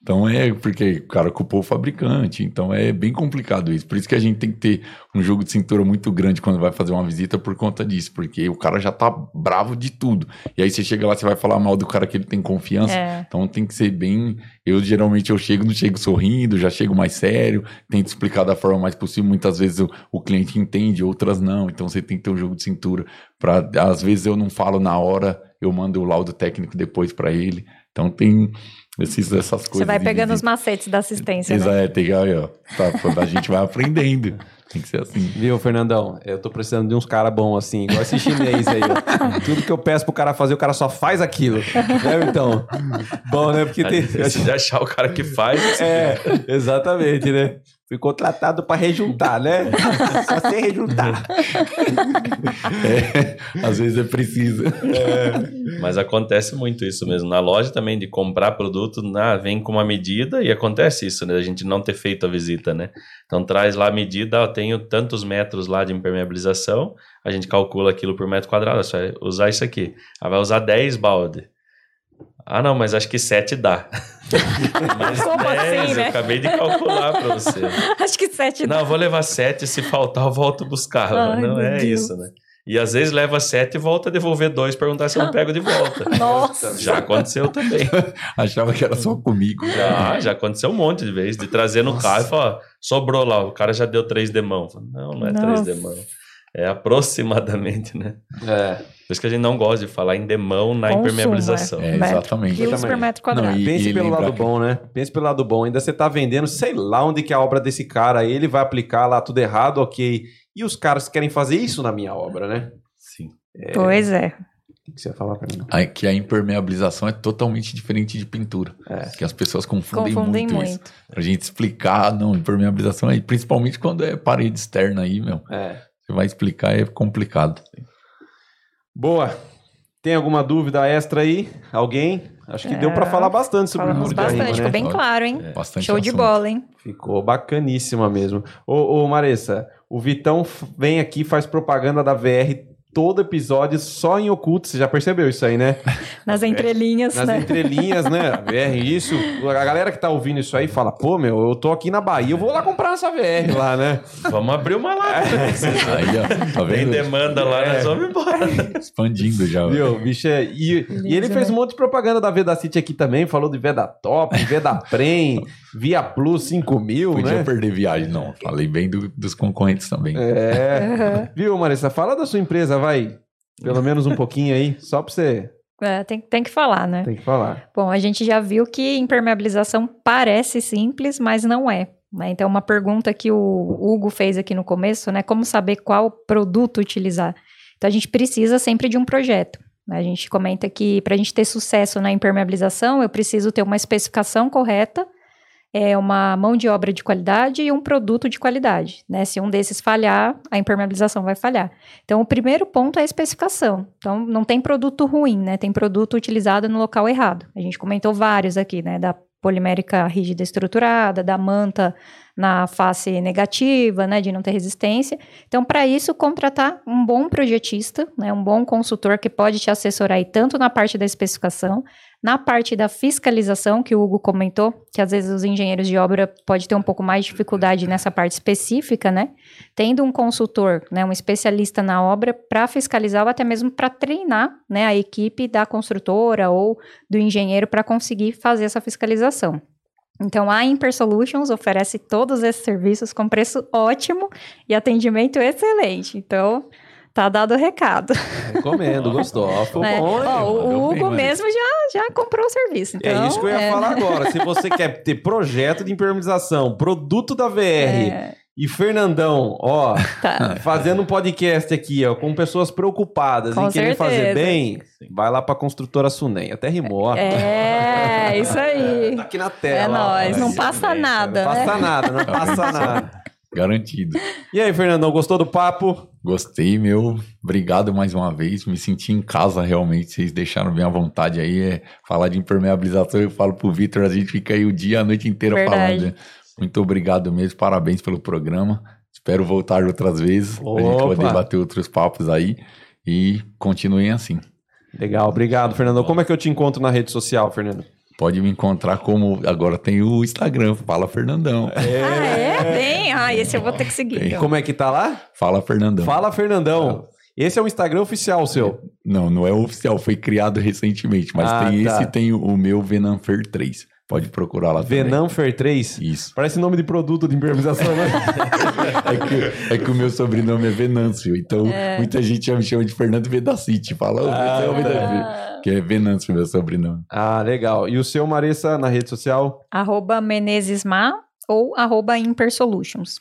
[SPEAKER 4] Então é porque o cara culpou o fabricante, então é bem complicado isso. Por isso que a gente tem que ter um jogo de cintura muito grande quando vai fazer uma visita por conta disso, porque o cara já tá bravo de tudo. E aí você chega lá, você vai falar mal do cara que ele tem confiança. É. Então tem que ser bem. Eu geralmente eu chego, não chego sorrindo, já chego mais sério, tento explicar da forma mais possível. Muitas vezes o, o cliente entende, outras não. Então você tem que ter um jogo de cintura. Pra, às vezes eu não falo na hora, eu mando o laudo técnico depois para ele. Então tem esses, essas coisas. Você
[SPEAKER 3] vai pegando os macetes da assistência. Exato, né?
[SPEAKER 4] é, tem, aí, ó, tá, a gente vai aprendendo. Tem que ser assim.
[SPEAKER 1] Viu, Fernandão? Eu tô precisando de uns caras bons assim, igual esse chinês aí. Ó. Tudo que eu peço pro cara fazer, o cara só faz aquilo. Né, então? Bom, né? Porque tem.
[SPEAKER 2] Se achar o cara que faz.
[SPEAKER 1] É, exatamente, né? Fui contratado para rejuntar, né? Só sem rejuntar.
[SPEAKER 4] É, às vezes é preciso. É.
[SPEAKER 2] Mas acontece muito isso mesmo. Na loja também, de comprar produto, na, vem com uma medida e acontece isso, né? A gente não ter feito a visita, né? Então traz lá a medida, ó, tenho tantos metros lá de impermeabilização, a gente calcula aquilo por metro quadrado, você vai usar isso aqui. Aí vai usar 10 balde. Ah, não, mas acho que 7 dá. mas Como 10, assim, né? eu acabei de calcular para você.
[SPEAKER 3] Acho que 7
[SPEAKER 2] dá. Não, vou levar 7, se faltar eu volto buscar. Ai, não é Deus. isso, né? E às vezes leva 7 e volta a devolver 2, perguntar se eu não pego de volta.
[SPEAKER 3] Nossa!
[SPEAKER 2] Já aconteceu também.
[SPEAKER 4] Achava que era só comigo.
[SPEAKER 2] Já, já aconteceu um monte de vezes. De trazer no Nossa. carro e falar, sobrou lá, o cara já deu 3 de mão. Não, não é 3 de mão. É aproximadamente, né? É. Por isso que a gente não gosta de falar em demão na Consumo, impermeabilização.
[SPEAKER 4] É, é exatamente.
[SPEAKER 3] Quilos por metro quadrado. Não,
[SPEAKER 1] e, Pense
[SPEAKER 3] e
[SPEAKER 1] pelo lado que... bom, né? Pense pelo lado bom. Ainda você tá vendendo, sei lá onde que é a obra desse cara. Ele vai aplicar lá tudo errado, ok. E os caras querem fazer isso na minha obra, né?
[SPEAKER 2] Sim.
[SPEAKER 3] É... Pois é.
[SPEAKER 1] O que você ia falar pra mim?
[SPEAKER 4] Aí, que a impermeabilização é totalmente diferente de pintura. É. Que as pessoas confundem, confundem muito, muito, isso. Pra gente explicar, não, impermeabilização aí, principalmente quando é parede externa aí, meu. É. Você vai explicar, é complicado.
[SPEAKER 1] Boa. Tem alguma dúvida extra aí? Alguém? Acho que é, deu para falar bastante sobre o muro
[SPEAKER 3] bastante, ficou
[SPEAKER 1] né?
[SPEAKER 3] bem claro, hein? É, bastante Show assunto. de bola, hein?
[SPEAKER 1] Ficou bacaníssima mesmo. Ô, ô Maressa, o Vitão vem aqui faz propaganda da VR todo episódio só em oculto. Você já percebeu isso aí, né?
[SPEAKER 3] Nas entrelinhas,
[SPEAKER 1] Nas
[SPEAKER 3] né?
[SPEAKER 1] entrelinhas, né? VR, isso. A galera que tá ouvindo isso aí fala, pô, meu, eu tô aqui na Bahia, eu vou lá comprar essa VR lá, né?
[SPEAKER 2] Vamos abrir uma lá. É. Aí, ó, tá Tem demanda lá, é. nós vamos embora.
[SPEAKER 4] Expandindo já.
[SPEAKER 1] Viu, bicho, é... e, e, ele fez né? um monte de propaganda da Veda City aqui também, falou de Veda Top, Veda Prem, Via Plus 5000,
[SPEAKER 4] Podia
[SPEAKER 1] né?
[SPEAKER 4] perder viagem, não. Falei bem do, dos concorrentes também.
[SPEAKER 1] É. Uhum. Viu, Marissa? Fala da sua empresa, vai. Pelo menos um pouquinho aí, só pra você.
[SPEAKER 3] É, tem, tem que falar, né?
[SPEAKER 1] Tem que falar.
[SPEAKER 3] Bom, a gente já viu que impermeabilização parece simples, mas não é. Né? Então, uma pergunta que o Hugo fez aqui no começo, né? Como saber qual produto utilizar? Então, a gente precisa sempre de um projeto. Né? A gente comenta que para a gente ter sucesso na impermeabilização, eu preciso ter uma especificação correta é uma mão de obra de qualidade e um produto de qualidade, né? Se um desses falhar, a impermeabilização vai falhar. Então, o primeiro ponto é a especificação. Então, não tem produto ruim, né? Tem produto utilizado no local errado. A gente comentou vários aqui, né? Da polimérica rígida estruturada, da manta na face negativa, né, de não ter resistência. Então, para isso, contratar um bom projetista, né, um bom consultor que pode te assessorar aí tanto na parte da especificação, na parte da fiscalização, que o Hugo comentou, que às vezes os engenheiros de obra pode ter um pouco mais de dificuldade nessa parte específica, né? Tendo um consultor, né, um especialista na obra para fiscalizar ou até mesmo para treinar, né, a equipe da construtora ou do engenheiro para conseguir fazer essa fiscalização. Então, a Imper Solutions oferece todos esses serviços com preço ótimo e atendimento excelente. Então, Tá dado o recado.
[SPEAKER 1] Recomendo, gostou. Foi
[SPEAKER 3] É.
[SPEAKER 1] bom?
[SPEAKER 3] Ó, o Hugo
[SPEAKER 4] bem,
[SPEAKER 3] mesmo já, já comprou o serviço. Então,
[SPEAKER 1] é isso que eu ia
[SPEAKER 3] é,
[SPEAKER 1] falar agora. Se você quer ter projeto de impermeabilização, produto da VR
[SPEAKER 3] é,
[SPEAKER 1] e Fernandão, ó,
[SPEAKER 3] tá.
[SPEAKER 1] fazendo um podcast aqui, ó, com pessoas preocupadas
[SPEAKER 3] Com
[SPEAKER 1] em querer fazer
[SPEAKER 3] certeza.
[SPEAKER 1] bem, vai lá pra construtora Sunem. Até rimou, ó.
[SPEAKER 3] É, isso aí.
[SPEAKER 1] Tá aqui na
[SPEAKER 3] É
[SPEAKER 1] tela. ó.
[SPEAKER 3] nóis, não passa
[SPEAKER 2] né?
[SPEAKER 3] nada,
[SPEAKER 1] Não
[SPEAKER 3] né?
[SPEAKER 1] passa nada, não passa nada.
[SPEAKER 4] Garantido.
[SPEAKER 1] E aí, Fernandão, gostou do papo?
[SPEAKER 4] Gostei, meu. Obrigado mais uma vez. Me senti em casa realmente. Vocês deixaram bem à vontade aí. É, falar de impermeabilização, eu falo pro Vitor, a gente fica aí o dia, a noite inteira
[SPEAKER 3] Verdade.
[SPEAKER 4] falando. né? Muito obrigado mesmo. Parabéns pelo programa. Espero voltar outras vezes. Pra gente
[SPEAKER 1] Opa.
[SPEAKER 4] poder bater outros papos aí. E continuem assim.
[SPEAKER 1] Legal, obrigado, Fernandão. Como é que eu te encontro na rede social, Fernando?
[SPEAKER 4] Pode me encontrar como. Agora tem o Instagram, Fala Fernandão.
[SPEAKER 3] Ah, é? Bem. Ah, esse eu vou ter que seguir. Então.
[SPEAKER 1] Como é que tá lá?
[SPEAKER 4] Fala Fernandão.
[SPEAKER 1] Fala, Fernandão. Esse é o Instagram oficial seu.
[SPEAKER 4] Não, não é oficial, foi criado recentemente, mas
[SPEAKER 1] Ah,
[SPEAKER 4] tem
[SPEAKER 1] tá.
[SPEAKER 4] esse e tem o, meu Venanfer 3. Pode procurar lá também.
[SPEAKER 1] Venanfer 3.
[SPEAKER 4] Isso.
[SPEAKER 1] Parece nome de produto de impermeabilização, né?
[SPEAKER 4] É que, é que o meu sobrenome é Venâncio, então muita gente já me chama de Fernando Vedacity. Fala,
[SPEAKER 1] Ah,
[SPEAKER 4] você é o Vedacity.
[SPEAKER 3] Ah,
[SPEAKER 4] Que é Venâncio meu sobrenome.
[SPEAKER 1] ah, legal. E o seu, Marissa, na rede social?
[SPEAKER 3] arroba Menezesma ou arroba Impersolutions.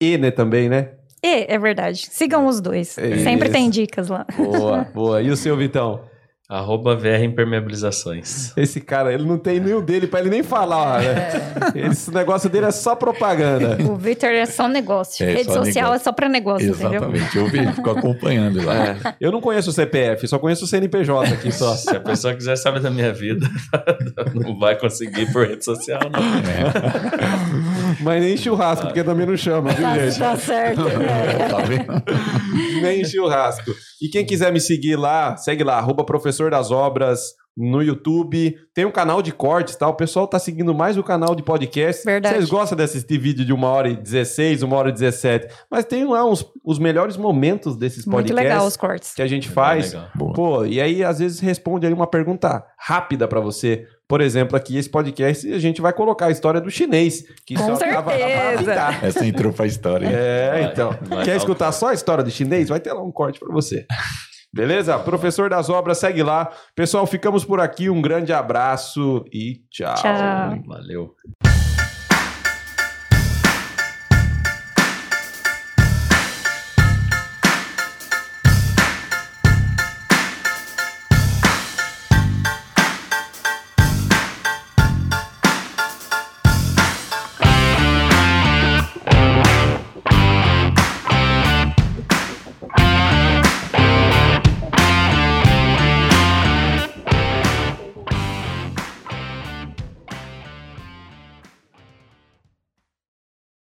[SPEAKER 1] E, né, também, né?
[SPEAKER 3] E, é verdade. Sigam os dois.
[SPEAKER 1] É
[SPEAKER 3] Sempre
[SPEAKER 1] isso.
[SPEAKER 3] tem dicas lá.
[SPEAKER 1] Boa, boa. E o seu, Vitão?
[SPEAKER 2] Arroba VR Impermeabilizações.
[SPEAKER 1] Esse cara, ele não tem nenhum dele pra ele nem falar, né? Esse negócio dele é só propaganda.
[SPEAKER 3] O Victor é só negócio.
[SPEAKER 4] É,
[SPEAKER 3] Rede
[SPEAKER 4] só
[SPEAKER 3] social
[SPEAKER 4] negócio.
[SPEAKER 3] é só pra negócio, entendeu?
[SPEAKER 4] Exatamente. Eu vi, fico acompanhando lá.
[SPEAKER 1] É. Eu não conheço o CPF, só conheço o CNPJ aqui só.
[SPEAKER 2] Se a pessoa quiser saber da minha vida, não vai conseguir por rede social, não.
[SPEAKER 1] Mas nem churrasco, porque também não chama, viu,
[SPEAKER 3] Tá,
[SPEAKER 1] gente?
[SPEAKER 3] tá certo. É.
[SPEAKER 4] Tá vendo?
[SPEAKER 1] Nem churrasco. E quem quiser me seguir lá, segue lá, arroba professor das obras no YouTube. Tem um canal de cortes, tá? O pessoal tá seguindo mais o canal de podcast.
[SPEAKER 3] Verdade.
[SPEAKER 1] Vocês gostam de assistir vídeo de uma hora e 16, uma hora e 17. Mas tem lá uns, os melhores momentos desses
[SPEAKER 3] Muito
[SPEAKER 1] podcasts
[SPEAKER 3] legal os cortes.
[SPEAKER 1] que a gente faz.
[SPEAKER 4] Boa.
[SPEAKER 1] Pô, e aí às vezes responde aí uma pergunta rápida pra você. Por exemplo, aqui esse podcast a gente vai colocar a história do chinês, que
[SPEAKER 3] Com
[SPEAKER 1] só tava
[SPEAKER 3] certeza.
[SPEAKER 1] apitar.
[SPEAKER 4] Essa entrou pra história. hein?
[SPEAKER 1] É,
[SPEAKER 2] Vai,
[SPEAKER 1] então.
[SPEAKER 2] vai
[SPEAKER 1] Quer escutar só a história do chinês? Vai ter lá um corte pra você. Beleza? Professor das obras, segue lá. Pessoal, ficamos por aqui. Um grande abraço e tchau.
[SPEAKER 3] Tchau.
[SPEAKER 2] Valeu.